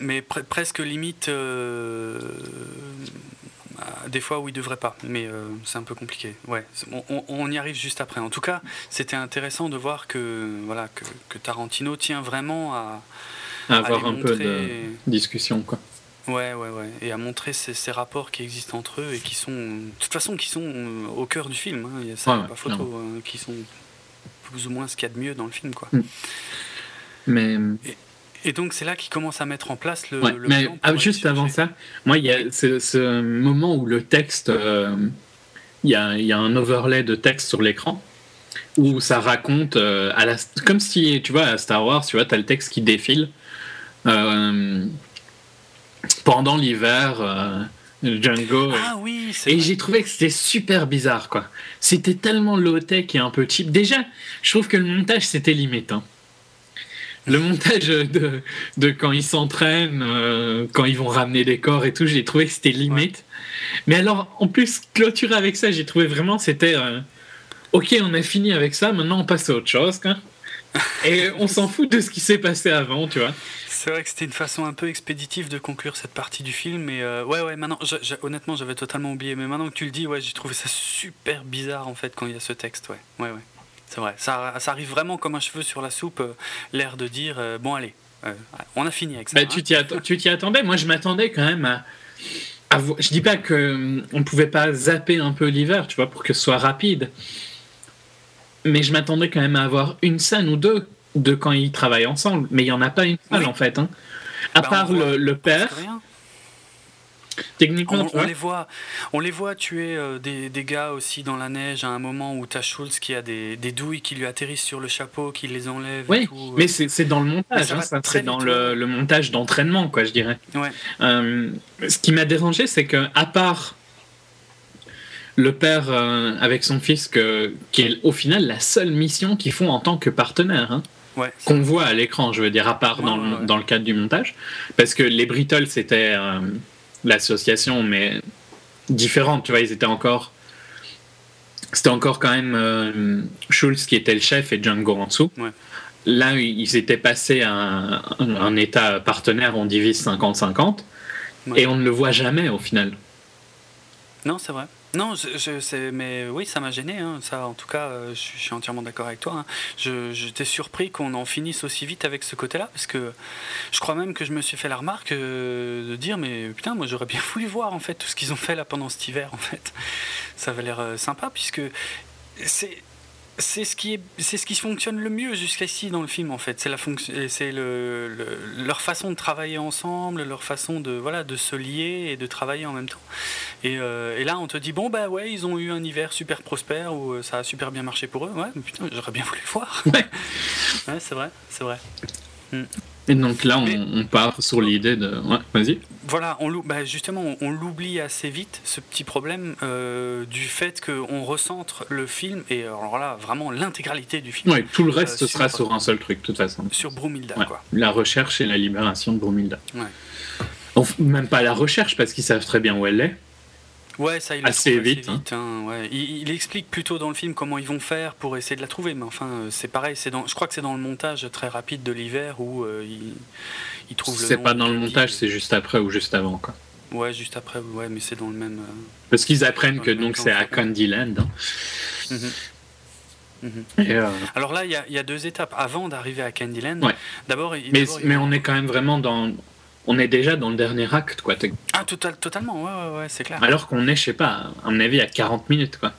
Mais pre- presque limite. euh, des fois où il devrait pas, mais euh, c'est un peu compliqué. Ouais, on, y arrive juste après. En tout cas, c'était intéressant de voir que voilà que, que Tarantino tient vraiment à, À à avoir un peu de discussion, quoi. Ouais, ouais, ouais. Et à montrer ces, ces rapports qui existent entre eux et qui sont, de toute façon, qui sont euh, au cœur du film. hein. Il y a ça, Ouais, a pas ouais, photo, hein, qui sont plus ou moins ce qu'il y a de mieux dans le film, quoi. Mm. Mais, Et donc c'est là qu'il commence à mettre en place le, ouais, le mais plan ah, juste avant ça, moi, il y a ce, ce moment où le texte, euh, il y, a, il y a un overlay de texte sur l'écran où ça raconte, euh, à la, comme si, tu vois, à Star Wars, tu vois, as le texte qui défile. Euh, pendant l'hiver, Django. Ah oui, Et j'ai trouvé que c'était super bizarre, quoi. C'était tellement low-tech et un peu cheap. Déjà, je trouve que le montage, c'était limite. hein. Le montage de, de quand ils s'entraînent, euh, quand ils vont ramener des corps et tout, j'ai trouvé que c'était limite. Mais alors, en plus, clôturer avec ça, j'ai trouvé vraiment c'était. euh, ok, on a fini avec ça, maintenant on passe à autre chose, quoi. Et on s'en fout de ce qui s'est passé avant, tu vois. C'est vrai que c'était une façon un peu expéditive de conclure cette partie du film. Mais euh, ouais, ouais, maintenant, honnêtement, j'avais totalement oublié. Mais maintenant que tu le dis, ouais, j'ai trouvé ça super bizarre en fait quand il y a ce texte. Ouais, ouais, ouais. C'est vrai. Ça, ça arrive vraiment comme un cheveu sur la soupe, euh, l'air de dire euh, bon, allez, euh, on a fini avec ça. Bah, hein. tu t'y attendais Moi, je m'attendais quand même à. à je dis pas que on pouvait pas zapper un peu l'hiver, tu vois, pour que ce soit rapide. Mais je m'attendais quand même à avoir une scène ou deux de quand ils travaillent ensemble. Mais il y en a pas une seule Oui. en fait. hein. À Bah, part le, le père, rien. Techniquement, On, les voit, on les voit tuer euh, des, des gars aussi dans la neige à un moment où t'as Schultz qui a des, des douilles qui lui atterrissent sur le chapeau, qui les enlève. et Oui, tout. euh. mais c'est dans le Mais montage, ça hein, c'est dans le, montage d'entraînement, quoi, je dirais. Ouais. Euh, ce qui m'a dérangé, c'est que à part le père euh, avec son fils, que, qui est au final la seule mission qu'ils font en tant que partenaire. hein, Ouais. qu'on voit à l'écran, je veux dire, à part Ouais, dans, le- ouais. dans le cadre du montage. Parce que les Brittles, c'était euh, l'association, mais différente, tu vois, ils étaient encore. C'était encore quand même euh, Schultz qui était le chef et Django en dessous. Ouais. Là, ils étaient passés à un, un- un état partenaire, on divise 50-50, Ouais. et on ne le voit jamais au final. Non, c'est vrai. Non, je, je- c'est- mais oui, ça m'a gêné. hein. Ça, en tout cas, euh, je, suis- entièrement d'accord avec toi. hein. J'étais surpris qu'on en finisse aussi vite avec ce côté-là, parce que je crois même que je me suis fait la remarque euh, de dire, mais putain, moi j'aurais bien voulu voir en fait tout ce qu'ils ont fait là pendant cet hiver. En fait, ça avait l'air euh, sympa, puisque c'est c'est ce qui est, c'est ce qui fonctionne le mieux jusqu'ici dans le film en fait. C'est la fonction, c'est le, le- leur façon de travailler ensemble, leur façon de voilà de se lier et de travailler en même temps. Et, euh, et là, on te dit bon bah ouais, ils ont eu un hiver super prospère où euh, ça a super bien marché pour eux. Ouais, mais putain, j'aurais bien voulu le voir. Ouais. Ouais, c'est vrai, c'est vrai. Et donc là, on, Mais- on part sur l'idée de. Ouais, vas-y. Voilà, on bah, justement, on, l'oublie assez vite, ce petit problème euh, du fait qu'on recentre le film, et alors là, vraiment l'intégralité du film, Ouais, tout le reste, Euh, ce sera sur- un seul truc, de toute façon. sur Brumilda. Ouais. Quoi. La recherche et la libération de Bromilda. Ouais. Enfin, même pas la recherche, parce qu'ils savent très bien où elle est. Ouais, ça, il Assez trouve vite, hein, ouais. il, il explique plutôt dans le film comment ils vont faire pour essayer de la trouver, mais enfin, euh, c'est pareil. C'est dans, je crois que c'est dans le montage très rapide de l'hiver où euh, il, il trouve C'est pas dans le montage, c'est juste après ou juste avant. Quoi. Ouais, juste après, ouais, mais c'est dans le même. euh, Parce qu'ils apprennent que donc c'est à. Candyland. hein. mhm. Mhm. Et, euh, Alors là, il y, a- il y a deux étapes. Avant d'arriver à Candyland, Ouais. d'abord. il- mais, mais on est quand même vraiment dans. On est déjà dans le dernier acte, quoi. Ah, total, totalement, ouais, ouais, ouais, c'est clair. Alors qu'on est, je sais pas, à mon avis, à 40 minutes, quoi.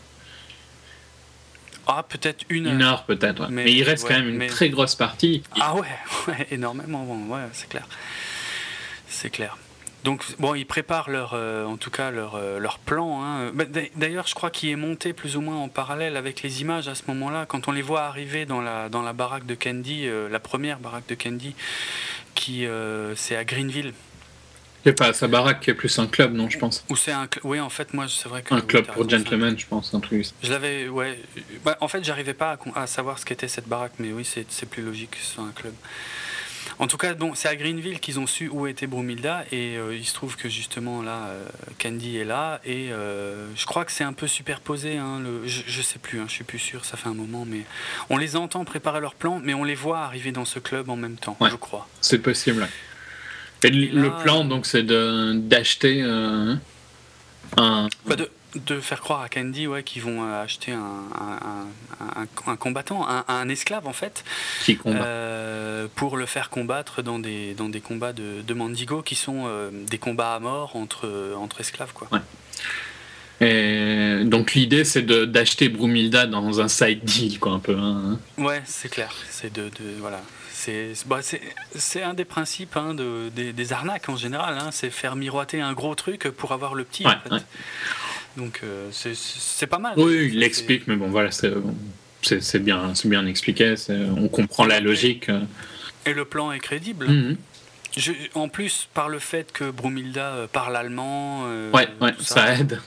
Ah, peut-être une, Une heure peut-être, ouais. mais, Mais- il reste ouais, quand même une mais- très grosse partie. Ah ouais, ouais, énormément, bon, ouais, c'est clair. C'est clair. Donc, bon, ils préparent leur, euh, en tout cas leur, euh, leur plan. hein. Bah, d'a- D'ailleurs, je crois qu'il est monté plus ou moins en parallèle avec les images à ce moment-là. Quand on les voit arriver dans la, dans la baraque de Candy, euh, la première baraque de Candy, qui euh, c'est à Greenville. Sais pas, sa baraque qui est plus un club, non, je pense. Ou c'est un. Oui, en fait, moi, c'est vrai que. Un club pour c'est gentlemen, je pense, un truc. Je l'avais, ouais. Bah, en fait, j'arrivais pas à, savoir ce qu'était cette baraque, mais oui, c'est c'est plus logique que ce soit un club. En tout cas, bon, c'est à Greenville qu'ils ont su où était Brumilda, et euh, il se trouve que justement là, euh, Candy est là, et euh, je crois que c'est un peu superposé. Hein, le, je, je sais plus, hein, je suis plus sûr, ça fait un moment, mais on les entend préparer leur plan, mais on les voit arriver dans ce club en même temps, Ouais. je crois. C'est possible. Et le Et là, le plan, donc, c'est d'acheter un. Bah, de, de faire croire à Candy ouais, qu'ils vont euh, acheter un, un, un- un- un combattant, un, esclave en fait. qui. Euh, pour le faire combattre dans des, dans des combats de, de Mandigo qui sont euh, des combats à mort entre, entre esclaves. Quoi. Et donc l'idée c'est d'acheter Brumilda dans un side deal quoi un peu. hein. Ouais, c'est clair. C'est de, de- voilà. C'est bah, un des principes hein, de, des, des arnaques en général. hein, c'est faire miroiter un gros truc pour avoir le petit. Ouais, en fait. ouais. Donc euh, c'est- pas mal. Oui, il l'explique mais bon voilà c'est bien bien expliqué. On comprend la logique. euh. Et le plan est crédible. Mhm. Je- en plus, par le fait que Brumilda euh, parle allemand, euh, Ouais ouais ça aide.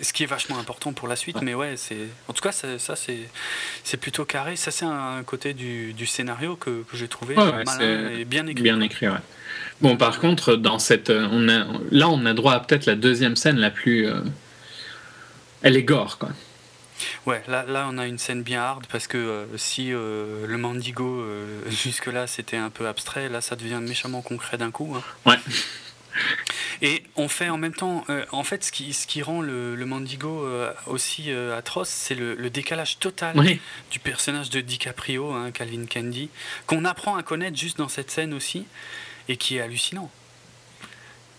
ce qui est vachement important pour la suite, Ouais. mais ouais, c'est en tout cas ça, ça, c'est plutôt carré. Ça c'est un côté du, du scénario que, que j'ai trouvé Ouais, malin et bien écrit. Bien écrit ouais. Bon par contre dans cette on a là on a droit à peut-être la deuxième scène la plus euh, elle est gore quoi. Ouais, là, là on a une scène bien hard parce que euh, si euh, le Mandigo euh, jusque là c'était un peu abstrait, là ça devient méchamment concret d'un coup. hein. Ouais. Et on fait en même temps, en fait, ce qui, ce qui rend le, le Mandigo aussi atroce, c'est le, le décalage total Oui. du personnage de DiCaprio, hein, Calvin Candy, qu'on apprend à connaître juste dans cette scène aussi, et qui est hallucinant,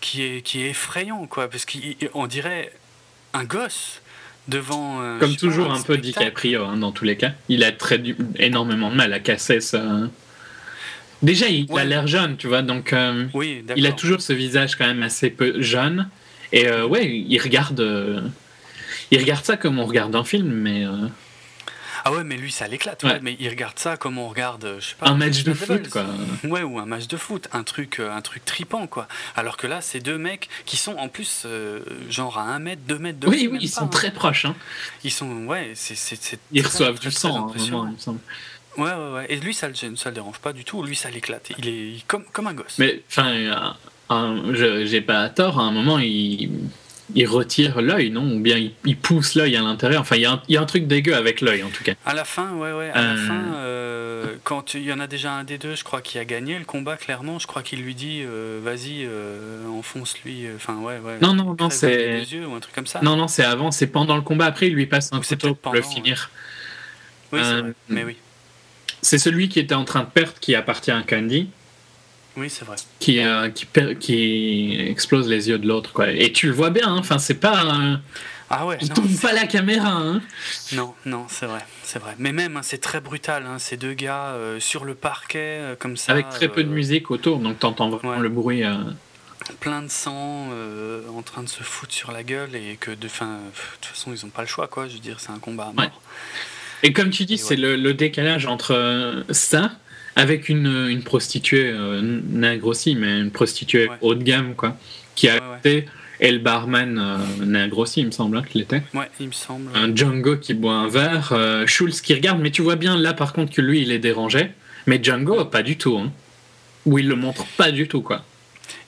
qui est, qui est effrayant, quoi, parce qu'on dirait un gosse devant. euh, Comme pas, toujours un peu. DiCaprio hein, dans tous les cas. Il a très du- énormément de mal à casser ça. Déjà il Ouais. a l'air jeune tu vois donc. euh, Oui. Il a toujours ce visage quand même assez peu jeune. Et euh, ouais, il regarde, euh, il regarde ça comme on regarde un film, mais Ah ouais, mais lui, ça l'éclate. Ouais. ouais, mais il regarde ça comme on regarde, euh, je sais pas, Un match de foot, quoi. Ouais, ou un match de foot, un truc, euh, un truc tripant, quoi. Alors que là, c'est deux mecs qui sont en plus, euh, genre à 1 mètre, 2 mètres de Oui, oui, ils pas, sont hein. très proches. Hein. Ils sont, ouais, c'est. Ils très, reçoivent très, du sang à moment, il me semble. Ouais, ouais, ouais. Et lui, ça le gêne, ça le dérange pas du tout. Lui, ça l'éclate. Il est comme, comme un gosse. Mais enfin, j'ai pas tort, à un moment, il, il retire l'œil, non? Ou bien il, il pousse l'œil à l'intérieur? Enfin, il y, a un- il y a un truc dégueu avec l'œil, en tout cas. À la fin, ouais, ouais, à la Euh. fin, euh, quand il y en a déjà un des deux, je crois, qui a gagné le combat, clairement, je crois qu'il lui dit, euh, vas-y, enfonce-lui, enfin, ouais, ouais. Non, non, non, c'est- yeux ou un truc comme ça. Non, non, c'est avant, c'est pendant le combat. Après, il lui passe un couteau pour le finir. Oui, c'est Euh, vrai. Mais oui, C'est celui qui était en train de perdre qui appartient à Candy, oui, c'est vrai. qui, euh, qui, explose les yeux de l'autre. quoi. Et tu le vois bien, hein. enfin, c'est pas. euh, Ah ouais, il tourne pas la caméra. Hein. non, non, c'est vrai, c'est vrai. Mais même, hein, c'est très brutal, hein, ces deux gars euh, sur le parquet, euh, comme ça. Avec très peu de musique autour, donc t'entends vraiment ouais. le bruit. plein de sang, en train de se foutre sur la gueule et que de, fin, de toute façon ils ont pas le choix quoi. Je veux dire c'est un combat à mort. Ouais. Et comme tu dis, c'est ouais. le, le décalage entre ça avec une, une prostituée euh, nègre aussi, mais une prostituée Ouais. haut de gamme, quoi, qui a Ouais, ouais. été, et le barman euh, nègre aussi, il me semble hein, qu'il était. Ouais, il me semble. Un Django qui boit un verre, euh, Schulz qui regarde, mais tu vois bien là par contre que lui il est dérangé, mais Django pas du tout. Hein. Ou il le montre pas du tout, quoi.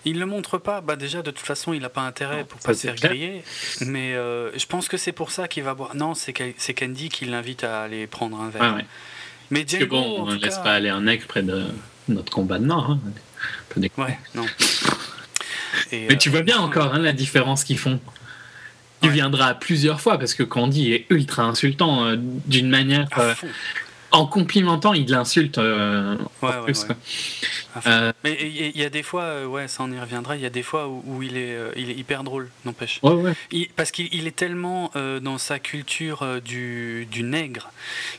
Il le montre pas. Bah déjà de toute façon il a pas intérêt Non, pour pas se faire griller. Mais euh, je pense que c'est pour ça qu'il va boire. Non, c'est Candy qui l'invite à aller prendre un verre. Ah ouais. Mais Parce que bon, on ne laisse cas- pas aller un nègre près de notre combat de mort. Hein. Ouais, non. Et, Mais tu euh, vois bien encore hein, la différence qu'ils font. Tu Ouais. viendras plusieurs fois parce que Candy est ultra insultant euh, d'une manière. euh, en complimentant, il l'insulte euh, Ouais, en ouais, plus. ouais. quoi. à fond. Euh, Mais il y a des fois, euh, ouais, ça on y reviendra. Il y a des fois où, où il est, il est hyper drôle, n'empêche. parce qu'il il est tellement euh, dans sa culture du, du nègre,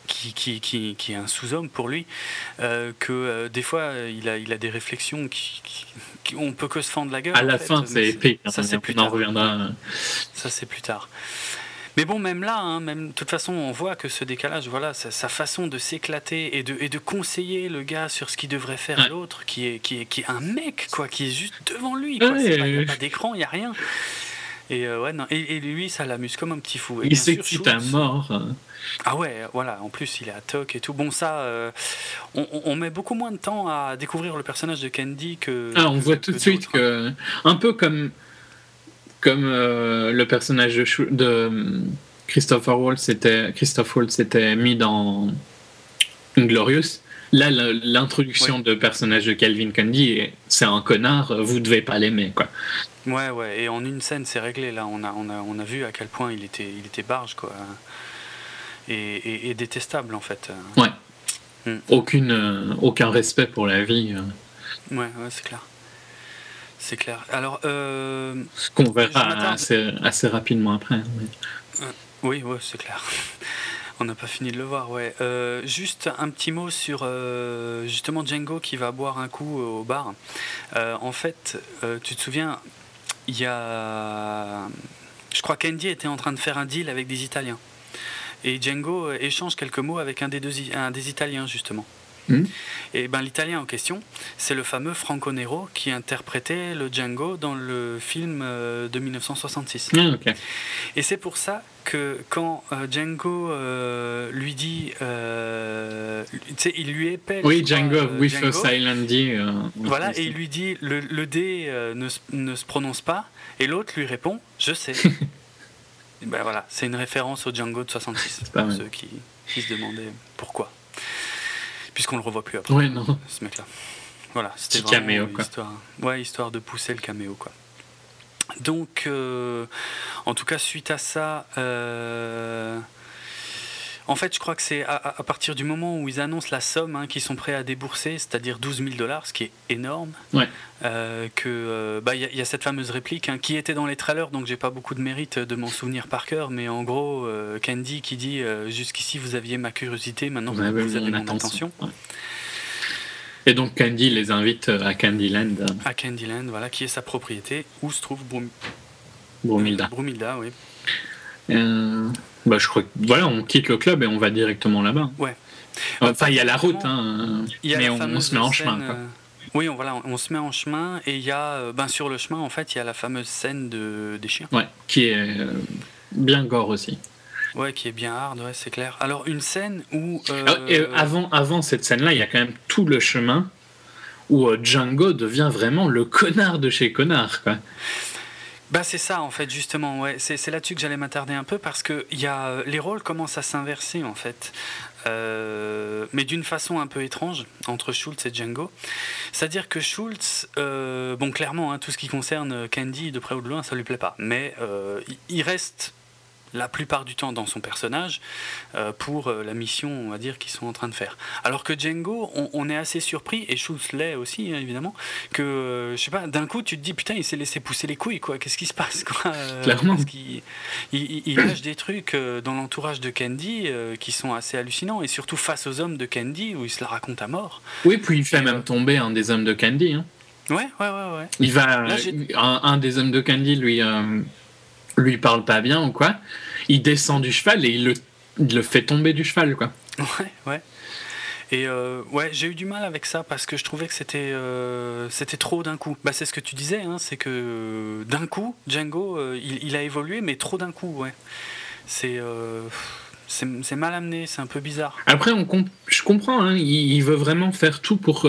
qui, qui, qui, qui est un sous-homme pour lui, que des fois il a, il a des réflexions qui, on peut que se fendre la gueule. À la fait, fin, c'est épique. Ça hein, c'est plus tard. Ça c'est plus tard. Mais bon, même là, hein, même de toute façon, on voit que ce décalage, voilà, sa, sa façon de s'éclater et de, et de conseiller le gars sur ce qu'il devrait faire à Ouais. l'autre, qui est, qui, est, qui est un mec, quoi, qui est juste devant lui. Ouais, Il n'y a pas d'écran, il n'y a rien. Et, euh, ouais, non, et, et lui, ça l'amuse comme un petit fou. Et Il s'excite à mort. euh. Ah ouais, voilà, en plus il est à toc et tout. Bon, ça, euh, on, met beaucoup moins de temps à découvrir le personnage de Candy que. Ah, on que- voit tout de suite hein. que. Un peu comme. Comme euh, le personnage de, euh, Christopher Waltz Christophe Waltz s'était mis dans Inglorious. Là, l'introduction de personnage de Calvin Candy, est- c'est un connard, vous devez pas l'aimer, quoi. Ouais, ouais, et en une scène, c'est réglé. Là, on a, on, a, on a vu à quel point il était, il était barge, quoi. Et, et- et détestable, en fait. Ouais. Mm. Aucune, euh, aucun respect pour la vie, Ouais, ouais, c'est clair. C'est clair. Alors, euh, ce qu'on verra assez, assez rapidement après. mais- Oui, ouais, c'est clair. On n'a pas fini de le voir, ouais. Euh, juste un petit mot sur euh, justement Django qui va boire un coup au bar. Euh, en fait, euh, tu te souviens, il y a. Je crois qu'Andy était en train de faire un deal avec des Italiens. Et Django euh, échange quelques mots avec un des, deux, un des Italiens, justement. Mhm. Et ben l'Italien en question, c'est le fameux Franco Nero qui interprétait le Django dans le film euh, de 1966. Ah. Et c'est pour ça que quand euh, Django euh, lui dit, euh, il lui épelle. Oui, Django, euh, with Django. a silent D. Voilà, et il lui dit, le, le D ne, se- ne se prononce pas, et l'autre lui répond, je sais. Ben voilà, c'est une référence au Django de 66, pas pour ceux qui, qui se demandaient pourquoi. Puisqu'on le revoit plus après, Ouais, non. ce mec-là. Voilà, c'était vraiment caméo, quoi. histoire, ouais, histoire de pousser le caméo, quoi. Donc, euh, en tout cas, suite à ça, euh, en fait, je crois que c'est à, partir du moment où ils annoncent la somme hein, qu'ils sont prêts à débourser, c'est-à-dire 12 000 dollars, ce qui est énorme, Ouais. euh, que euh, bah, il y, y a cette fameuse réplique hein, qui était dans les trailers, donc j'ai pas beaucoup de mérite de m'en souvenir par cœur, mais en gros, euh, Candy qui dit euh, jusqu'ici vous aviez ma curiosité, maintenant Vous avez vous avez mon attention. Ouais. Et donc Candy les invite à Candyland, euh, À Candyland, voilà, qui est sa propriété, où se trouve Brum- Bromilda. Brumilda, oui. Euh, bah, je crois que voilà, on quitte le club et on va directement là-bas. Ouais. Enfin, il y a la route, hein, mais on, se met en scène, chemin. Quoi. euh, Oui, on, voilà, on se met en chemin et il y a, euh, ben, sur le chemin, en fait, il y a la fameuse scène de, des chiens. Ouais, qui est bien gore aussi. Ouais, qui est bien hard, ouais, c'est clair. Alors, une scène où. euh, Ah, et, avant, avant cette scène-là, il y a quand même tout le chemin où Django devient vraiment le connard de chez connard. Quoi. Bah c'est ça en fait justement ouais. C'est là-dessus que j'allais m'attarder un peu parce que y euh, les rôles commencent à s'inverser en fait. Euh, mais d'une façon un peu étrange entre Schultz et Django. C'est-à-dire que Schultz euh, bon clairement hein, tout ce qui concerne Candy de près ou de loin ça lui plaît pas. Mais il reste la plupart du temps dans son personnage euh, pour euh, la mission, on va dire, qu'ils sont en train de faire. Alors que Django, on, on est assez surpris, et Schultz l'est aussi, hein, évidemment, que, euh, je sais pas, d'un coup, tu te dis, putain, il s'est laissé pousser les couilles, quoi, qu'est-ce qui se passe, quoi Euh, Clairement. parce qu'il- il, lâche des trucs dans l'entourage de Candy qui sont assez hallucinants, et surtout face aux hommes de Candy, où il se la raconte à mort. Oui, puis il fait Et, même tomber un des hommes de Candy. hein. Ouais, ouais, ouais, ouais. Il va, Là, un, un des hommes de Candy lui, lui parle pas bien ou quoi. Il descend du cheval et il le, il le fait tomber du cheval. quoi. Ouais, ouais. Et euh, ouais, j'ai eu du mal avec ça parce que je trouvais que c'était euh, c'était trop d'un coup. Bah, c'est ce que tu disais, hein, c'est que euh, d'un coup, Django, il, il a évolué, mais trop d'un coup, ouais. C'est c'est mal amené, c'est un peu bizarre. Après, on comp- je comprends, hein, il, il veut vraiment faire tout pour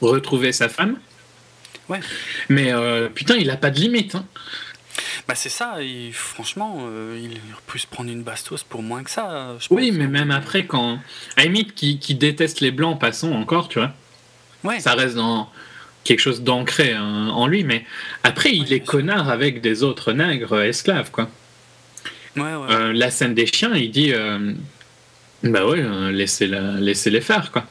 retrouver sa femme. Ouais. Mais putain, il a pas de limite. hein. Bah, c'est ça, et franchement, euh, il aurait pu se prendre une bastos pour moins que ça. je Oui, pense. mais même après, quand. À la limite, qui, qui déteste les blancs, passons encore, tu vois. Ouais, Ça reste dans quelque chose d'ancré hein, en lui, mais après, il est sûr. connard avec des autres nègres esclaves, quoi. ouais, ouais. Euh, la scène des chiens, il dit. euh, bah ouais, euh, laissez-la- laissez-les faire, quoi.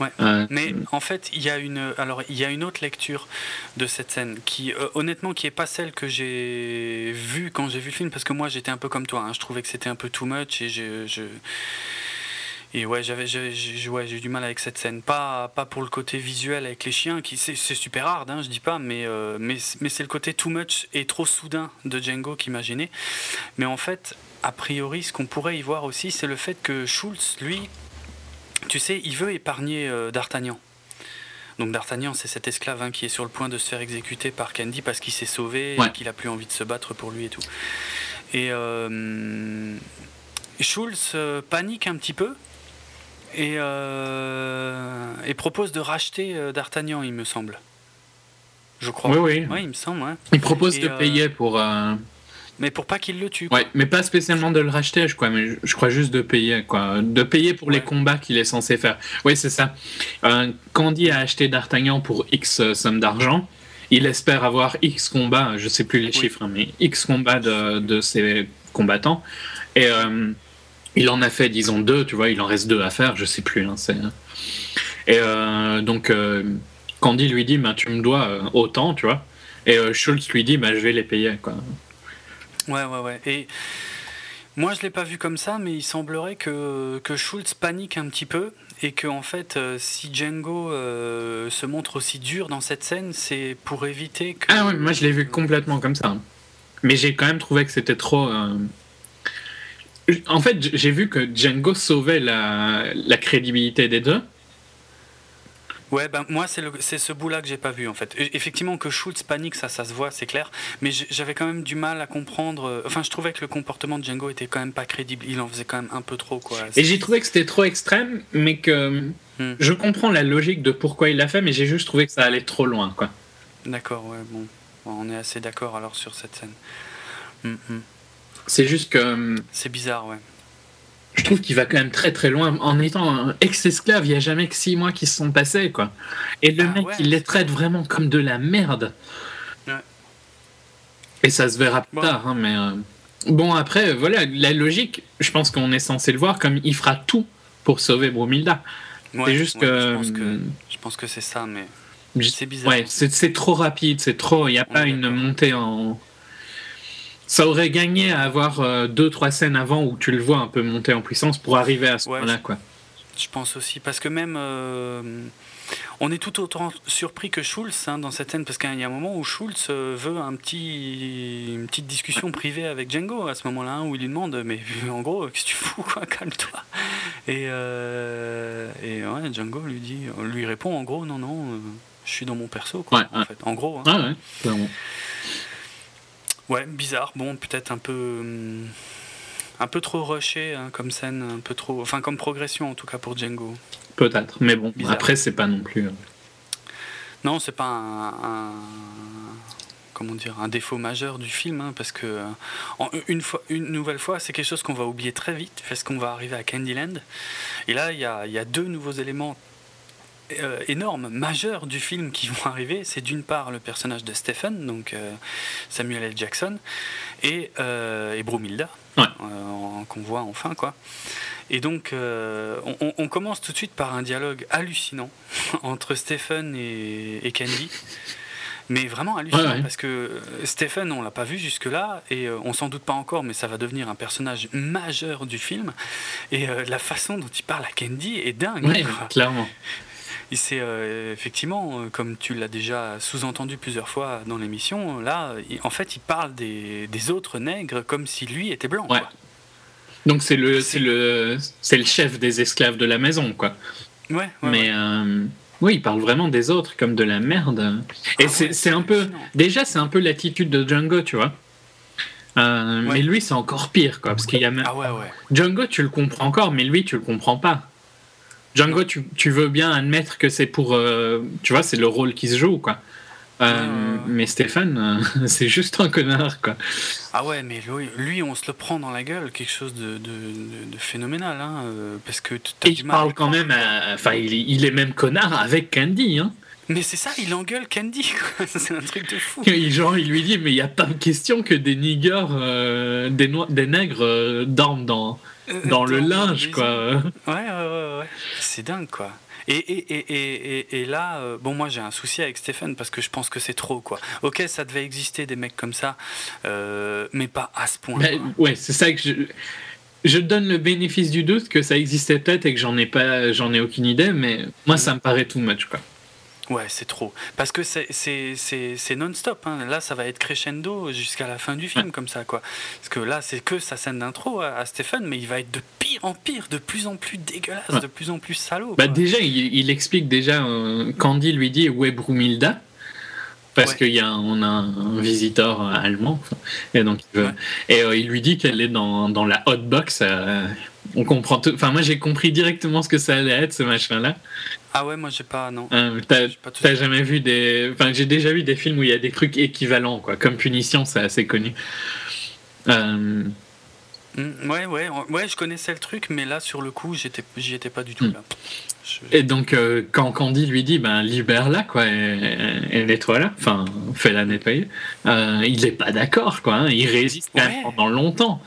Ouais. Euh, Mais en fait, il y a une alors il y a une autre lecture de cette scène qui euh, honnêtement qui est pas celle que j'ai vue quand j'ai vu le film parce que moi j'étais un peu comme toi, hein, je trouvais que c'était un peu too much et je, je- et ouais j'avais j'ai ouais, eu du mal avec cette scène. Pas pas pour le côté visuel avec les chiens qui c'est c'est super hard hein, je dis pas mais euh, mais mais c'est le côté too much et trop soudain de Django qui m'a gêné mais en fait a priori ce qu'on pourrait y voir aussi c'est le fait que Schultz lui tu sais, il veut épargner euh, D'Artagnan. Donc D'Artagnan, c'est cet esclave hein, qui est sur le point de se faire exécuter par Candy parce qu'il s'est sauvé Ouais. et qu'il a plus envie de se battre pour lui et tout. Et euh, Schulz euh, panique un petit peu et, euh, et propose de racheter D'Artagnan, il me semble. Je crois. Oui, oui. Ouais, il me semble. Il propose Et, de payer pour. Euh, Mais pour pas qu'il le tue. quoi. Ouais, mais pas spécialement de le racheter, je crois, mais je- je crois juste de payer, quoi. De payer pour les combats qu'il est censé faire. Oui, c'est ça. Euh, Candy a acheté D'Artagnan pour X euh, somme d'argent. Il espère avoir X combats, je sais plus les Oui. chiffres, hein, mais X combats de, de ses combattants. Et euh, il en a fait, disons, deux, tu vois, il en reste deux à faire, je sais plus. hein, c'est- Et euh, donc, euh, Candy lui dit, bah, tu me dois euh, autant, tu vois. Et euh, Schultz lui dit, bah, je vais les payer, quoi. Ouais, ouais, ouais. Et moi, je l'ai pas vu comme ça, mais il semblerait que, que Schultz panique un petit peu et que, en fait, euh, si Django euh, se montre aussi dur dans cette scène, c'est pour éviter que. Ah ouais, moi je l'ai vu complètement comme ça. Mais j'ai quand même trouvé que c'était trop. euh, En fait, j'ai vu que Django sauvait la, la crédibilité des deux. Ouais, ben moi, c'est le- c'est ce bout-là que j'ai pas vu, en fait. Effectivement, que Schultz panique, ça, ça se voit, c'est clair. Mais j'avais quand même du mal à comprendre. euh, Enfin, je trouvais que le comportement de Django était quand même pas crédible. Il en faisait quand même un peu trop, quoi. Et j'ai trouvé que c'était trop extrême, mais que. Hmm. Je comprends la logique de pourquoi il l'a fait, mais j'ai juste trouvé que ça allait trop loin, quoi. D'accord, ouais, bon. Bon, On est assez d'accord alors sur cette scène. Hum, hum. C'est juste que. euh, C'est bizarre, ouais. Je trouve qu'il va quand même très très loin. En étant ex-esclave, il n'y a jamais que six mois qui se sont passés, quoi. Et le Ah mec, ouais, il les traite vraiment comme de la merde. Ouais. Et ça se verra plus Bon. tard, hein, mais. euh, Bon, après, euh, voilà, la logique, je pense qu'on est censé le voir comme il fera tout pour sauver Bromilda. Ouais, c'est juste que. Je pense que, je pense que c'est ça, mais c'est bizarre. Ouais, c'est c'est trop rapide, c'est trop. Il n'y a pas une montée en. Ça aurait gagné à avoir euh, deux, trois scènes avant où tu le vois un peu monter en puissance pour arriver à ce Ouais, point-là, je- quoi. Je pense aussi, parce que même, euh, on est tout autant surpris que Schulz hein, dans cette scène, parce qu'il y a un moment où Schulz euh, veut un petit, une petite discussion privée avec Django à ce moment-là, hein, où il lui demande Mais en gros, qu'est-ce que tu fous quoi Calme-toi. Et, euh, et ouais, Django lui, dit, lui répond En gros, non, non, je suis dans mon perso, quoi, Ouais, en, ouais. fait. en gros. hein. Ah ouais, clairement. Ouais, bizarre. Bon, peut-être un peu. hum, Un peu trop rushé hein, comme scène, un peu trop. Enfin, comme progression en tout cas pour Django. Peut-être. Mais bon, Bizarre. après, c'est pas non plus. euh, Non, c'est pas un, un- comment dire un défaut majeur du film, hein, parce que euh, en- une fois, une nouvelle fois, c'est quelque chose qu'on va oublier très vite, parce qu'on va arriver à Candyland. Et là, il y a, il y a deux nouveaux éléments euh, énormes, majeurs du film qui vont arriver. C'est d'une part le personnage de Stephen, donc euh, Samuel L. Jackson, et, euh, et Brumilda, Ouais. euh, qu'on voit enfin, quoi. Et donc, on, commence tout de suite par un dialogue hallucinant entre Stephen et, et Candy. Mais vraiment hallucinant, Ouais, ouais. parce que Stephen, on l'a pas vu jusque-là, et euh, on s'en doute pas encore, mais ça va devenir un personnage majeur du film. Et la façon dont il parle à Candy est dingue. Ouais, clairement. Et c'est euh, effectivement, euh, comme tu l'as déjà sous-entendu plusieurs fois dans l'émission, là, en fait, il parle des, des autres nègres comme si lui était blanc. Ouais. quoi. Donc c'est le, C'est- le, c'est le chef des esclaves de la maison, quoi. Ouais, ouais, Mais euh, oui, il parle vraiment des autres comme de la merde. Et Ah c'est un peu, déjà c'est un peu l'attitude de Django, tu vois. Euh, Ouais. Mais lui c'est encore pire, quoi, parce qu'il y a même Ah ouais, ouais. Django, tu le comprends encore, mais lui, tu le comprends pas. Django, tu, tu veux bien admettre que c'est pour. euh, tu vois, c'est le rôle qui se joue, quoi. Euh. Mais Stéphane, euh, c'est juste un connard, quoi. Ah ouais, mais lui, lui, on se le prend dans la gueule, quelque chose de, de- de- de phénoménal, hein, parce que du il mal. parle le quand même. Enfin, il, il est même connard avec Candy, hein. Mais c'est ça, il engueule Candy, c'est un truc de fou. Il- Genre, il lui dit, mais il n'y a pas de question que des niggers, euh, des, des nègres euh, dorment dans, dans le linge, quoi. Ouais, ouais, ouais, ouais. C'est dingue, quoi. Et, et, et, et, et- et là, euh, bon, moi j'ai un souci avec Stéphane parce que je pense que c'est trop, quoi. Ok, ça devait exister des mecs comme ça, euh, mais pas à ce point. Ben, quoi. ouais, c'est ça que je. Je donne le bénéfice du doute que ça existait peut-être et que j'en ai pas, j'en ai aucune idée, mais moi ça me paraît too much quoi. Ouais, c'est trop. Parce que c'est- non-stop. hein. Là, ça va être crescendo jusqu'à la fin du film, comme ça, quoi. Parce que là, c'est que sa scène d'intro à, à Stéphane, mais il va être de pire en pire, de plus en plus dégueulasse, Ouais. de plus en plus salaud. Bah quoi. déjà, il, il explique déjà, euh, Candy lui dit où est Brumilda parce Ouais. qu'il y a un- on a un visiteur allemand et donc il veut- Ouais. et euh, il lui dit qu'elle est dans, dans la hotbox. euh, on comprend tout. Enfin moi j'ai compris directement ce que ça allait être ce machin là. Ah ouais, moi j'ai pas. Non. Euh, t'as jamais vu des. Enfin j'ai déjà vu des films où il y a des trucs équivalents quoi. Comme Punition c'est assez connu. Euh, Mm, ouais, ouais, ouais, je connaissais le truc, mais là, sur le coup, j'y étais pas du tout. Mm. Là. Je- Et donc, euh, quand Candy lui dit, ben, libère-la, quoi, et, et nettoie-la, enfin, fais-la nettoyer, euh, il n'est pas d'accord, quoi, hein, il résiste Ouais. pendant longtemps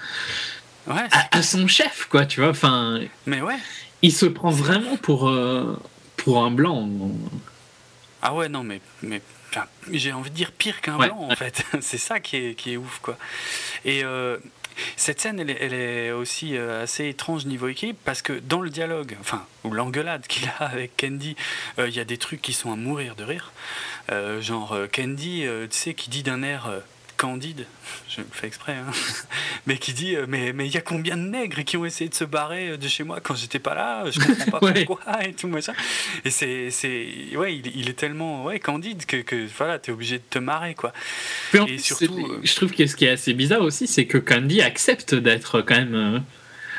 Ouais, à, à son chef, quoi, tu vois, enfin, mais ouais. il se prend vraiment pour, euh, pour un blanc. Ah ouais, non, mais, mais j'ai envie de dire pire qu'un Ouais, blanc, en fait. c'est ça qui est, qui est ouf, quoi. Et euh, cette scène, elle est, elle est aussi euh, assez étrange niveau équipe, parce que dans le dialogue, enfin, ou l'engueulade qu'il a avec Candy, euh, il y a des trucs qui sont à mourir de rire. Euh, genre, Candy, tu sais, qui dit d'un air... candide, je le fais exprès, hein, mais qui dit euh, mais mais il y a combien de nègres qui ont essayé de se barrer euh, de chez moi quand j'étais pas là, je comprends pas Ouais. pourquoi et tout machin. Et c'est c'est ouais, il, il est tellement ouais candide que, que voilà, t'es obligé de te marrer quoi. Puis en Et plus, surtout, euh, je trouve que ce qui est assez bizarre aussi, c'est que Candy accepte d'être quand même euh,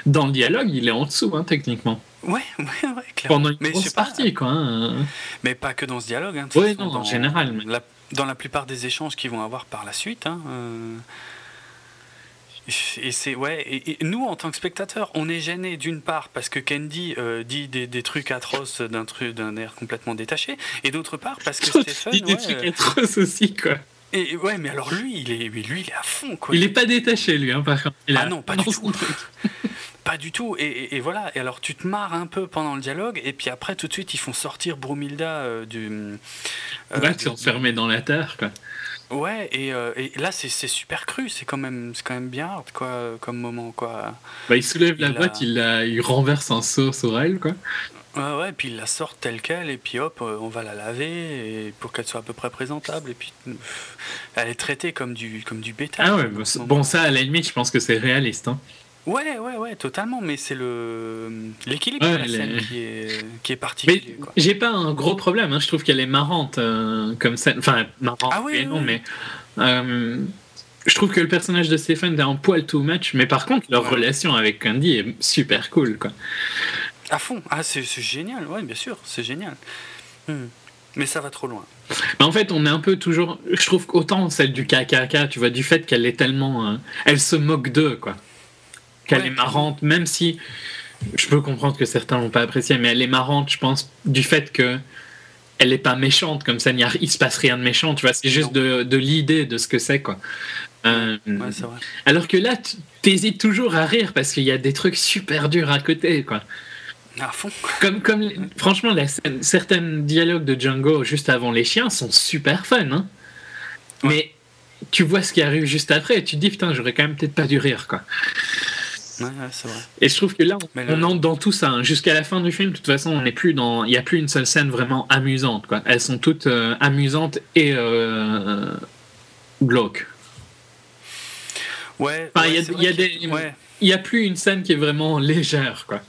dans le dialogue, il est en dessous, hein, techniquement. Ouais, ouais, ouais, clairement. Pendant une mais grosse sais pas, partie, quoi. hein. mais pas que dans ce dialogue. Hein, Ouais, non, en général, mais- la- dans la plupart des échanges qu'ils vont avoir par la suite. Hein, euh, Et c'est ouais. Et, et nous, en tant que spectateurs, on est gêné d'une part parce que Candy euh, dit des, des trucs atroces d'un truc d'un air complètement détaché, et d'autre part parce que Stephen, il dit des trucs euh, atroces aussi, quoi. Et ouais, mais alors lui, il est, lui, il est à fond quoi. Il est pas détaché, lui, hein, par contre. Il Ah non, pas du tout. Pas du tout. Et, et- et voilà. Et alors tu te marres un peu pendant le dialogue, et puis après tout de suite ils font sortir Brumilda euh, du. euh, Ouais, du- enfermé dans la terre, quoi. Ouais, et, euh, et là c'est super cru, c'est quand même c'est quand même bien hard, quoi comme moment quoi. Bah, il soulève la Il boîte, il, la- il renverse un seau sur elle, quoi. Ouais, ouais, puis ils la sortent telle qu'elle, et puis hop, euh, on va la laver et pour qu'elle soit à peu près présentable. Et puis, elle est traitée comme du, comme du bétail. Ah ouais, bon, ça, à la limite, je pense que c'est réaliste. Hein. Ouais, ouais, ouais, totalement, mais c'est le l'équilibre Ouais, de la scène qui est, qui est Mais particulier. j'ai pas un gros problème, hein. je trouve qu'elle est marrante euh, comme scène. Enfin, marrante, Ah oui, oui, non, oui. mais. euh, je trouve que le personnage de Stephen est un poil too much, mais par contre, leur Ouais. relation avec Candy est super cool, quoi. À fond, ah, c'est génial, ouais, bien sûr, c'est génial. Hmm. Mais ça va trop loin. Mais en fait, on est un peu toujours. Je trouve qu'autant celle du KKK, tu vois, du fait qu'elle est tellement. euh, elle se moque d'eux, quoi. Qu'elle Ouais. est marrante, même si. Je peux comprendre que certains l'ont pas apprécié, mais elle est marrante, je pense, du fait que. Elle est pas méchante, comme ça, il, a- il se passe rien de méchant, tu vois, c'est juste de, de l'idée de ce que c'est, quoi. Euh, Ouais, c'est vrai. alors que là, tu- t'hésites toujours à rire parce qu'il y a des trucs super durs à côté, quoi. À fond. Comme, franchement, la scène- certains dialogues de Django juste avant les chiens sont super fun, hein. Ouais. Mais tu vois ce qui arrive juste après et tu te dis putain, j'aurais quand même peut-être pas dû rire, quoi. Ouais, ouais, c'est vrai. Et je trouve que là, on, entre dans tout ça. hein. Jusqu'à la fin du film, de toute façon, on n'est plus dans. Il n'y a plus une seule scène vraiment amusante, quoi. Elles sont toutes euh, amusantes et euh, glauques. Ouais, Enfin, ouais, il y y Ouais. N'y a plus une scène qui est vraiment légère, quoi.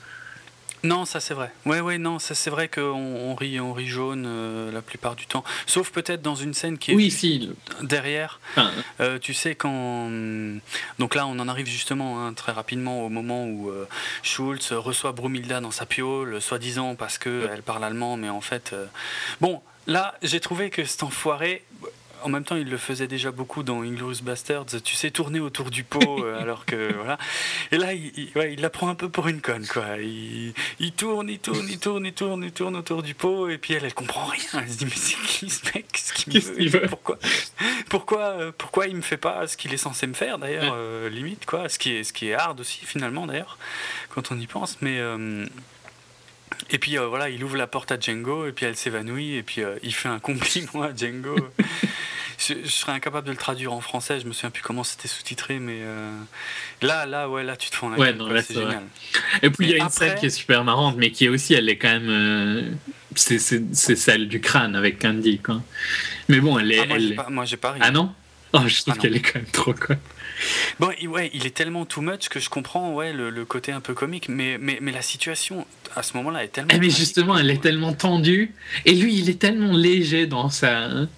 Non, ça c'est vrai. Ouais, ouais, non, ça c'est vrai qu'on on rit, on rit jaune euh, la plupart du temps. Sauf peut-être dans une scène qui est Oui, juste si. derrière. Enfin, Euh, tu sais quand donc là on en arrive justement hein, très rapidement au moment où euh, Schulz reçoit Brumilda dans sa piole, soi-disant parce que elle parle allemand, mais en fait euh, bon là j'ai trouvé que cet enfoiré en même temps, il le faisait déjà beaucoup dans Inglourious Bastards, tu sais, tourner autour du pot, euh, alors que voilà. Et là, il, il- ouais, il la prend un peu pour une conne, quoi. Il, il tourne, il tourne, il tourne, il tourne, il tourne autour du pot, et puis elle, elle comprend rien. Elle se dit, mais c'est qui ce mec? Qu'est-ce qu'il me veut? Pourquoi pourquoi, euh, pourquoi il me fait pas ce qu'il est censé me faire d'ailleurs, euh, limite quoi, ce qui est ce qui est hard aussi finalement d'ailleurs quand on y pense, mais euh, et puis euh, voilà, il ouvre la porte à Django et puis elle s'évanouit et puis euh, il fait un compliment à Django. je, je serais incapable de le traduire en français, je me souviens plus comment c'était sous-titré, mais euh, là, là, ouais, là, tu te fends la Ouais, gueule, c'est génial. Et puis il y a une après- scène qui est super marrante, mais qui est aussi, elle est quand même. euh, c'est- celle du crâne avec Candy, quoi. Mais bon, elle est. Ah, moi, elle j'ai pas, pas ri. Ah non? Oh, je trouve Ah qu'elle est quand même trop quoi. Bon, il- ouais, il est tellement too much que je comprends ouais, le, le côté un peu comique, mais, mais, mais la situation à ce moment-là est tellement. Eh, mais justement, elle est tellement tendue. Et lui, il est tellement léger dans sa. hein.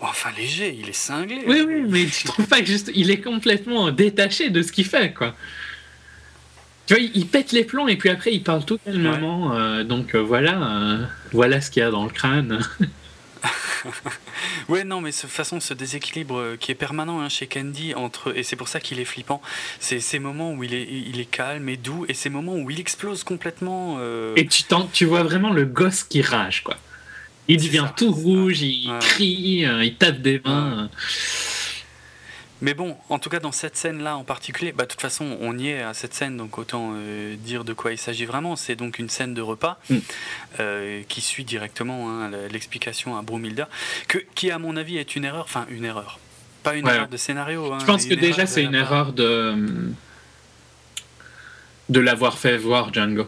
Oh, Enfin, léger, il est cinglé. Oui, oui, mais tu trouves pas que juste. Il est complètement détaché de ce qu'il fait, quoi. Tu vois, il, pète les plombs et puis après, il parle tout calmement. euh, donc euh, voilà, euh, voilà ce qu'il y a dans le crâne. Ouais, non, mais de toute façon, ce déséquilibre euh, qui est permanent hein, chez Candy, entre, et c'est pour ça qu'il est flippant, c'est ces moments où il est, il est calme et doux, et ces moments où il explose complètement. euh, Et tu, tu vois vraiment le gosse qui rage, quoi. Il devient ça, tout ça. rouge, il Ouais. crie, euh, il tape des mains. Mais bon, en tout cas, dans cette scène-là en particulier, bah, de toute façon, on y est à cette scène, donc autant euh, dire de quoi il s'agit vraiment. C'est donc une scène de repas Mm. euh, qui suit directement hein, l'explication à Brumilda, que, qui, à mon avis, est une erreur, enfin, une erreur. Pas une Ouais. erreur de scénario. hein, Je pense que déjà, c'est une erreur de. de l'avoir fait voir Django.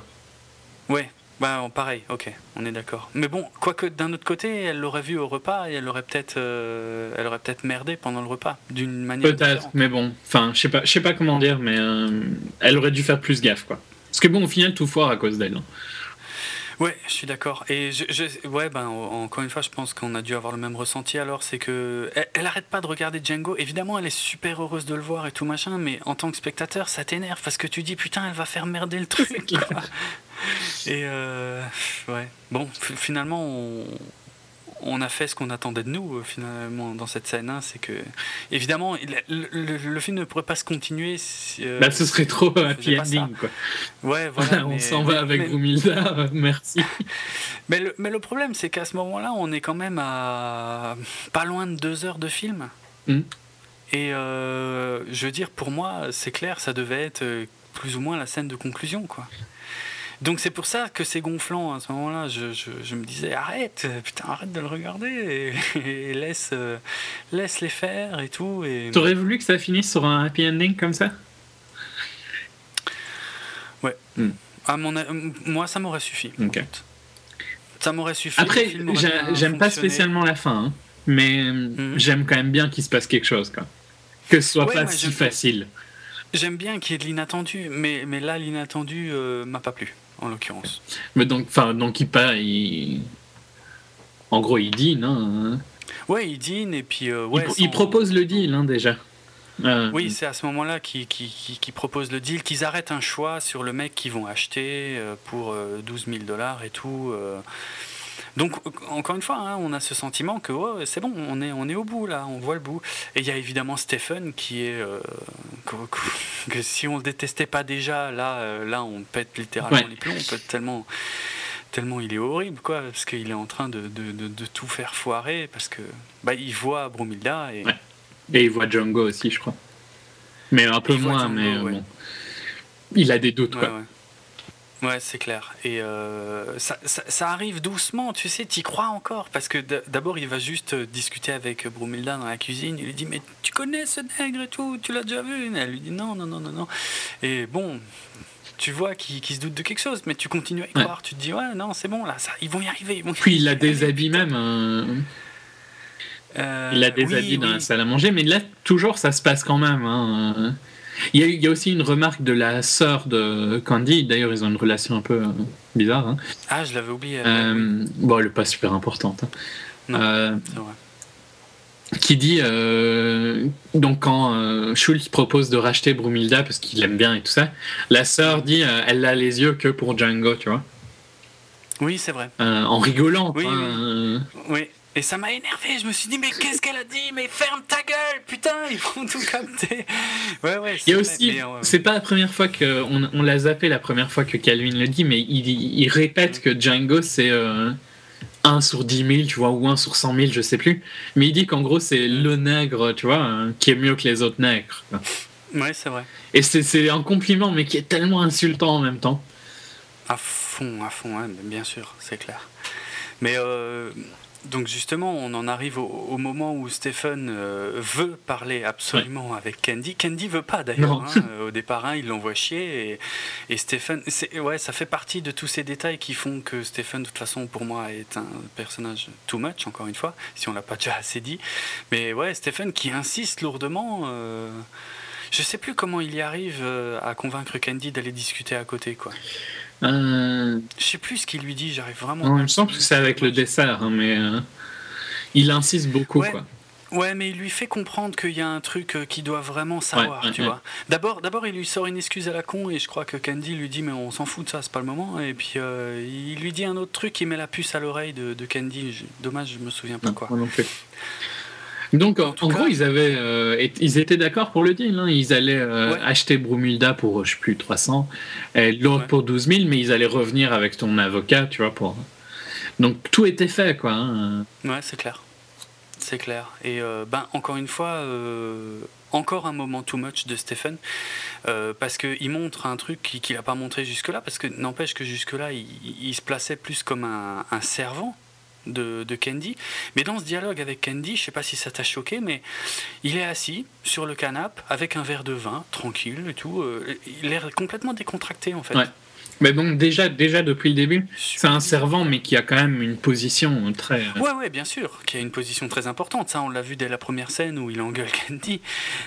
Ouais, bah pareil, ok, on est d'accord. Mais bon, quoique d'un autre côté, elle l'aurait vu au repas et elle aurait peut-être euh, elle aurait peut-être merdé pendant le repas, d'une manière Peut-être, mais bon. Enfin, je sais pas, je sais pas comment dire, mais euh, elle aurait dû faire plus gaffe, quoi. Parce que bon, au final, tout foire à cause d'elle. hein. Ouais, je suis d'accord. Et je, je- ouais, ben en- encore une fois, je pense qu'on a dû avoir le même ressenti. Alors, c'est que elle, elle arrête pas de regarder Django. Évidemment, elle est super heureuse de le voir et tout machin, mais en tant que spectateur, ça t'énerve parce que tu dis putain, elle va faire merder le truc. Et euh, ouais, bon, finalement, on, on a fait ce qu'on attendait de nous euh, finalement dans cette scène. hein. c'est que évidemment, le, le- le film ne pourrait pas se continuer. Si, euh, Bah, ce serait trop on happy ending, quoi. Ouais, voilà. on mais- s'en va avec mais- Brumilda, merci. mais le, mais le problème, c'est qu'à ce moment-là, on est quand même à pas loin de deux heures de film. Mm. Et euh, je veux dire, pour moi, c'est clair, ça devait être plus ou moins la scène de conclusion, quoi. Donc c'est pour ça que c'est gonflant à ce moment-là. Je, je- je me disais arrête, putain arrête de le regarder et, et laisse, euh, laisse les faire et tout. Et... T'aurais voulu que ça finisse sur un happy ending comme ça? À mon, a- moi, ça m'aurait suffi. en Ok. fait. Ça m'aurait suffi. Après, j'aime pas spécialement la fin, hein, mais Mhm. j'aime quand même bien qu'il se passe quelque chose, quoi. Que ce soit Ouais, pas si facile. J'aime bien qu'il y ait de l'inattendu, mais, mais là, l'inattendu euh, m'a pas plu, en l'occurrence. Mais donc, enfin, donc il pas, il... En gros, il dîne, hein. Ouais, il dîne et puis. euh, Il ouais, pro- sans- il, propose le deal, hein, déjà. Euh, Oui, c'est à ce moment-là qu'ils qui, qui, qui proposent le deal, qu'ils arrêtent un choix sur le mec qu'ils vont acheter euh, pour euh, 12 000 dollars et tout. Donc, encore une fois, hein, on a ce sentiment que oh, c'est bon, on est, on est au bout là, on voit le bout. Et il y a évidemment Stephen qui est. euh, que, que- que si on le détestait pas déjà, là, euh, là on pète littéralement Ouais. les plombs, on pète tellement. Tellement il est horrible, quoi, parce qu'il est en train de, de, de- de tout faire foirer, parce que bah, il voit Bromilda et, Ouais. Et il voit Django aussi, je crois. Mais un peu moins, Django, mais euh, ouais. bon. Il a des doutes, quoi. Ouais. C'est clair. Et euh, ça, ça- ça arrive doucement, tu sais, t'y crois encore. Parce que d'abord, il va juste euh, discuter avec Brumilda dans la cuisine. Il lui dit Mais tu connais ce nègre et tout? Tu l'as déjà vu? Elle lui dit Non, non, non, non, non. Et bon, tu vois qu'il se doute de quelque chose, mais tu continues à y Ouais. croire. Tu te dis Ouais, non, c'est bon, là, ça, ils vont y arriver. ils vont y Puis il a arriver, des habits putain. même. hein. Euh, Il a des oui, habits dans oui. la salle à manger, mais là, toujours, ça se passe quand même. hein. Il y, a, il y a aussi une remarque de la sœur de Candy. D'ailleurs, ils ont une relation un peu euh, bizarre. hein. Ah, je l'avais oublié. Euh, bon, elle n'est pas super importante. hein. Non. Euh, c'est vrai. qui dit donc quand Schultz propose de racheter Brumilda parce qu'il aime bien et tout ça, la sœur dit elle a les yeux que pour Django, tu vois, Oui, c'est vrai. En rigolant. Oui, oui. euh, Oui. Et ça m'a énervé, je me suis dit, mais qu'est-ce qu'elle a dit? Mais ferme ta gueule, putain, ils vont tout capter. Ouais, ouais, Il y a c'est aussi, euh, c'est pas la première fois que on, l'a zappé la première fois que Calvin le dit, mais il, il répète que Django c'est euh, 1 sur 10 000, tu vois, ou 1 sur 100 000, je sais plus. Mais il dit qu'en gros c'est le nègre, tu vois, euh, qui est mieux que les autres nègres. quoi. Ouais, c'est vrai. Et c'est, c'est un compliment, mais qui est tellement insultant en même temps. À fond, à fond, mais bien sûr, c'est clair. Mais euh, donc justement, on en arrive au, au moment où Stephen euh, veut parler absolument avec Candy. Candy veut pas d'ailleurs. Hein. Au départ, hein, il l'envoie chier et, et Stephen, ouais, ça fait partie de tous ces détails qui font que Stephen, de toute façon, pour moi, est un personnage too much. Encore une fois, si on l'a pas déjà assez dit. Mais ouais, Stephen qui insiste lourdement. euh, je sais plus comment il y arrive euh, à convaincre Candy d'aller discuter à côté, quoi. Euh, Je sais plus ce qu'il lui dit, j'arrive vraiment non, il me semble que c'est avec le dessert, hein, mais euh, il insiste beaucoup. Ouais. Quoi. Ouais, mais il lui fait comprendre qu'il y a un truc euh, qu'il doit vraiment savoir, ouais, tu ouais. vois. D'abord, d'abord, il lui sort une excuse à la con et je crois que Candy lui dit mais on s'en fout de ça, c'est pas le moment. Et puis euh, il lui dit un autre truc, il met la puce à l'oreille de, de Candy. Je- Dommage, je me souviens pas Non, quoi. moi non plus. Donc en, gros ils avaient euh, ils étaient d'accord pour le deal hein. ils allaient euh, Ouais. acheter Brumilda pour euh, je sais plus 300 et l'autre Ouais. pour 12 000 mais ils allaient revenir avec ton avocat tu vois pour donc tout était fait quoi hein. Ouais, c'est clair. C'est clair. Et euh, ben, encore une fois, encore un moment too much de Stephen, euh, parce qu'il montre un truc qui- qu'il n'a pas montré jusque-là, parce que n'empêche que jusque-là, il, il se plaçait plus comme un, un servant. De, de Candy, mais dans ce dialogue avec Candy, je sais pas si ça t'a choqué, mais il est assis sur le canapé avec un verre de vin, tranquille et tout. euh, il a l'air complètement décontracté en fait. Ouais. mais donc déjà déjà depuis le début c'est un servant mais qui a quand même une position très euh, Ouais, ouais, bien sûr, qui a une position très importante. Ça, on l'a vu dès la première scène où il engueule Candy.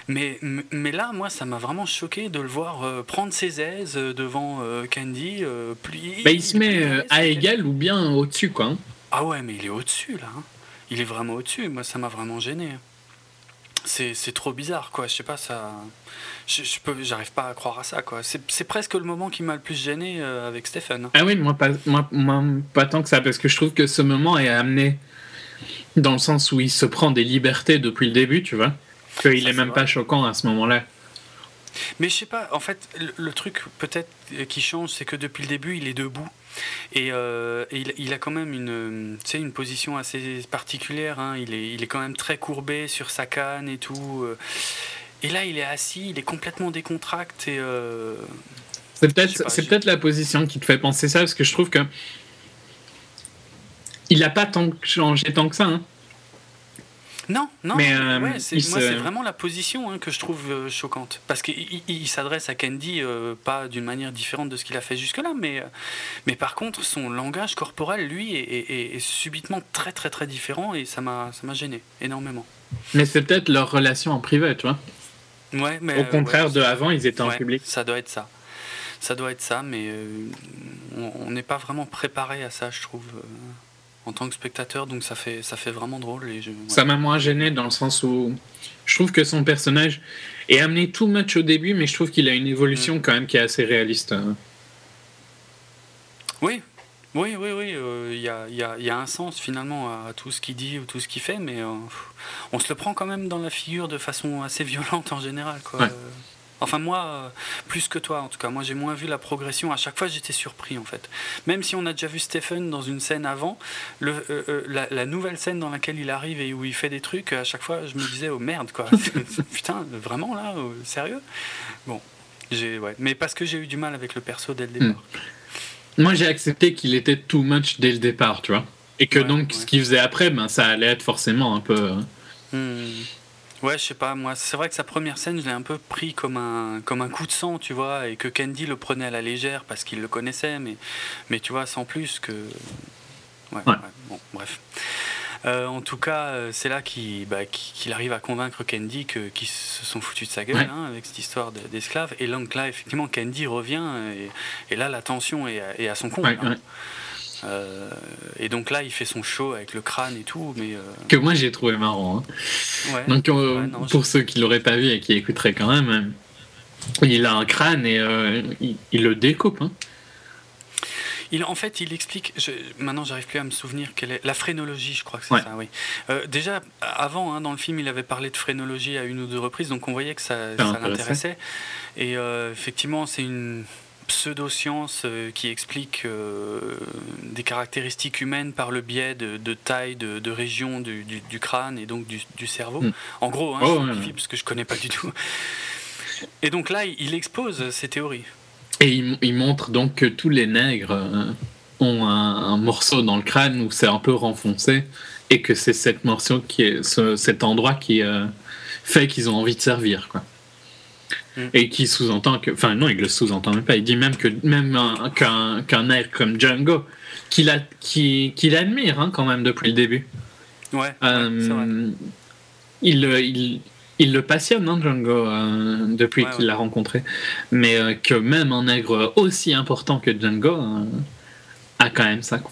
Mais, mais là, moi, ça m'a vraiment choqué de le voir euh, prendre ses aises euh, devant euh, Candy. euh, bah, il se met à égal ou bien au dessus quoi hein. Ah ouais, mais il est au-dessus, là. hein. Il est vraiment au-dessus. Moi, ça m'a vraiment gêné. C'est trop bizarre, quoi. Je sais pas, ça. Je, je peux, j'arrive pas à croire à ça, quoi. C'est presque le moment qui m'a le plus gêné euh, avec Stéphane. Ah oui, moi pas, moi, moi, pas tant que ça, parce que je trouve que ce moment est amené dans le sens où il se prend des libertés depuis le début, tu vois. Qu'il est même vrai. pas choquant à ce moment-là. Mais je sais pas, en fait, le, le truc peut-être qui change, c'est que depuis le début, il est debout. Et, euh, et il, il a quand même une, une position assez particulière. hein. Il, est, il est quand même très courbé sur sa canne et tout. euh. Et là, il est assis, il est complètement décontracté. Euh, C'est peut-être c'est peut-être la position qui te fait penser ça, parce que je trouve que il a pas tant changé tant que ça. hein. Non, non, Mais, euh, ouais, c'est- moi se- c'est vraiment la position hein, que je trouve euh, choquante. Parce qu'il il- il s'adresse à Candy euh, pas d'une manière différente de ce qu'il a fait jusque-là, mais, mais par contre son langage corporel, lui, est, est- est- est subitement très très très différent et ça m'a ça m'a gêné énormément. Mais c'est peut-être leur relation en privé, tu vois. Ouais, mais, Au contraire ouais, de avant, ils étaient en public. Ça doit être ça. Ça doit être ça, mais on- n'est pas vraiment préparé à ça, je trouve, en tant que spectateur, donc ça fait, ça fait vraiment drôle. Et je, ouais. Ça m'a moins gêné dans le sens où je trouve que son personnage est amené tout match au début, mais je trouve qu'il a une évolution Mm. quand même qui est assez réaliste. hein. Oui, oui, oui, oui. euh, Il y, a, il y a- il y a un sens finalement à tout ce qu'il dit ou tout ce qu'il fait, mais euh, on se le prend quand même dans la figure de façon assez violente en général. Quoi. Ouais. Enfin moi, euh, plus que toi en tout cas, moi j'ai moins vu la progression. À chaque fois j'étais surpris en fait. Même si on a déjà vu Stephen dans une scène avant, le, euh, euh, la, la nouvelle scène dans laquelle il arrive et où il fait des trucs, à chaque fois je me disais oh merde quoi. Putain, vraiment là, euh, sérieux? Bon, ouais, mais parce que j'ai eu du mal avec le perso dès le départ. Moi, j'ai accepté qu'il était too much dès le départ, tu vois. Et que Ouais, donc, ouais. ce qu'il faisait après, ben, ça allait être forcément un peu. hein. Ouais, je sais pas, moi, c'est vrai que sa première scène, je l'ai un peu pris comme un, comme un coup de sang, tu vois, et que Candy le prenait à la légère parce qu'il le connaissait, mais, mais tu vois, sans plus que. Ouais, Ouais. ouais, bon, bref. Euh, en tout cas, euh, c'est là qu'il bah, qu'il arrive à convaincre Candy qu'ils se sont foutus de sa gueule Ouais. hein, avec cette histoire de- d'esclaves. Et donc là, effectivement, Candy revient et, et là, la tension est, à- est à son compte. Ouais, hein. Euh, et donc là, il fait son show avec le crâne et tout, mais. euh, Que moi, j'ai trouvé marrant. hein. ouais. Donc, euh, Ouais, non, pour ceux qui l'auraient pas vu et qui écouteraient quand même, il a un crâne et il, il le découpe. hein. Il, en fait, il explique. Je, maintenant, j'arrive plus à me souvenir quelle est la phrénologie. Je crois que c'est Ouais. ça. Oui. Euh, déjà, avant, hein, dans le film, il avait parlé de phrénologie à une ou deux reprises, donc on voyait que ça, l'intéressait. l'intéressait. Et euh, effectivement, c'est une pseudo-science euh, qui explique euh, des caractéristiques humaines par le biais de, de taille, de, de région du, du- du crâne et donc du, du cerveau. Mm. En gros, hein, Oh, je simplifie parce que je connais pas du tout. Et donc là, il expose ces théories. Et il, il montre donc que tous les nègres euh, ont un, un morceau dans le crâne où c'est un peu renfoncé et que c'est cette morceau qui est ce- cet endroit qui euh, fait qu'ils ont envie de servir quoi. Mm. Et qui sous-entend que, enfin non, il le sous-entend même pas. Il dit même que même un- qu'un qu'un nègre comme Django, qu'il admire hein, quand même depuis le début. Ouais, Euh, c'est vrai. il, le- il, il le passionne, hein, Django, euh, depuis Ouais, qu'il ouais. l'a rencontré. Mais euh, que même un nègre aussi important que Django euh, a quand même ça. quoi.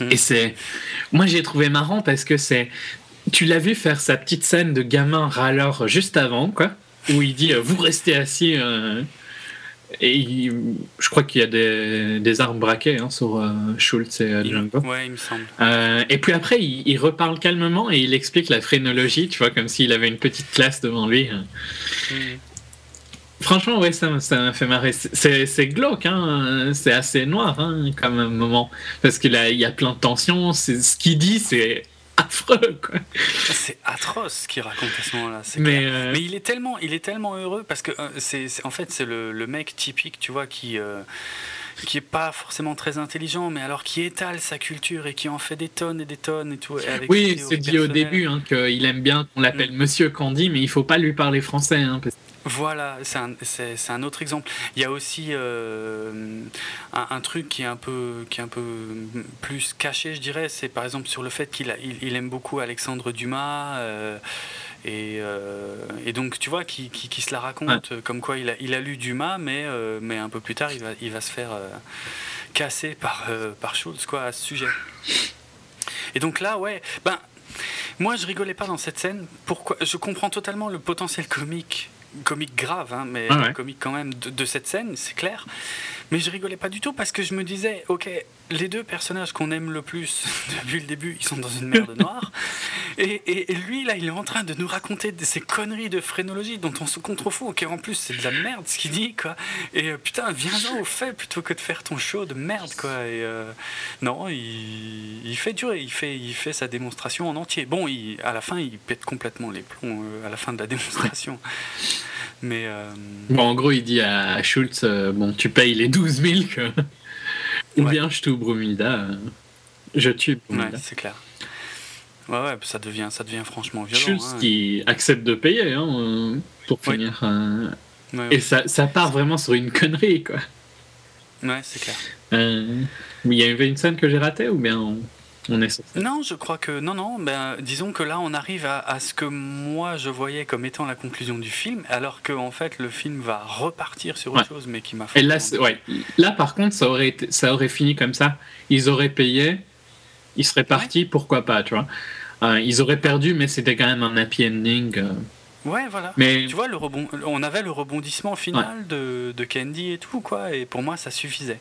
Mm. Et c'est. Moi, j'ai trouvé marrant parce que c'est. Tu l'as vu faire sa petite scène de gamin râleur juste avant, quoi, où il dit euh, Vous restez assis. euh, et il- je crois qu'il y a des, des armes braquées hein, sur euh, Schultz et Django. ouais, il me semble. Et puis après, il, il reparle calmement et il explique la phrénologie, tu vois, comme s'il avait une petite classe devant lui. Mm. Franchement, ouais, ça, ça m'a fait marrer. C'est- glauque, hein, c'est assez noir hein, comme moment, parce qu'il y a plein de tensions. Ce qu'il dit, c'est affreux, quoi. C'est atroce ce qu'il raconte à ce moment-là. Mais, euh, Mais il est tellement, il est tellement heureux parce que euh, c'est, en fait, c'est le, le mec typique, tu vois, qui euh, qui est pas forcément très intelligent, mais alors qui étale sa culture et qui en fait des tonnes et des tonnes et tout. et avec oui, c'est dit au début hein, qu'il aime bien qu'on l'appelle Monsieur Candy, mais il faut pas lui parler français. Hein, parce- Voilà, c'est un, c'est- c'est un autre exemple. Il y a aussi euh, un, un truc qui est un peu, qui est un peu plus caché, je dirais. C'est par exemple sur le fait qu'il a- il, il aime beaucoup Alexandre Dumas. euh, et, euh, et donc, tu vois, qui, qui, qui se la raconte, comme quoi il a, il a lu Dumas, mais, mais un peu plus tard, il va, il va se faire casser par, par Schultz quoi, à ce sujet. Et donc là, ouais, ben, moi je rigolais pas dans cette scène. Pourquoi? Je comprends totalement le potentiel comique, comique grave, hein, mais Ah ouais. comique quand même de, de cette scène, c'est clair. Mais je rigolais pas du tout parce que je me disais, ok, les deux personnages qu'on aime le plus depuis le début, ils sont dans une merde noire. Et, et- lui, là, il est en train de nous raconter ces conneries de phrénologie dont on se contrefout. Ok, en plus, c'est de la merde ce qu'il dit, quoi. Et euh, putain, viens-en au fait plutôt que de faire ton show de merde, quoi. Et euh, non, il, fait durer, il fait, il fait sa démonstration en entier. Bon, à la fin, il pète complètement les plombs euh, à la fin de la démonstration. Mais Bon, en gros, il dit à Schultz Bon, tu payes les 12 000 que. Ou Ouais. bien je tue Brumida. euh, Je tue ouais, Brumida. c'est clair. Ouais, ouais, ça devient, ça devient franchement violent. Schultz hein. qui accepte de payer hein, euh, pour Oui. finir. euh, Ouais, Et ouais. ça, ça part vraiment sur une connerie, quoi. Ouais, c'est clair. Euh, Il y avait une scène que j'ai ratée ou bien on, on est Non, je crois que non, non. Ben, disons que là, on arrive à, à ce que moi je voyais comme étant la conclusion du film, alors que en fait, le film va repartir sur autre Ouais. chose, mais qui m'a. Et là, ouais. là, par contre, ça aurait, été- ça aurait fini comme ça. Ils auraient payé, ils seraient partis, pourquoi pas, tu vois. Euh, ils auraient perdu, mais c'était quand même un happy ending. euh. Ouais, voilà. Mais Tu vois, le rebond... on avait le rebondissement final de, de Candy et tout, quoi, et pour moi, ça suffisait.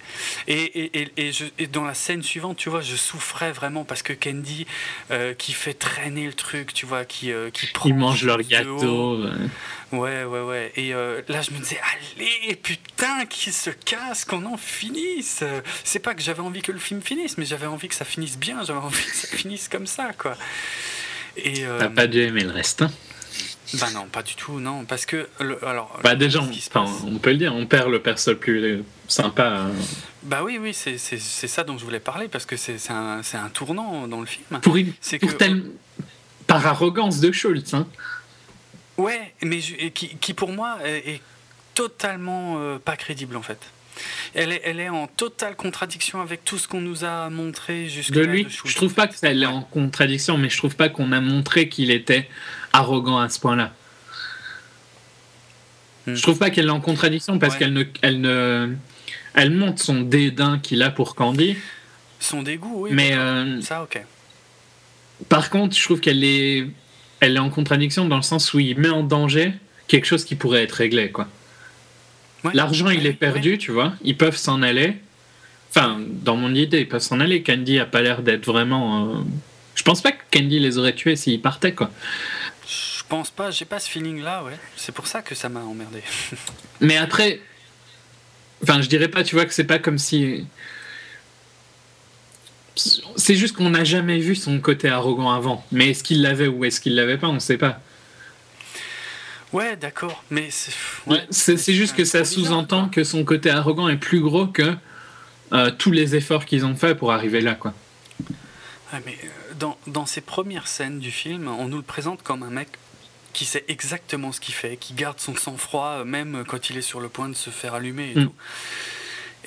Et, et, et, et je, et dans la scène suivante, tu vois, je souffrais vraiment parce que Candy, euh, qui fait traîner le truc, tu vois, qui, euh, qui prend. ils mangent leur gâteau. euh. Ouais, ouais, ouais. Et euh, là, je me disais, allez, putain, qu'il se casse, qu'on en finisse. Euh, C'est pas que j'avais envie que le film finisse, mais j'avais envie que ça finisse bien, j'avais envie que ça finisse comme ça, quoi. Et. euh, T'as pas dû aimer le reste. hein. Bah non, pas du tout, non, parce que le- alors. Bah déjà, on, enfin, on peut le dire, on perd le perso le plus sympa. euh. Bah oui, oui, c'est ça dont je voulais parler parce que c'est un, un tournant dans le film. Pour, une, C'est pour que- tel- par arrogance de Schultz. Hein. Ouais, mais je- et qui, qui pour moi est, est totalement euh, pas crédible en fait. Elle est, elle est en totale contradiction avec tout ce qu'on nous a montré jusque De lui, je trouve pas que ça est en contradiction, mais je trouve pas qu'on a montré qu'il était arrogant à ce point-là. Hmm. Je trouve pas qu'elle est en contradiction parce Ouais. qu'elle ne, elle ne, elle montre son dédain qu'il a pour Candy, Son dégoût, oui. mais euh, Ça, ok. par contre, je trouve qu'elle est, elle est en contradiction dans le sens où il met en danger quelque chose qui pourrait être réglé, quoi. Ouais. L'argent, il est perdu, tu vois. Ils peuvent s'en aller. Enfin, dans mon idée, ils peuvent s'en aller. Candy a pas l'air d'être vraiment. euh, Je pense pas que Candy les aurait tués s'ils partaient, quoi. Je pense pas, j'ai pas ce feeling là, ouais. C'est pour ça que ça m'a emmerdé. Mais après, enfin, je dirais pas, tu vois, que c'est pas comme si. C'est juste qu'on n'a jamais vu son côté arrogant avant. Mais est-ce qu'il l'avait ou est-ce qu'il l'avait pas On sait pas. Ouais, d'accord, mais c'est. ouais, juste que ça sous-entend que son côté arrogant est plus gros que euh, tous les efforts qu'ils ont fait pour arriver là, quoi. Ouais, mais euh, dans, dans ces premières scènes du film, on nous le présente comme un mec qui sait exactement ce qu'il fait, qui garde son sang-froid, euh, même quand il est sur le point de se faire allumer et Mm. tout.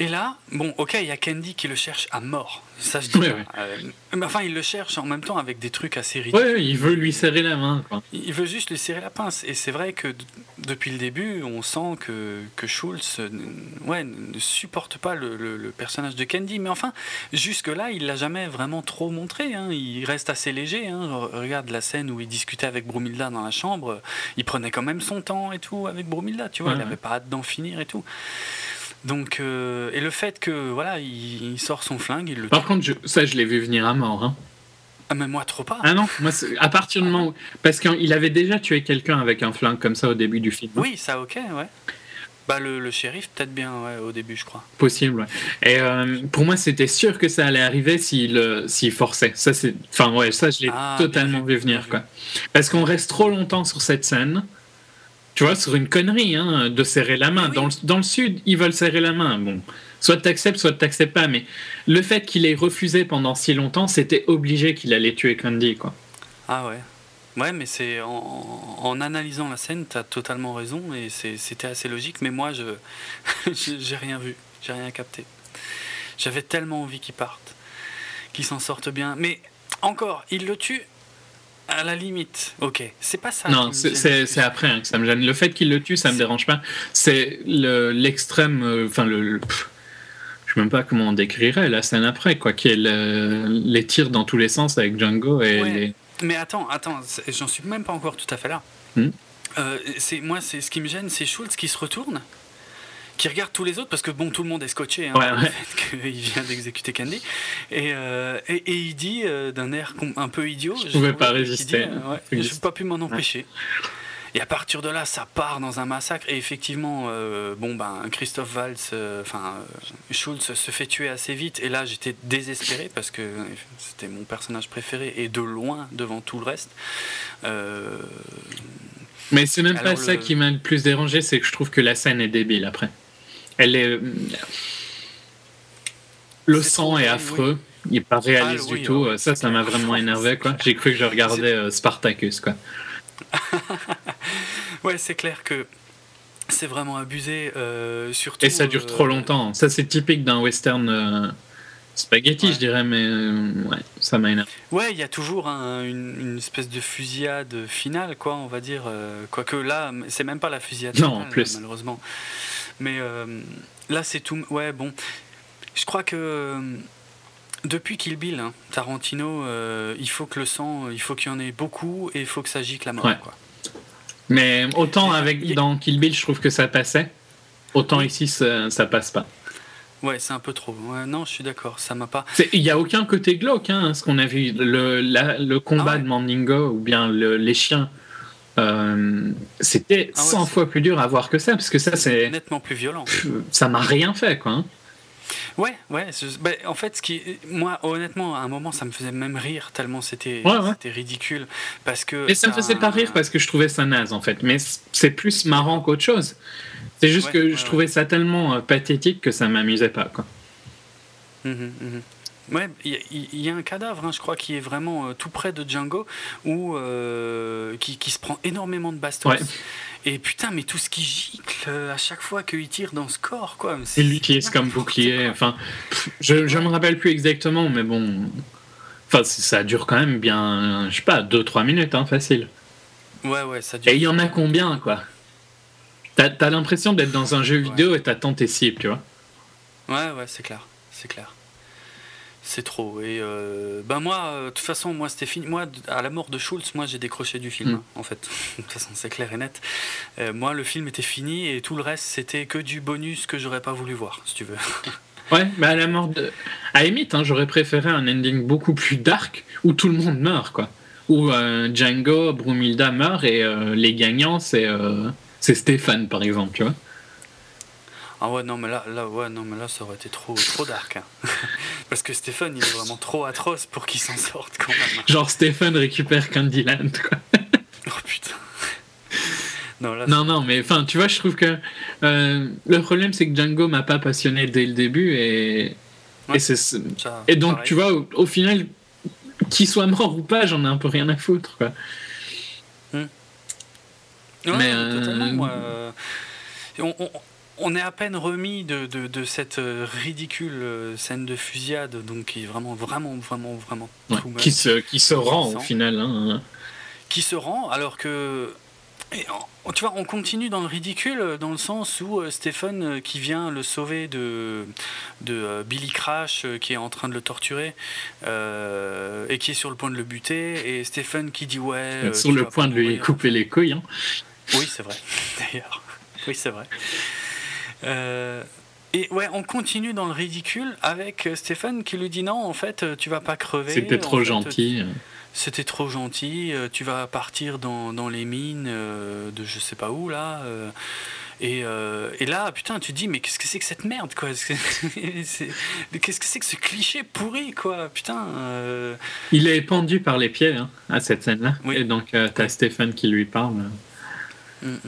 Et là, bon, ok, il y a Candy qui le cherche à mort. Ça, je dis. Euh, mais enfin, il le cherche en même temps avec des trucs assez ridicules. Ouais, il veut lui serrer la main, quoi. Il veut juste lui serrer la pince. Et c'est vrai que depuis le début, on sent que, que Schultz euh, ouais, ne supporte pas le, le- le personnage de Candy. Mais enfin, jusque-là, il l'a jamais vraiment trop montré. hein. Il reste assez léger. hein. Re- Regarde la scène où il discutait avec Bromilda dans la chambre. Il prenait quand même son temps et tout avec Bromilda. Tu vois, Ouais, il ouais. n'avait pas hâte d'en finir et tout. Donc, euh, et le fait que voilà, il, il sort son flingue, il le Par tue. contre, je- ça, je l'ai vu venir à mort. Hein. Ah, mais moi, trop pas. Ah non, moi, à partir du moment où... Parce qu'il avait déjà tué quelqu'un avec un flingue comme ça au début du film. Oui, ça, ok, ouais. Bah, le, le shérif, peut-être bien, ouais, au début, je crois. Possible, ouais. Et euh, pour moi, c'était sûr que ça allait arriver s'il euh, s'il forçait. Ça, c'est... Enfin, ouais, ça, je l'ai Ah, totalement vu venir, vu. quoi. Parce qu'on reste trop longtemps sur cette scène. Tu vois, sur une connerie, hein, de serrer la main. Oui. Dans, le, dans le sud, ils veulent serrer la main. Bon, soit t'acceptes, soit t'acceptes pas. Mais le fait qu'il ait refusé pendant si longtemps, c'était obligé qu'il allait tuer Candy, quoi. Ah ouais. Ouais, mais c'est en, en analysant la scène, t'as totalement raison et c'est- c'était assez logique. Mais moi, je j'ai j'ai rien vu, j'ai rien capté. J'avais tellement envie qu'il parte, qu'il s'en sorte bien. Mais encore, il le tue à la limite. Ok, c'est pas ça. Non, c'est- après hein, que ça me gêne. Le fait qu'il le tue, ça me dérange pas. C'est le- l'extrême. euh, Enfin, le. le- pff, je sais même pas comment on décrirait la scène après, quoi. Qui est le- les tirs dans tous les sens avec Django et Ouais. les. Mais attends, attends, j'en suis même pas encore tout à fait là. Hmm. Euh, c'est moi, c'est ce qui me gêne, c'est Schultz qui se retourne, qui regarde tous les autres parce que bon, tout le monde est scotché hein, Ouais, par ouais. le fait qu'il vient d'exécuter Candy, et, euh, et, et il dit euh, d'un air un peu idiot, je pouvais pas résister. ouais, Oui. j'ai pas pu m'en empêcher. Et à partir de là, ça part dans un massacre. Et effectivement, euh, bon ben, Christophe Valls, enfin euh, Schultz se fait tuer assez vite. Et là, j'étais désespéré parce que c'était mon personnage préféré et de loin devant tout le reste. Euh, Mais c'est même pas ça qui m'a le plus dérangé, c'est que je trouve que la scène est débile après. Elle est. Le sang est affreux. Il est pas réaliste Ah, oui, du tout. ouais, ça, ça m'a vraiment énervé, quoi. J'ai cru que je regardais euh, Spartacus, quoi. Ouais, c'est clair que c'est vraiment abusé, euh, surtout. Et ça dure euh, trop longtemps. Ça, c'est typique d'un western euh, spaghetti, Ouais. je dirais, mais euh, ouais, ça m'a énervé. Ouais, il y a toujours un- une, une espèce de fusillade finale, quoi, on va dire. euh, Quoique là, c'est même pas la fusillade Non, finale, en plus. malheureusement. Mais euh, là, c'est tout. Ouais, bon. Je crois que euh, depuis Kill Bill, hein, Tarantino, euh, il faut que le sang, il faut qu'il y en ait beaucoup et il faut que ça gicle à mort, Ouais. quoi. Mais autant avec y- dans Kill Bill, je trouve que ça passait. Autant ici, ça, ça passe pas. Ouais, c'est un peu trop. Ouais, non, je suis d'accord, ça m'a pas. Il n'y a aucun côté glauque, hein, ce qu'on a vu. Le, la- le combat Ah ouais. de Mandingo ou bien le- les chiens, euh, c'était Ah ouais, 100 c'est- fois plus dur à voir que ça, parce que ça, c'est, Nettement plus violent. ça m'a rien fait, quoi. hein. Ouais, ouais. ben, en fait, ce qui, moi, honnêtement, à un moment, ça me faisait même rire tellement c'était, Ouais, ridicule, parce que. Et ça me faisait pas rire parce que je trouvais ça naze, en fait. Mais c'est plus marrant qu'autre chose. C'est juste Ouais, que je trouvais ça tellement euh, pathétique que ça m'amusait pas, quoi. Mhm, mhm. Ouais, il y, a- il y a un cadavre, hein, je crois, qui est vraiment euh, tout près de Django, où, euh, qui, qui se prend énormément de bastos. Ouais. Et putain, mais tout ce qui gicle euh, à chaque fois qu'il tire dans ce corps, quoi. Il l'utilise comme bouclier. Enfin, je, je me rappelle plus exactement, mais bon. Enfin, ça dure quand même bien, je sais pas, 2-3 minutes, hein, facile. Ouais, ouais, ça dure. Et il y en a combien, quoi? T'as as, l'impression d'être dans un jeu vidéo et t'attends tes cibles, tu vois? Ouais, ouais, c'est clair, c'est clair. C'est trop. Et euh, ben moi, euh, de toute façon, moi, c'était fini. Moi, à la mort de Schultz, moi, j'ai décroché du film, Mm. hein, en fait. de toute façon, c'est clair et net. Euh, moi, le film était fini et tout le reste, c'était que du bonus que j'aurais pas voulu voir, si tu veux. Ouais, mais à la mort de. À limite, hein, j'aurais préféré un ending beaucoup plus dark où tout le monde meurt, quoi. Où Django, Brumilda meurt et les gagnants, c'est c'est Stéphane, par exemple, tu vois. Ah ouais, non, mais là, là, ouais, non, mais là, ça aurait été trop, trop dark. hein. Parce que Stéphane, il est vraiment trop atroce pour qu'il s'en sorte quand même. Genre Stéphane récupère Candyland, quoi. Oh putain. Non, là, Non, non, mais enfin, tu vois, je trouve que euh, le problème, c'est que Django m'a pas passionné dès le début et, Ouais. et, c'est- ça- et donc, pareil. tu vois, au, au final, qu'il soit mort ou pas, j'en ai un peu rien à foutre, quoi. Ouais, Mais, ouais, euh, totalement. moi, euh, on, on- on est à peine remis de, de- de cette euh, ridicule euh, scène de fusillade, donc qui est vraiment, vraiment, vraiment, vraiment Ouais, qui, se, qui se rend au final. hein. qui se rend alors que. et tu vois, on continue dans le ridicule, euh, dans le sens où euh, Stephen, euh, qui vient le sauver de, de euh, Billy Crash, qui est en train de le torturer, et qui est sur le point de le buter, et Stephen qui dit ouais. sur le point de lui couper les couilles. hein. Oui, c'est vrai, d'ailleurs. Oui, c'est vrai. Euh, et ouais, on continue dans le ridicule avec euh, Stéphane qui lui dit non, en fait, euh, tu vas pas crever. C'était trop fait, gentil. C'était trop gentil. Tu vas partir dans, dans les mines de je sais pas où là. et, euh, et là, putain, tu te dis, mais qu'est-ce que c'est que cette merde, quoi? Qu'est-ce que c'est que ce cliché pourri, quoi? Putain. euh, Il est pendu par les pieds hein, à cette scène-là. Oui. Et donc, euh, t'as Stéphane qui lui parle. Mm, mm.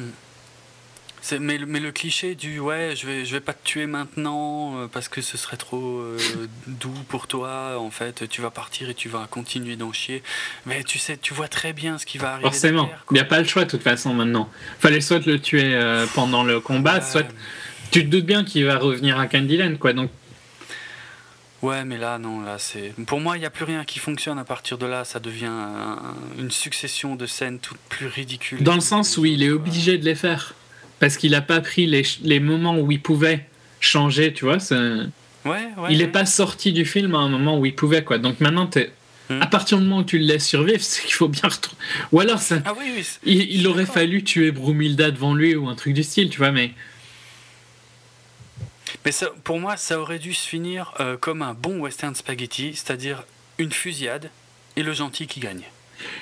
Mais, le- mais le cliché du ouais, je vais, je vais pas te tuer maintenant euh, parce que ce serait trop euh, doux pour toi. En fait, tu vas partir et tu vas continuer d'en chier. Mais tu sais, tu vois très bien ce qui va arriver. Forcément, il n'y a pas le choix de toute façon maintenant. Fallait soit le tuer euh, pendant le combat, Ouais. soit tu te doutes bien qu'il va revenir à Candyland, quoi. Donc, Ouais, mais là, non, là, c'est. Pour moi, il n'y a plus rien qui fonctionne à partir de là. Ça devient un- une succession de scènes toutes plus ridicules. dans le sens où il est obligé de les faire. Parce qu'il n'a pas pris les, moments où il pouvait changer, tu vois. c'est- Ouais, ouais. il n'est ouais. pas sorti du film à un moment où il pouvait, quoi. Donc maintenant, Hmm. à partir du moment où tu le laisses survivre, c'est qu'il faut bien retrouver. Ou alors, ça... Ah oui, oui. il, aurait fallu tuer Brumilda devant lui ou un truc du style, tu vois. Mais Mais ça, pour moi, ça aurait dû se finir euh, comme un bon western spaghetti, c'est-à-dire une fusillade et le gentil qui gagne.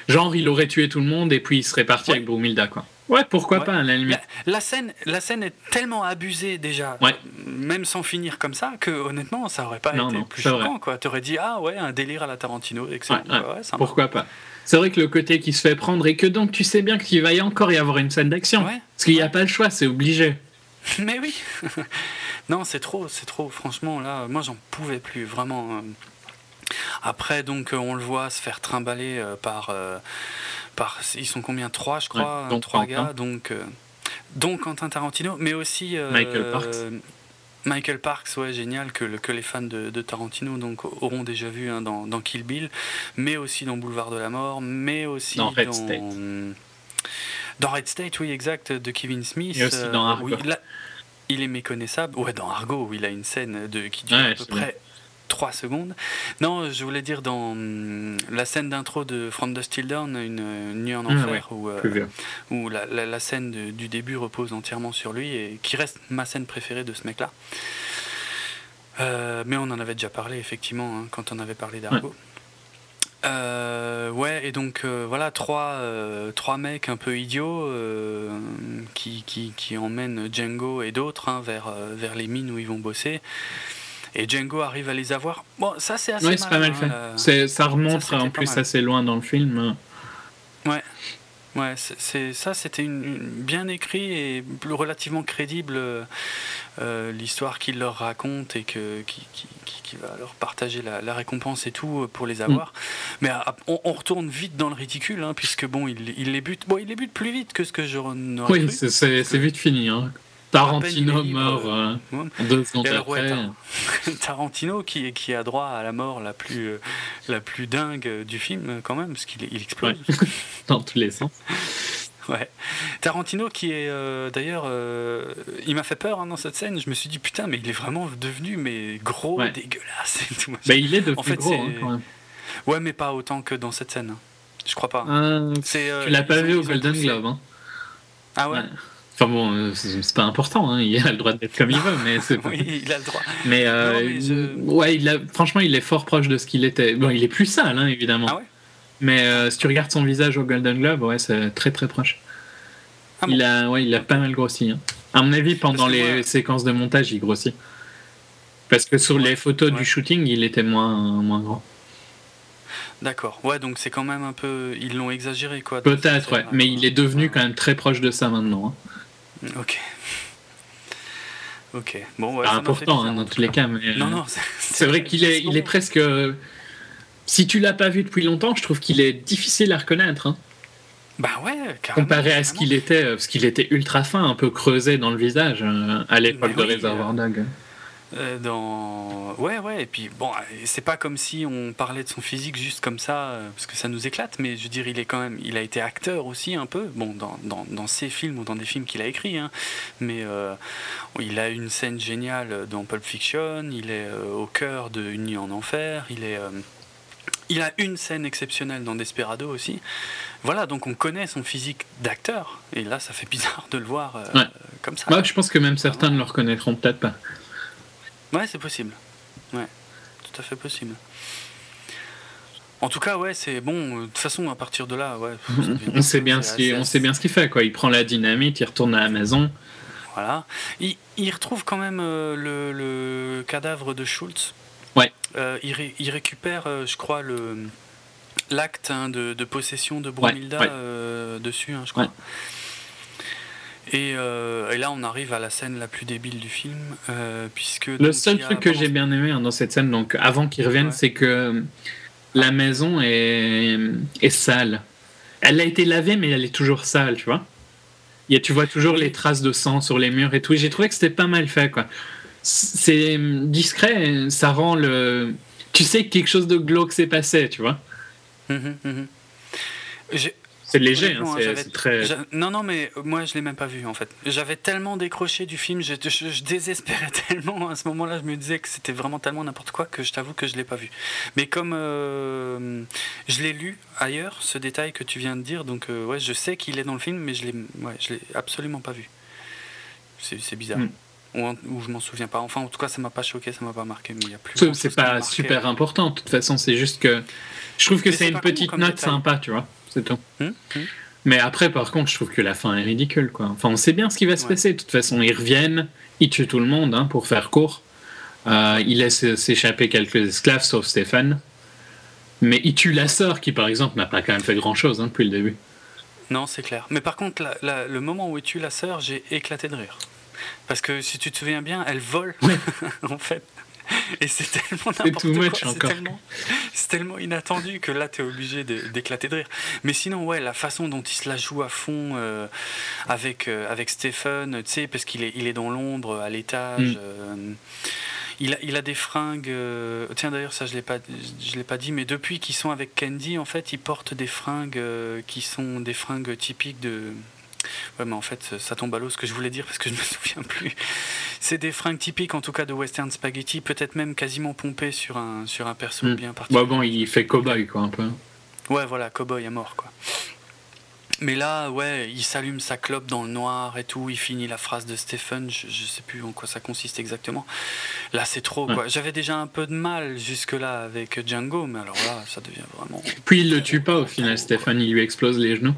genre, il aurait tué tout le monde et puis il serait parti Ouais. avec Brumilda, quoi. Ouais, pourquoi Ouais. pas, à la limite. La, la scène, la scène est tellement abusée déjà, Ouais. même sans finir comme ça, que honnêtement, ça aurait pas Non, été non, plus c'est vrai. choquant. quoi. T'aurais dit ah ouais, un délire à la Tarantino, excellent. Ouais, ça Pourquoi pas C'est vrai que le côté qui se fait prendre et que donc tu sais bien qu'il va y encore y avoir une scène d'action. Parce qu'il n'y a pas le choix, c'est obligé. Mais oui Non, c'est trop, c'est trop. Franchement, là, moi, j'en pouvais plus, vraiment. euh. Après, donc, euh, on le voit se faire trimballer euh, par, euh, par. Ils sont combien? Trois, je crois. Ouais, dont trois Quentin. gars. Donc, euh, dont Quentin Tarantino, mais aussi. euh, Michael Parks. Michael Parks, ouais, génial, que, que les fans de, de Tarantino donc, auront déjà vu hein, dans, dans Kill Bill, mais aussi dans Boulevard de la Mort, mais aussi Dans Red dans, State. dans Red State, oui, exact, de Kevin Smith. Et aussi dans Argo. oui, là, il est méconnaissable. Ouais, dans Argo, où il a une scène de, qui dure Ouais, à peu près 3 secondes. Non, je voulais dire dans hum, la scène d'intro de From the Still Down, une, une nuit en Ah, enfer, ouais, où, euh, la, la- la scène de- du début repose entièrement sur lui et qui reste ma scène préférée de ce mec-là. Euh, mais on en avait déjà parlé effectivement hein, quand on avait parlé d'Argo. Euh, ouais, et donc euh, voilà, trois, euh, trois mecs un peu idiots euh, qui, qui, qui emmènent Django et d'autres hein, vers, euh, vers les mines où ils vont bosser. Et Django arrive à les avoir. Bon, ça c'est assez Oui, c'est pas mal fait. hein, la- C'est- Ça remonte ça, en plus assez loin dans le film. Ouais, c'est c'est- ça, c'était une, une- bien écrit et relativement crédible euh, euh, l'histoire qu'il leur raconte et que, qui, qui, qui- qui va leur partager la, la récompense et tout euh, pour les avoir. Mais ah, on, on retourne vite dans le ridicule, hein, puisque bon, il, il les bute. Bon, il les bute plus vite que ce que je n'aurais Oui, c'est vite fini. Hein. Tarantino meurt euh, Ouais. deux secondes après. Tar- Tarantino qui, qui a droit à la mort la plus, euh, la plus dingue euh, du film, euh, quand même, parce qu'il il explose. dans tous les sens. Ouais. Tarantino qui est euh, d'ailleurs, euh, il m'a fait peur hein, dans cette scène. Je me suis dit putain, mais il est vraiment devenu mais gros, Ouais. dégueulasse et tout. Bah, il est devenu En fait, gros hein, quand même. Ouais, mais pas autant que dans cette scène. Je crois pas. Euh, tu l'as pas vu au Golden. Globe. Hein. Ah ouais. Enfin bon, euh, c'est pas important, hein. il a le droit d'être comme il veut, mais c'est. Oui, il a le droit. Mais, euh, Non, mais je- ouais, il a, franchement, il est fort proche de ce qu'il était. Bon, il est plus sale, hein, évidemment. Ah ouais Mais euh, si tu regardes son visage au Golden Globe, ouais, c'est très très proche. Ah bon il a, ouais, il a pas mal grossi. hein. À mon avis, pendant les séquences de montage, il grossit. Parce que sur les photos du shooting, il était moins, moins grand. D'accord. Ouais, donc c'est quand même un peu. Ils l'ont exagéré quoi. Peut-être, ouais. Mais il est devenu quand même très proche de ça maintenant. hein. Ok. Ok. Bon, ouais. Important hein, dans tous les cas. Mais, Non, euh, non. C'est vrai qu'il est, il est presque. euh, Si tu l'as pas vu depuis longtemps, je trouve qu'il est difficile à reconnaître. hein. Bah ouais, carrément. Comparé à ce qu'il était, euh, parce qu'il était ultra fin, un peu creusé dans le visage à l'époque Mais de oui, Reservoir Dog. Euh, dans... Ouais, ouais, et puis bon, c'est pas comme si on parlait de son physique juste comme ça, euh, parce que ça nous éclate, mais je veux dire, il est quand même, il a été acteur aussi un peu, bon, dans, dans, dans ses films ou dans des films qu'il a écrits, hein, mais euh, il a une scène géniale dans Pulp Fiction, il est euh, au cœur de Une nuit en enfer, il est. il a une scène exceptionnelle dans Desperado aussi. Voilà, donc on connaît son physique d'acteur. Et là, ça fait bizarre de le voir Ouais. comme ça. Moi, je pense que même certains ne le reconnaîtront peut-être pas. Ouais, c'est possible. Ouais, tout à fait possible. En tout cas, ouais, c'est bon. euh, De toute façon, à partir de là, ouais. On sait bien ce qu'il, on sait bien ce qu'il fait quoi. Il prend la dynamite, il retourne à la maison. Voilà. Il, il retrouve quand même euh, le, le cadavre de Schultz. Ouais. Euh, il, ré- il récupère, euh, je crois, le l'acte hein, de, de possession de Bromilda ouais. dessus, hein, je crois. Ouais. Et, euh, et là, on arrive à la scène la plus débile du film, euh, puisque Le seul a truc que j'ai bien aimé hein, dans cette scène, donc avant qu'il revienne, Ouais. c'est que euh, la maison est, est sale. Elle a été lavée, mais elle est toujours sale, tu vois. Il y a, tu vois toujours les traces de sang sur les murs et tout. J'ai trouvé que c'était pas mal fait, quoi. C'est discret, ça rend le. Tu sais que quelque chose de glauque s'est passé, tu vois. Mhm. J'ai- C'est léger, hein, c'est très. Non, non, mais moi je l'ai même pas vu en fait. J'avais tellement décroché du film, je, je- je désespérais tellement à ce moment-là, je me disais que c'était vraiment tellement n'importe quoi que je t'avoue que je l'ai pas vu. Mais comme euh, je l'ai lu ailleurs, ce détail que tu viens de dire, donc euh, ouais, je sais qu'il est dans le film, mais je l'ai, ouais, je l'ai absolument pas vu. C'est bizarre. Mm. Ou, en- ou je m'en souviens pas. Enfin, en tout cas, ça m'a pas choqué, ça m'a pas marqué. Mais il y a plus. C'est- pas super important, de toute façon, c'est juste que. Je trouve que c'est une petite note détail. sympa, tu vois. C'est tout. Hum. Mais après, par contre, je trouve que la fin est ridicule, quoi. Enfin, on sait bien ce qui va se Ouais. passer. De toute façon, ils reviennent, ils tuent tout le monde, hein, pour faire court. Euh, ils laissent s'échapper quelques esclaves, sauf Stéphane. Mais ils tuent la sœur, qui, par exemple, n'a pas quand même fait grand-chose hein, depuis le début. Non, c'est clair. Mais par contre, la- la- le moment où il tue la sœur, j'ai éclaté de rire. Parce que si tu te souviens bien, elle vole, en fait. Et c'est tellement n'importe quoi. C'est tellement, inattendu que là, t'es obligé de- d'éclater de rire. Mais sinon, ouais, la façon dont il se la joue à fond euh, avec, euh, avec Stephen, tu sais, parce qu'il est, il est dans l'ombre, à l'étage. Mm. euh, il a, il a des fringues. tiens, d'ailleurs, ça, je l'ai pas, je l'ai pas dit, mais depuis qu'ils sont avec Candy, en fait, il porte des fringues qui sont des fringues typiques de. Ouais, mais en fait, ça tombe à l'eau ce que je voulais dire parce que je me souviens plus. C'est des fringues typiques, en tout cas, de western spaghetti, peut-être même quasiment pompées sur un, sur un perso Mm. bien particulier. Bon, bon, il fait cowboy, quoi, un peu. Ouais, voilà, cowboy à mort, quoi. Mais là, ouais, il s'allume sa clope dans le noir et tout, il finit la phrase de Stephen, je, je sais plus en quoi ça consiste exactement. Là, c'est trop, quoi. J'avais déjà un peu de mal jusque-là avec Django, mais alors là, ça devient vraiment... Puis il le tue pas au final, Stéphane, il lui explose les genoux.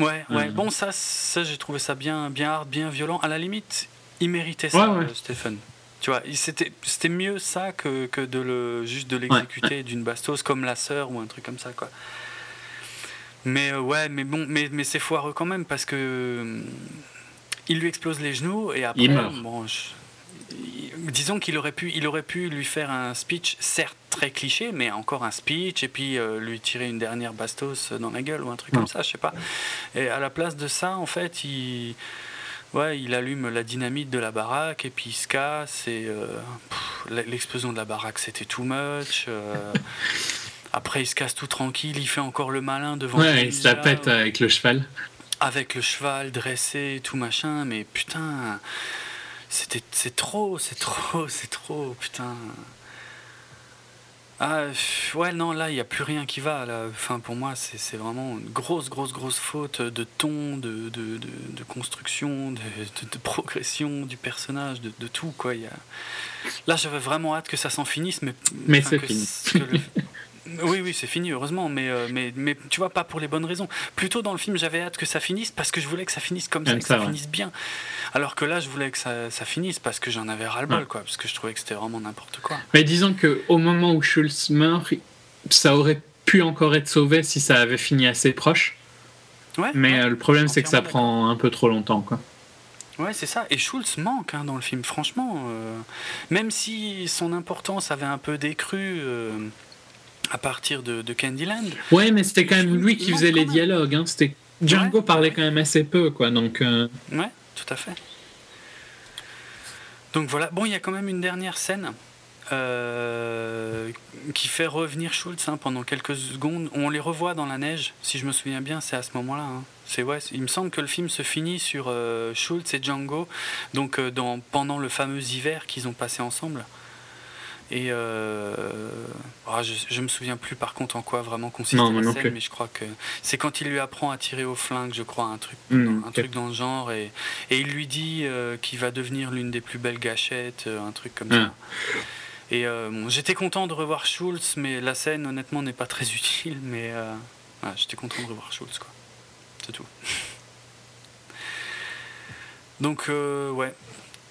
Ouais, ouais. Mhm. Bon, ça, ça j'ai trouvé ça bien, bien hard, bien violent. À la limite, il méritait ça, Ouais, ouais. euh, Stephen. Tu vois, c'était c'était mieux ça que, que de le juste de l'exécuter d'une bastos comme la sœur ou un truc comme ça, quoi. Mais euh, ouais, mais bon, mais, mais c'est foireux quand même parce que euh, il lui explose les genoux et après, Il meurt. bon, je- disons qu'il aurait pu, il aurait pu lui faire un speech, certes très cliché, mais encore un speech et puis euh, lui tirer une dernière bastos dans la gueule ou un truc Non. comme ça, je sais pas. Et à la place de ça, en fait, il, ouais, il allume la dynamite de la baraque et puis il se casse. Et euh, l'explosion de la baraque, c'était too much. euh, après, il se casse tout tranquille. Il fait encore le malin devant. Ouais, il se la pète avec le cheval. avec le cheval dressé, tout machin. Mais putain, c'était, c'est trop, c'est trop, c'est trop, putain. Ah, ouais, non, là, il n'y a plus rien qui va. Là. Enfin, pour moi, c'est, c'est vraiment une grosse, grosse, grosse faute de ton, de, de, de, de construction, de, progression du personnage, de, de tout, quoi. Y a... Là, j'avais vraiment hâte que ça s'en finisse, mais... Mais enfin, c'est fini. le- Oui, oui, c'est fini, heureusement, mais, euh, mais, mais tu vois, pas pour les bonnes raisons. Plutôt dans le film, j'avais hâte que ça finisse parce que je voulais que ça finisse comme ça, que ça, ouais. finisse bien. Alors que là, je voulais que ça, ça finisse parce que j'en avais ras-le-bol, Ouais. quoi, parce que je trouvais que c'était vraiment n'importe quoi. Mais disons que au moment où Schultz meurt, ça aurait pu encore être sauvé si ça avait fini assez proche. Ouais, Mais euh, le problème, c'est que ça prend un peu trop longtemps. Quoi. Ouais, c'est ça. Et Schultz manque hein, dans le film, franchement. euh, même si son importance avait un peu décru euh, à partir de, de Candyland. Ouais, mais c'était quand même lui qui faisait les dialogues. Hein. C'était... Django Ouais. parlait quand même assez peu, quoi. Donc, euh, Ouais, tout à fait. Donc voilà. Bon, il y a quand même une dernière scène euh, qui fait revenir Schultz hein, pendant quelques secondes. On les revoit dans la neige, si je me souviens bien, c'est à ce moment-là. hein. C'est ouais, il me semble que le film se finit sur euh, Schultz et Django, donc euh, dans, pendant le fameux hiver qu'ils ont passé ensemble. Et euh, ah, je, je me souviens plus par contre en quoi vraiment Non, moi la non scène, plus. mais je crois que c'est quand il lui apprend à tirer au flingue, je crois, un truc, Hmm, dans, un truc dans le genre, et, et il lui dit euh, qu'il va devenir l'une des plus belles gâchettes, euh, un truc comme Ah. ça. Et euh, bon, j'étais content de revoir Schultz, mais la scène honnêtement n'est pas très utile, mais ouais, j'étais content de revoir Schultz, quoi. C'est tout. Donc euh, ouais,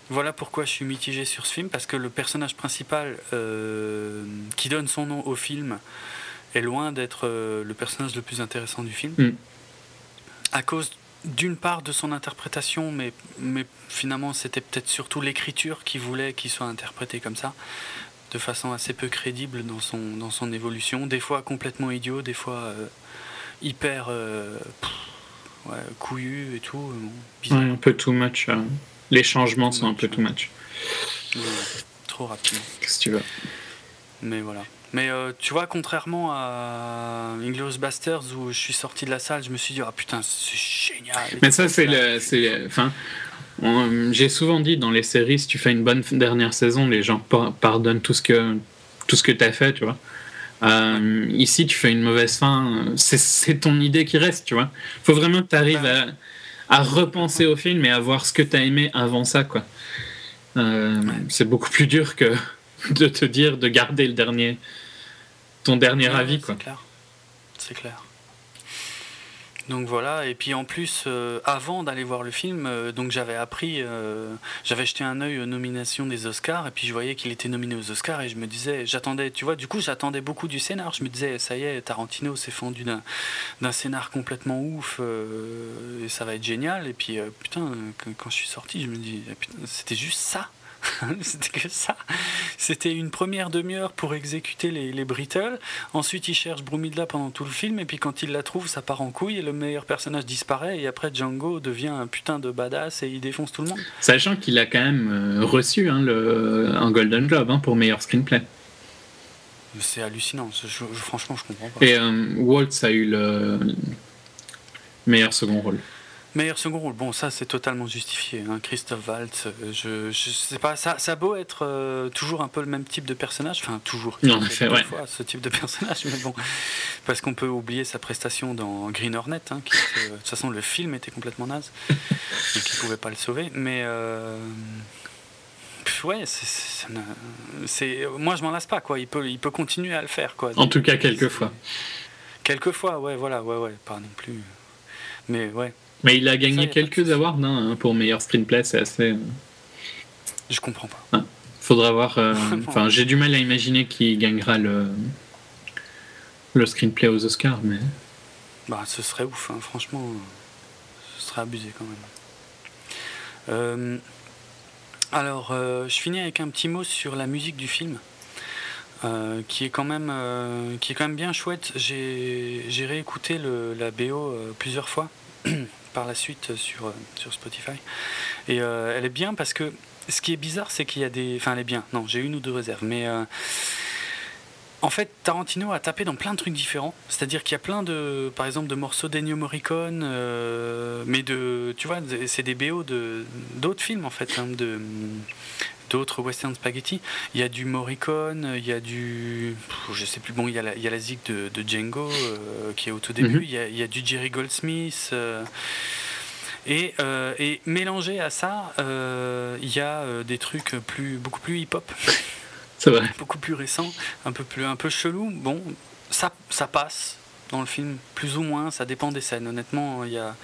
voilà pourquoi je suis mitigé sur ce film, parce que le personnage principal euh, qui donne son nom au film est loin d'être euh, le personnage le plus intéressant du film. Mm. À cause d'une part de son interprétation, mais, mais finalement c'était peut-être surtout l'écriture qui voulait qu'il soit interprété comme ça, de façon assez peu crédible dans son, dans son évolution, des fois complètement idiot, des fois euh, hyper pff, ouais, couillu et tout, bon, bizarre. ouais, un peu too much. Les changements sont un peu too much. Ouais, trop rapidement. Qu'est-ce que tu veux? Mais voilà. Mais euh, tu vois, contrairement à Inglourious Basterds où je suis sorti de la salle, je me suis dit ah putain c'est génial. Mais ça, c'est le. c'est- Enfin, on- j'ai souvent dit dans les séries, si tu fais une bonne dernière saison, les gens par- pardonnent tout ce que tout ce que t'as fait, tu vois. Euh, ici, tu fais une mauvaise fin, euh, c'est- c'est ton idée qui reste, tu vois. Faut vraiment que tu arrives à, à repenser au film et à voir ce que t'as aimé avant ça, quoi. Euh, C'est beaucoup plus dur que de te dire de garder le dernier, ton dernier Ouais, avis, c'est quoi. clair. C'est clair. Donc voilà, et puis en plus, euh, avant d'aller voir le film, euh, donc j'avais appris, euh, j'avais jeté un œil aux nominations des Oscars, et puis je voyais qu'il était nominé aux Oscars, et je me disais, j'attendais, tu vois, du coup j'attendais beaucoup du scénar, je me disais, ça y est, Tarantino s'est fendu d'un, scénar complètement ouf, et ça va être génial, et puis putain, quand, je suis sorti, je me dis, putain, c'était juste ça. C'était que ça. C'était une première demi-heure pour exécuter les, les Brittles. Ensuite, il cherche Brumidla pendant tout le film. Et puis, quand il la trouve, ça part en couille. Et le meilleur personnage disparaît. Et après, Django devient un putain de badass et il défonce tout le monde. Sachant qu'il a quand même euh, reçu hein, le, un Golden Globe hein, pour meilleur screenplay. C'est hallucinant. Je- je- franchement, je comprends pas. Et euh, Waltz a eu le meilleur second rôle. Meilleur second rôle, bon ça c'est totalement justifié. Hein. Christophe Waltz, euh, je, je sais pas, ça, ça a beau être euh, toujours un peu le même type de personnage, enfin toujours. Non, en de ouais. fois, ce type de personnage, mais bon, parce qu'on peut oublier sa prestation dans Green Hornet, hein, qui était, euh, de toute façon le film était complètement naze, donc il pouvait pas le sauver. Mais euh, ouais, c'est, moi je m'en lasse pas quoi. Il peut, il peut continuer à le faire quoi. En tout cas, quelquefois. Quelquefois, ouais, voilà, ouais, ouais, pas non plus. Mais ouais, Mais il a gagné quelques awards hein, pour meilleur screenplay, c'est assez. euh, je comprends pas. Faudra voir. euh. Enfin, j'ai du mal à imaginer qui gagnera le le screenplay aux Oscars, mais Bah, ce serait ouf, hein, franchement, ce serait abusé quand même. Euh, alors, euh, je finis avec un petit mot sur la musique du film, euh, qui est quand même, euh, qui est quand même bien chouette. J'ai j'ai réécouté le, la BO euh, plusieurs fois par la suite sur euh, sur Spotify, et euh, elle est bien parce que ce qui est bizarre, c'est qu'il y a des, enfin, elle est bien. Non, j'ai une ou deux réserves, mais euh, en fait, Tarantino a tapé dans plein de trucs différents. C'est-à-dire qu'il y a plein de, par exemple, de morceaux d'Ennio Morricone, euh, mais de, tu vois, c'est des BO de d'autres films en fait, hein, de d'autres western spaghetti. Il y a du Morricone, il y a du, je sais plus. Bon, il y a la, il y a la zig de, de Django euh, qui est au tout début. Mhm. il, y a, il y a du Jerry Goldsmith. euh, et, euh, et mélangé à ça, il y a des trucs plus, beaucoup plus hip-hop c'est vrai. beaucoup plus récent, un peu plus un peu chelou. Bon, ça ça passe dans le film, plus ou moins, ça dépend des scènes. Honnêtement, il y a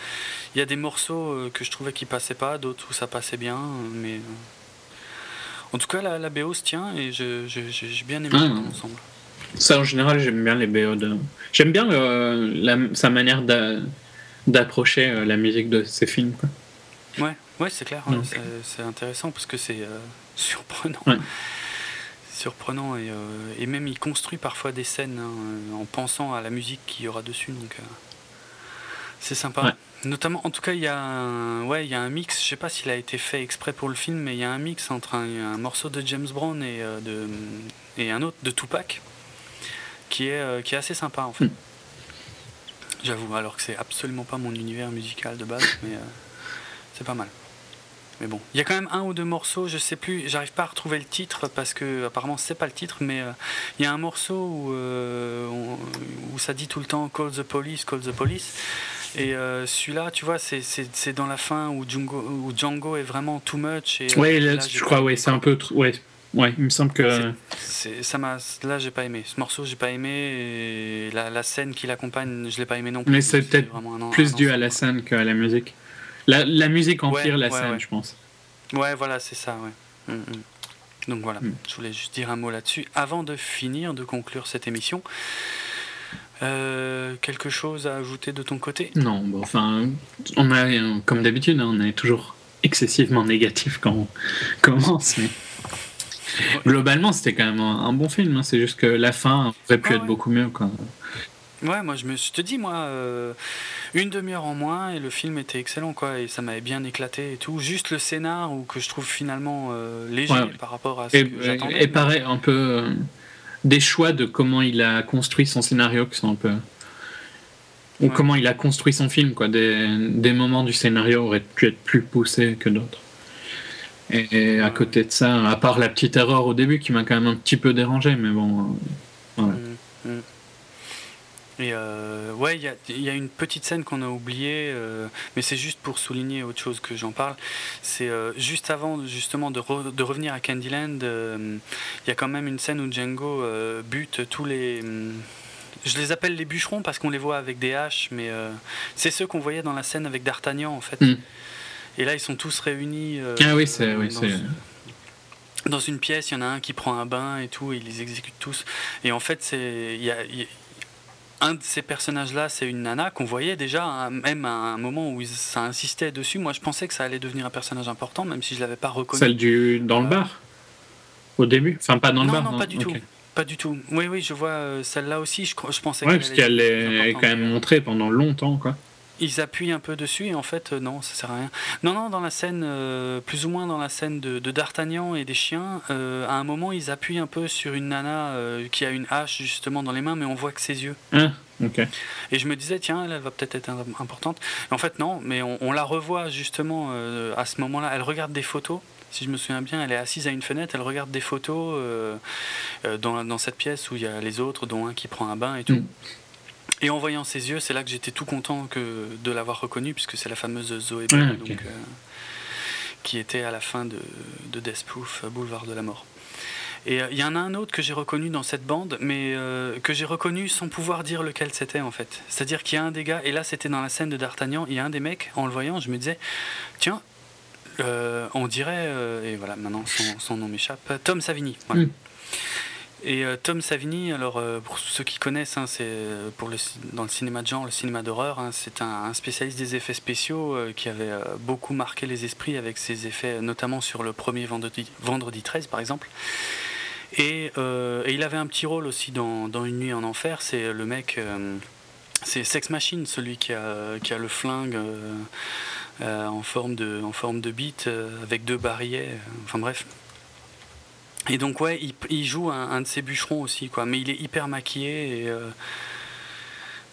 y a des morceaux que je trouvais qui passaient pas, d'autres où ça passait bien, mais en tout cas la, la BO se tient et je- je- j'ai j'ai bien aimé Ah. dans l'ensemble. Ça, en général, j'aime bien les BO de. J'aime bien le- la- sa manière d'a- d'approcher euh, la musique de ses films. Quoi. Ouais, ouais, c'est clair, c'est- intéressant parce que c'est euh, surprenant. Ouais. Surprenant et, euh, et même il construit parfois des scènes hein, euh, en pensant à la musique qu'il y aura dessus donc euh, c'est sympa. Ouais. Notamment, en tout cas, il y a un, ouais, il y a un mix. Je sais pas s'il a été fait exprès pour le film, mais il y a un mix entre un, un morceau de James Brown et euh, de et un autre de Tupac qui est euh, qui est assez sympa en fait. Hmm. J'avoue, alors que c'est absolument pas mon univers musical de base, mais euh, c'est pas mal. Mais bon, il y a quand même un ou deux morceaux, je sais plus, j'arrive pas à retrouver le titre parce que apparemment c'est pas le titre, mais euh, il y a un morceau où, euh, on- où ça dit tout le temps Call the police, call the police. Et euh, celui-là, tu vois, c'est- dans la fin où Django, où Django est vraiment too much. Et, euh, Ouais, là, là, je crois, ouais, c'est un peu. trop- Ouais, ouais, il me semble que. C'est- ça m'a là j'ai pas aimé ce morceau j'ai pas aimé et la, la scène qui l'accompagne je l'ai pas aimé non plus Mais c'est peut-être Plus un dû à la scène qu'à la musique. La, la musique empire Ouais, la ouais, scène, ouais. je pense. Ouais, voilà, c'est ça, ouais. Mm, mm. Donc voilà, Mm. je voulais juste dire un mot là-dessus avant de finir, de conclure cette émission. Euh, quelque chose à ajouter de ton côté? Non, bon, enfin, on a, comme d'habitude, hein, on est toujours excessivement négatif quand on commence, mais globalement, c'était quand même un, bon film. hein, C'est juste que la fin aurait pu Ah être ouais. beaucoup mieux. Quoi. Ouais, moi je me je te dis, moi, euh, une demi-heure en moins et le film était excellent, quoi, et ça m'avait bien éclaté et tout. Juste le scénar, ou que je trouve finalement euh, léger Ouais. par rapport à ce Et, que j'attendais. et mais- pareil, un peu des choix de comment il a construit son scénario qui sont un peu. Ou Ouais. comment il a construit son film, quoi. Des, des moments du scénario auraient pu être plus poussés que d'autres. Et, et à côté de ça, à part la petite erreur au début qui m'a quand même un petit peu dérangé, mais bon. euh, voilà. Mm, mm. Et euh, ouais, il y a, il y a une petite scène qu'on a oubliée, euh, mais c'est juste pour souligner autre chose que j'en parle. C'est euh, juste avant justement de, re- de revenir à Candyland, euh, il y a quand même une scène où Django bute tous les. je les appelle les bûcherons parce qu'on les voit avec des haches, mais c'est ceux qu'on voyait dans la scène avec D'Artagnan en fait. Mm. Et là, ils sont tous réunis. Ah oui, c'est. oui, dans- une pièce, il y en a un qui prend un bain et tout, et ils les exécutent tous. Et en fait, c'est il y a, il y a- un de ces personnages-là, c'est une nana qu'on voyait déjà, hein, même à un moment où ça insistait dessus. Moi, je pensais que ça allait devenir un personnage important, même si je l'avais pas reconnu. Celle du dans le Euh, bar? Au début? Enfin, pas dans le bar non, pas du tout. Pas du tout. Oui, oui, je vois euh, celle-là aussi. Je, pensais Ouais, qu'elle parce qu'elle est, quand même montrée pendant longtemps, quoi. Ils appuient un peu dessus et en fait, euh, non, ça sert à rien. Non, non, dans la scène, euh, plus ou moins dans la scène de, de D'Artagnan et des chiens, euh, à un moment, ils appuient un peu sur une nana qui a une hache justement dans les mains, mais on voit que ses yeux. Ah, ok. Et je me disais, tiens, elle, elle va peut-être être im- importante. Et en fait, non, mais on, on la revoit justement à ce moment-là. Elle regarde des photos. Si je me souviens bien, elle est assise à une fenêtre, elle regarde des photos dans, dans cette pièce où il y a les autres, dont un qui prend un bain et tout. Mm. Et en voyant ses yeux, c'est là que j'étais tout content que de l'avoir reconnue, puisque c'est la fameuse Zoé Ah, Bell, donc, euh, qui était à la fin de, de Death Proof, euh, Boulevard de la Mort. Et euh, il y en a un autre que j'ai reconnu dans cette bande, mais euh, que j'ai reconnu sans pouvoir dire lequel c'était en fait. C'est-à-dire qu'il y a un des gars, et là c'était dans la scène de D'Artagnan, il y a un des mecs, en le voyant, je me disais, tiens, on dirait, et voilà, maintenant son, son nom m'échappe, Tom Savini. voilà. Mm. Et euh, Tom Savini, alors euh, pour ceux qui connaissent, hein, c'est euh, pour le, dans le cinéma de genre, le cinéma d'horreur, hein, c'est un, spécialiste des effets spéciaux qui avait beaucoup marqué les esprits avec ses effets, notamment sur le premier vendredi, vendredi 13 par exemple. Et, il avait un petit rôle aussi dans, Une nuit en enfer, c'est le mec, c'est Sex Machine, celui qui a, qui a le flingue en, forme de, en forme de bite avec deux barillets, enfin bref. Et donc ouais, il, il joue un, un de ces bûcherons aussi, quoi. Mais il est hyper maquillé et, euh,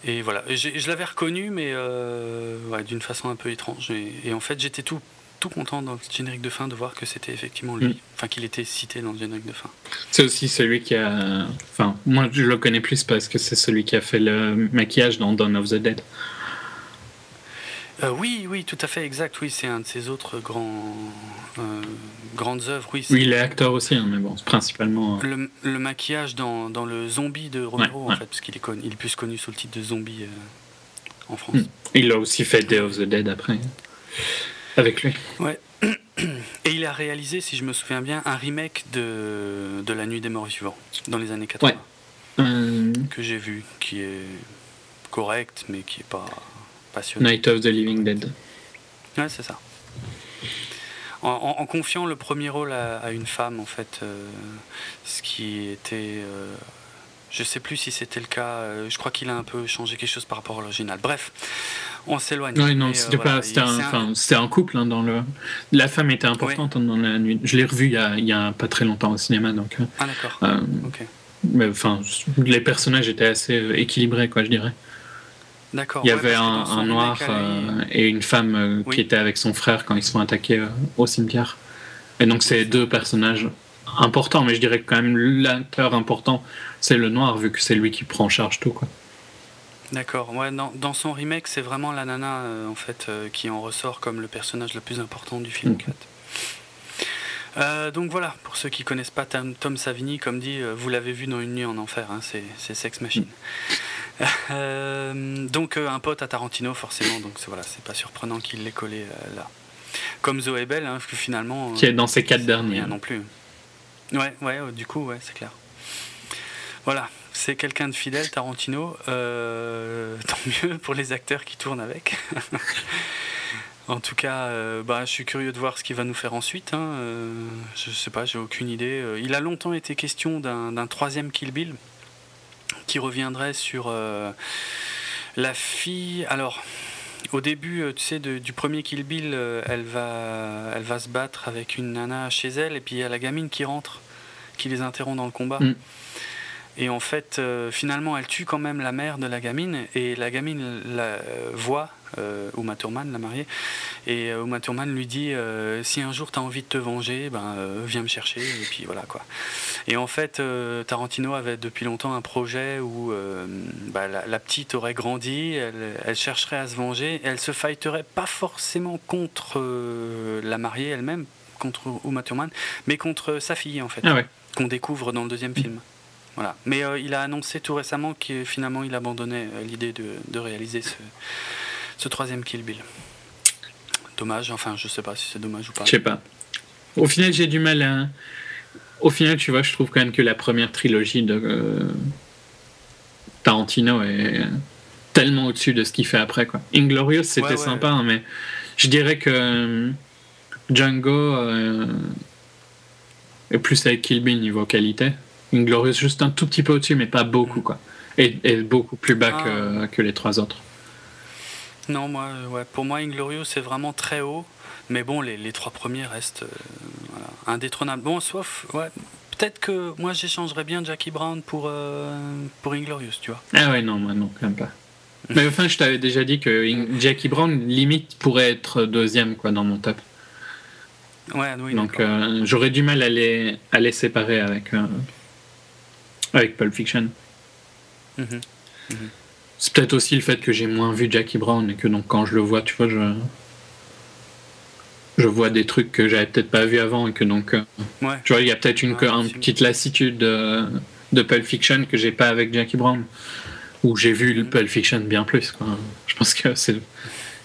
et voilà. Et je l'avais reconnu, mais euh, ouais, d'une façon un peu étrange. Et, et en fait, j'étais tout, tout content dans le générique de fin de voir que c'était effectivement lui. Mm. Enfin, qu'il était cité dans le générique de fin. C'est aussi celui qui a. Enfin, moi je le connais plus parce que c'est celui qui a fait le maquillage dans Dawn of the Dead. Euh, oui, oui, tout à fait, exact. Oui, c'est un de ses autres grands, euh, grandes œuvres. Oui, Oui, il est acteur aussi, hein, mais bon, c'est principalement. euh, le, le maquillage dans, dans le zombie de Romero, Ouais, en fait, parce qu'il est, il est plus connu sous le titre de zombie en France. Mm. Il a aussi fait Day of the Dead après. Avec lui. Ouais. Et il a réalisé, si je me souviens bien, un remake de, de La Nuit des Morts Vivants dans les années 80 Ouais. Euh, que j'ai vu, qui est correct, mais qui est pas passionnant. Night of the Living Dead. Ouais, c'est ça. En, en- en confiant le premier rôle à, à une femme, en fait, euh, ce qui était. euh, je sais plus si c'était le cas. euh, je crois qu'il a un peu changé quelque chose par rapport à l'original. Bref, on s'éloigne. Oui, non, euh, c'était voilà, un, couple hein, dans le. La femme était importante hein, dans la nuit. Je l'ai revu il y, a, il y a pas très longtemps au cinéma, donc. Ah, d'accord. euh, Ok. mais enfin, les personnages étaient assez équilibrés, quoi, je dirais. D'accord. Il y ouais, avait un, noir lui- euh, et une femme euh, Oui. qui était avec son frère quand ils se font attaquer euh, au cimetière. Et donc c'est deux personnages importants, mais je dirais que quand même l'acteur important, c'est le noir, vu que c'est lui qui prend en charge tout. Quoi. D'accord. Ouais, dans, dans son remake, c'est vraiment la nana euh, en fait euh, qui en ressort comme le personnage le plus important du film. Ok. en fait. Euh, donc voilà, pour ceux qui connaissent pas Tom, Tom Savini, comme dit, vous l'avez vu dans Une nuit en enfer, hein, c'est c'est Sex Machine. Euh, donc euh, un pote à Tarantino forcément, donc c'est- voilà, c'est pas surprenant qu'il l'ait collé euh, là. Comme Zoé Bell, hein, parce que finalement. Qui est dans ces quatre derniers. rien non plus. Ouais, ouais, du coup, ouais, c'est clair. Voilà, c'est quelqu'un de fidèle, Tarantino. Euh, tant mieux pour les acteurs qui tournent avec. en tout cas, euh, bah, je suis curieux de voir ce qu'il va nous faire ensuite. hein. Euh, je sais pas, j'ai aucune idée. Il a longtemps été question d'un d'un troisième Kill Bill qui reviendrait sur euh, la fille. Alors. Au début, euh, tu sais, de- du premier Kill Bill, euh, elle va, elle va se battre avec une nana chez elle, et puis il y a la gamine qui rentre, qui les interrompt dans le combat. Mm. Et en fait, euh, finalement, elle tue quand même la mère de la gamine, et la gamine la euh, voit euh, Uma Thurman, la mariée, et euh, Uma Thurman lui dit euh, si un jour tu as envie de te venger, ben viens me chercher, et puis voilà quoi. Et en fait, Tarantino avait depuis longtemps un projet où bah, la, la petite aurait grandi, elle, elle chercherait à se venger, et elle se fighterait pas forcément contre la mariée elle-même, contre Uma Thurman, mais contre sa fille en fait Ah ouais. qu'on découvre dans le deuxième film. Voilà. Mais euh, il a annoncé tout récemment que finalement il abandonnait euh, l'idée de, de réaliser ce, ce troisième Kill Bill. Dommage, enfin je sais pas si c'est dommage ou pas. Je sais pas. Au final, j'ai du mal à. Au final, tu vois, je trouve quand même que la première trilogie de. euh, Tarantino est tellement au-dessus de ce qu'il fait après. Quoi. Inglorious, c'était Ouais, ouais. sympa, hein, mais je dirais que euh, Django euh, est plus avec Kill Bill niveau qualité. Inglorious, juste un tout petit peu au-dessus, mais pas beaucoup. Quoi. Et, et beaucoup plus bas Ah. que, que les trois autres. Non, moi, euh, ouais, pour moi, Inglorious, c'est vraiment très haut. Mais bon, les, les trois premiers restent euh, voilà, indétrônables. Bon, sauf, ouais, peut-être que moi, j'échangerais bien Jackie Brown pour, euh, pour Inglorious, tu vois. Ah ouais, non, moi non, quand même pas. Mais enfin, je t'avais déjà dit que In- Jackie Brown, limite, pourrait être deuxième quoi, dans mon top. Ouais, oui, Donc euh, j'aurais du mal à les, à les séparer avec, avec Pulp Fiction. Mhm. C'est peut-être aussi le fait que j'ai moins vu Jackie Brown et que donc quand je le vois, tu vois, je, je vois des trucs que j'avais peut-être pas vu avant et que donc, euh, Ouais. tu vois, il y a peut-être une, Ouais, une possible. petite lassitude de, de Pulp Fiction que j'ai pas avec Jackie Brown. Où j'ai vu le Mhm. Pulp Fiction bien plus. Quoi. Je pense que c'est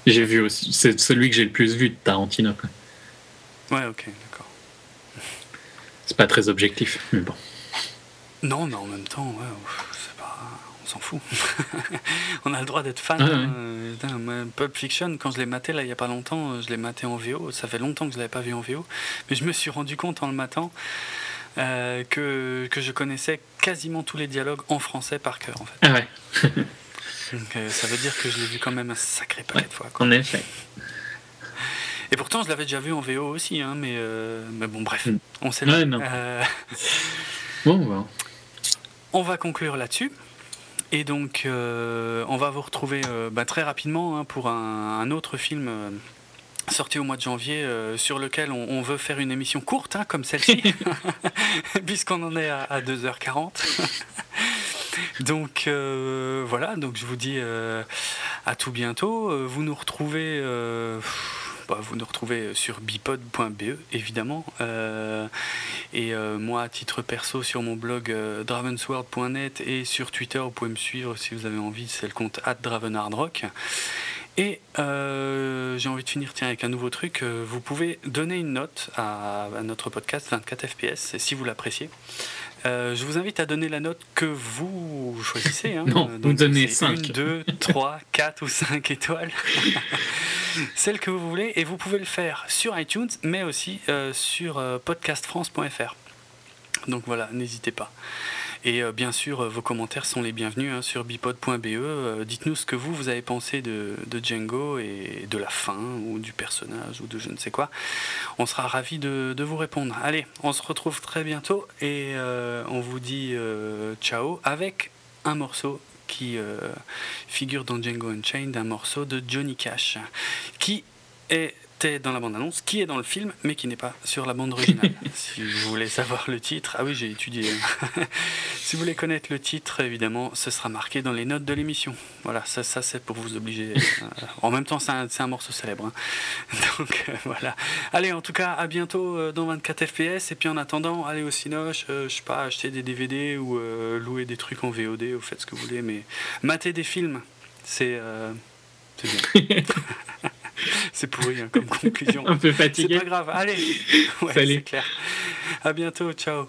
j'ai vu aussi, c'est celui que j'ai le plus vu de Tarantino. quoi. Ouais, ok, d'accord. C'est pas très objectif, mais bon. Non, mais en même temps, ouais, ouf, s'en fout. on a le droit d'être fan. Ouais, hein. ouais. Euh, Pulp Fiction, quand je l'ai maté là il y a pas longtemps, euh, je l'ai maté en VO. Ça fait longtemps que je l'avais pas vu en VO, mais je me suis rendu compte en le matant euh, que, que je connaissais quasiment tous les dialogues en français par cœur. En fait. Ah ouais, Donc, euh, ça veut dire que je l'ai vu quand même un sacré paquet de fois. quoi. en effet. Et pourtant, je l'avais déjà vu en VO aussi, hein, mais, mais bon, bref, Mm. on sait. Ouais, non. Bon, bon. On va conclure là-dessus. Et donc, euh, on va vous retrouver euh, bah, très rapidement hein, pour un, un autre film euh, sorti au mois de janvier sur lequel on, on veut faire une émission courte, hein, comme celle-ci, puisqu'on en est à, à 2h40. donc, voilà, donc je vous dis à tout bientôt. Vous nous retrouvez. Vous nous retrouvez sur bipod.be évidemment. Euh, et euh, moi à titre perso sur mon blog euh, dravensworld.net et sur Twitter vous pouvez me suivre si vous avez envie c'est le compte @dravenhardrock et j'ai envie de finir tiens, avec un nouveau truc. Vous pouvez donner une note à, à notre podcast 24 fps si vous l'appréciez Euh, je vous invite à donner la note que vous choisissez. hein. Non, Euh, vous donnez c'est cinq. Une, deux, trois, quatre ou cinq étoiles. Celle que vous voulez. Et vous pouvez le faire sur iTunes, mais aussi euh, sur podcastfrance.fr. Donc voilà, n'hésitez pas. Et euh, bien sûr, euh, vos commentaires sont les bienvenus hein, sur bipod.be. Euh, Dites-nous ce que vous, vous avez pensé de, Django et de la fin, ou du personnage, ou de je ne sais quoi. On sera ravis de, vous répondre. Allez, on se retrouve très bientôt et on vous dit ciao avec un morceau qui figure dans Django Unchained, un morceau de Johnny Cash, qui était dans la bande-annonce, qui est dans le film, mais qui n'est pas sur la bande originale. si vous voulez savoir le titre, ah oui, j'ai étudié. si vous voulez connaître le titre, évidemment, ce sera marqué dans les notes de l'émission. Voilà, ça, ça c'est pour vous obliger. Euh, en même temps, c'est un, morceau célèbre. hein. Donc euh, voilà. Allez, en tout cas, à bientôt euh, dans 24 FPS. Et puis en attendant, allez au Cinoche, euh, je sais pas, acheter des DVD ou euh, louer des trucs en VOD, ou faites ce que vous voulez, mais mater des films, c'est c'est bien. c'est pourri hein, comme conclusion. Un peu C'est fatigué. pas grave, allez. Ouais, Salut. c'est clair. À bientôt, ciao.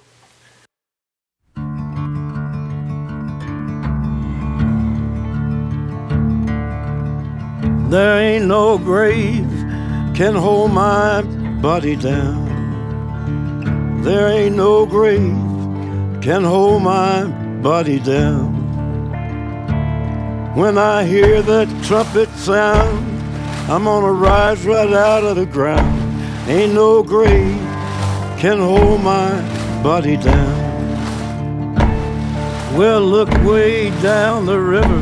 There ain't no grave can hold my body down. There ain't no grave can hold my body down. When I hear that trumpet sound, I'm gonna rise right out of the ground. Ain't no grave can hold my body down. Well, look way down the river.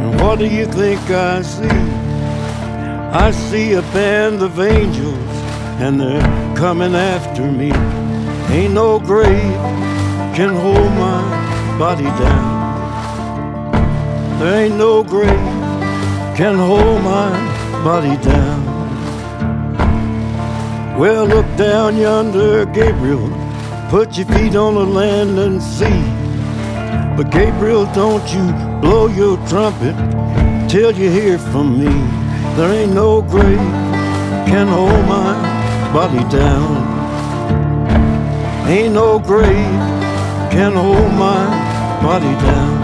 And what do you think I see? I see a band of angels, and they're coming after me. Ain't no grave can hold my body down. There ain't no grave can hold my body down. Well, look down yonder, Gabriel. Put your feet on the land and see. But Gabriel, don't you blow your trumpet till you hear from me. There ain't no grave can hold my body down. Ain't no grave can hold my body down.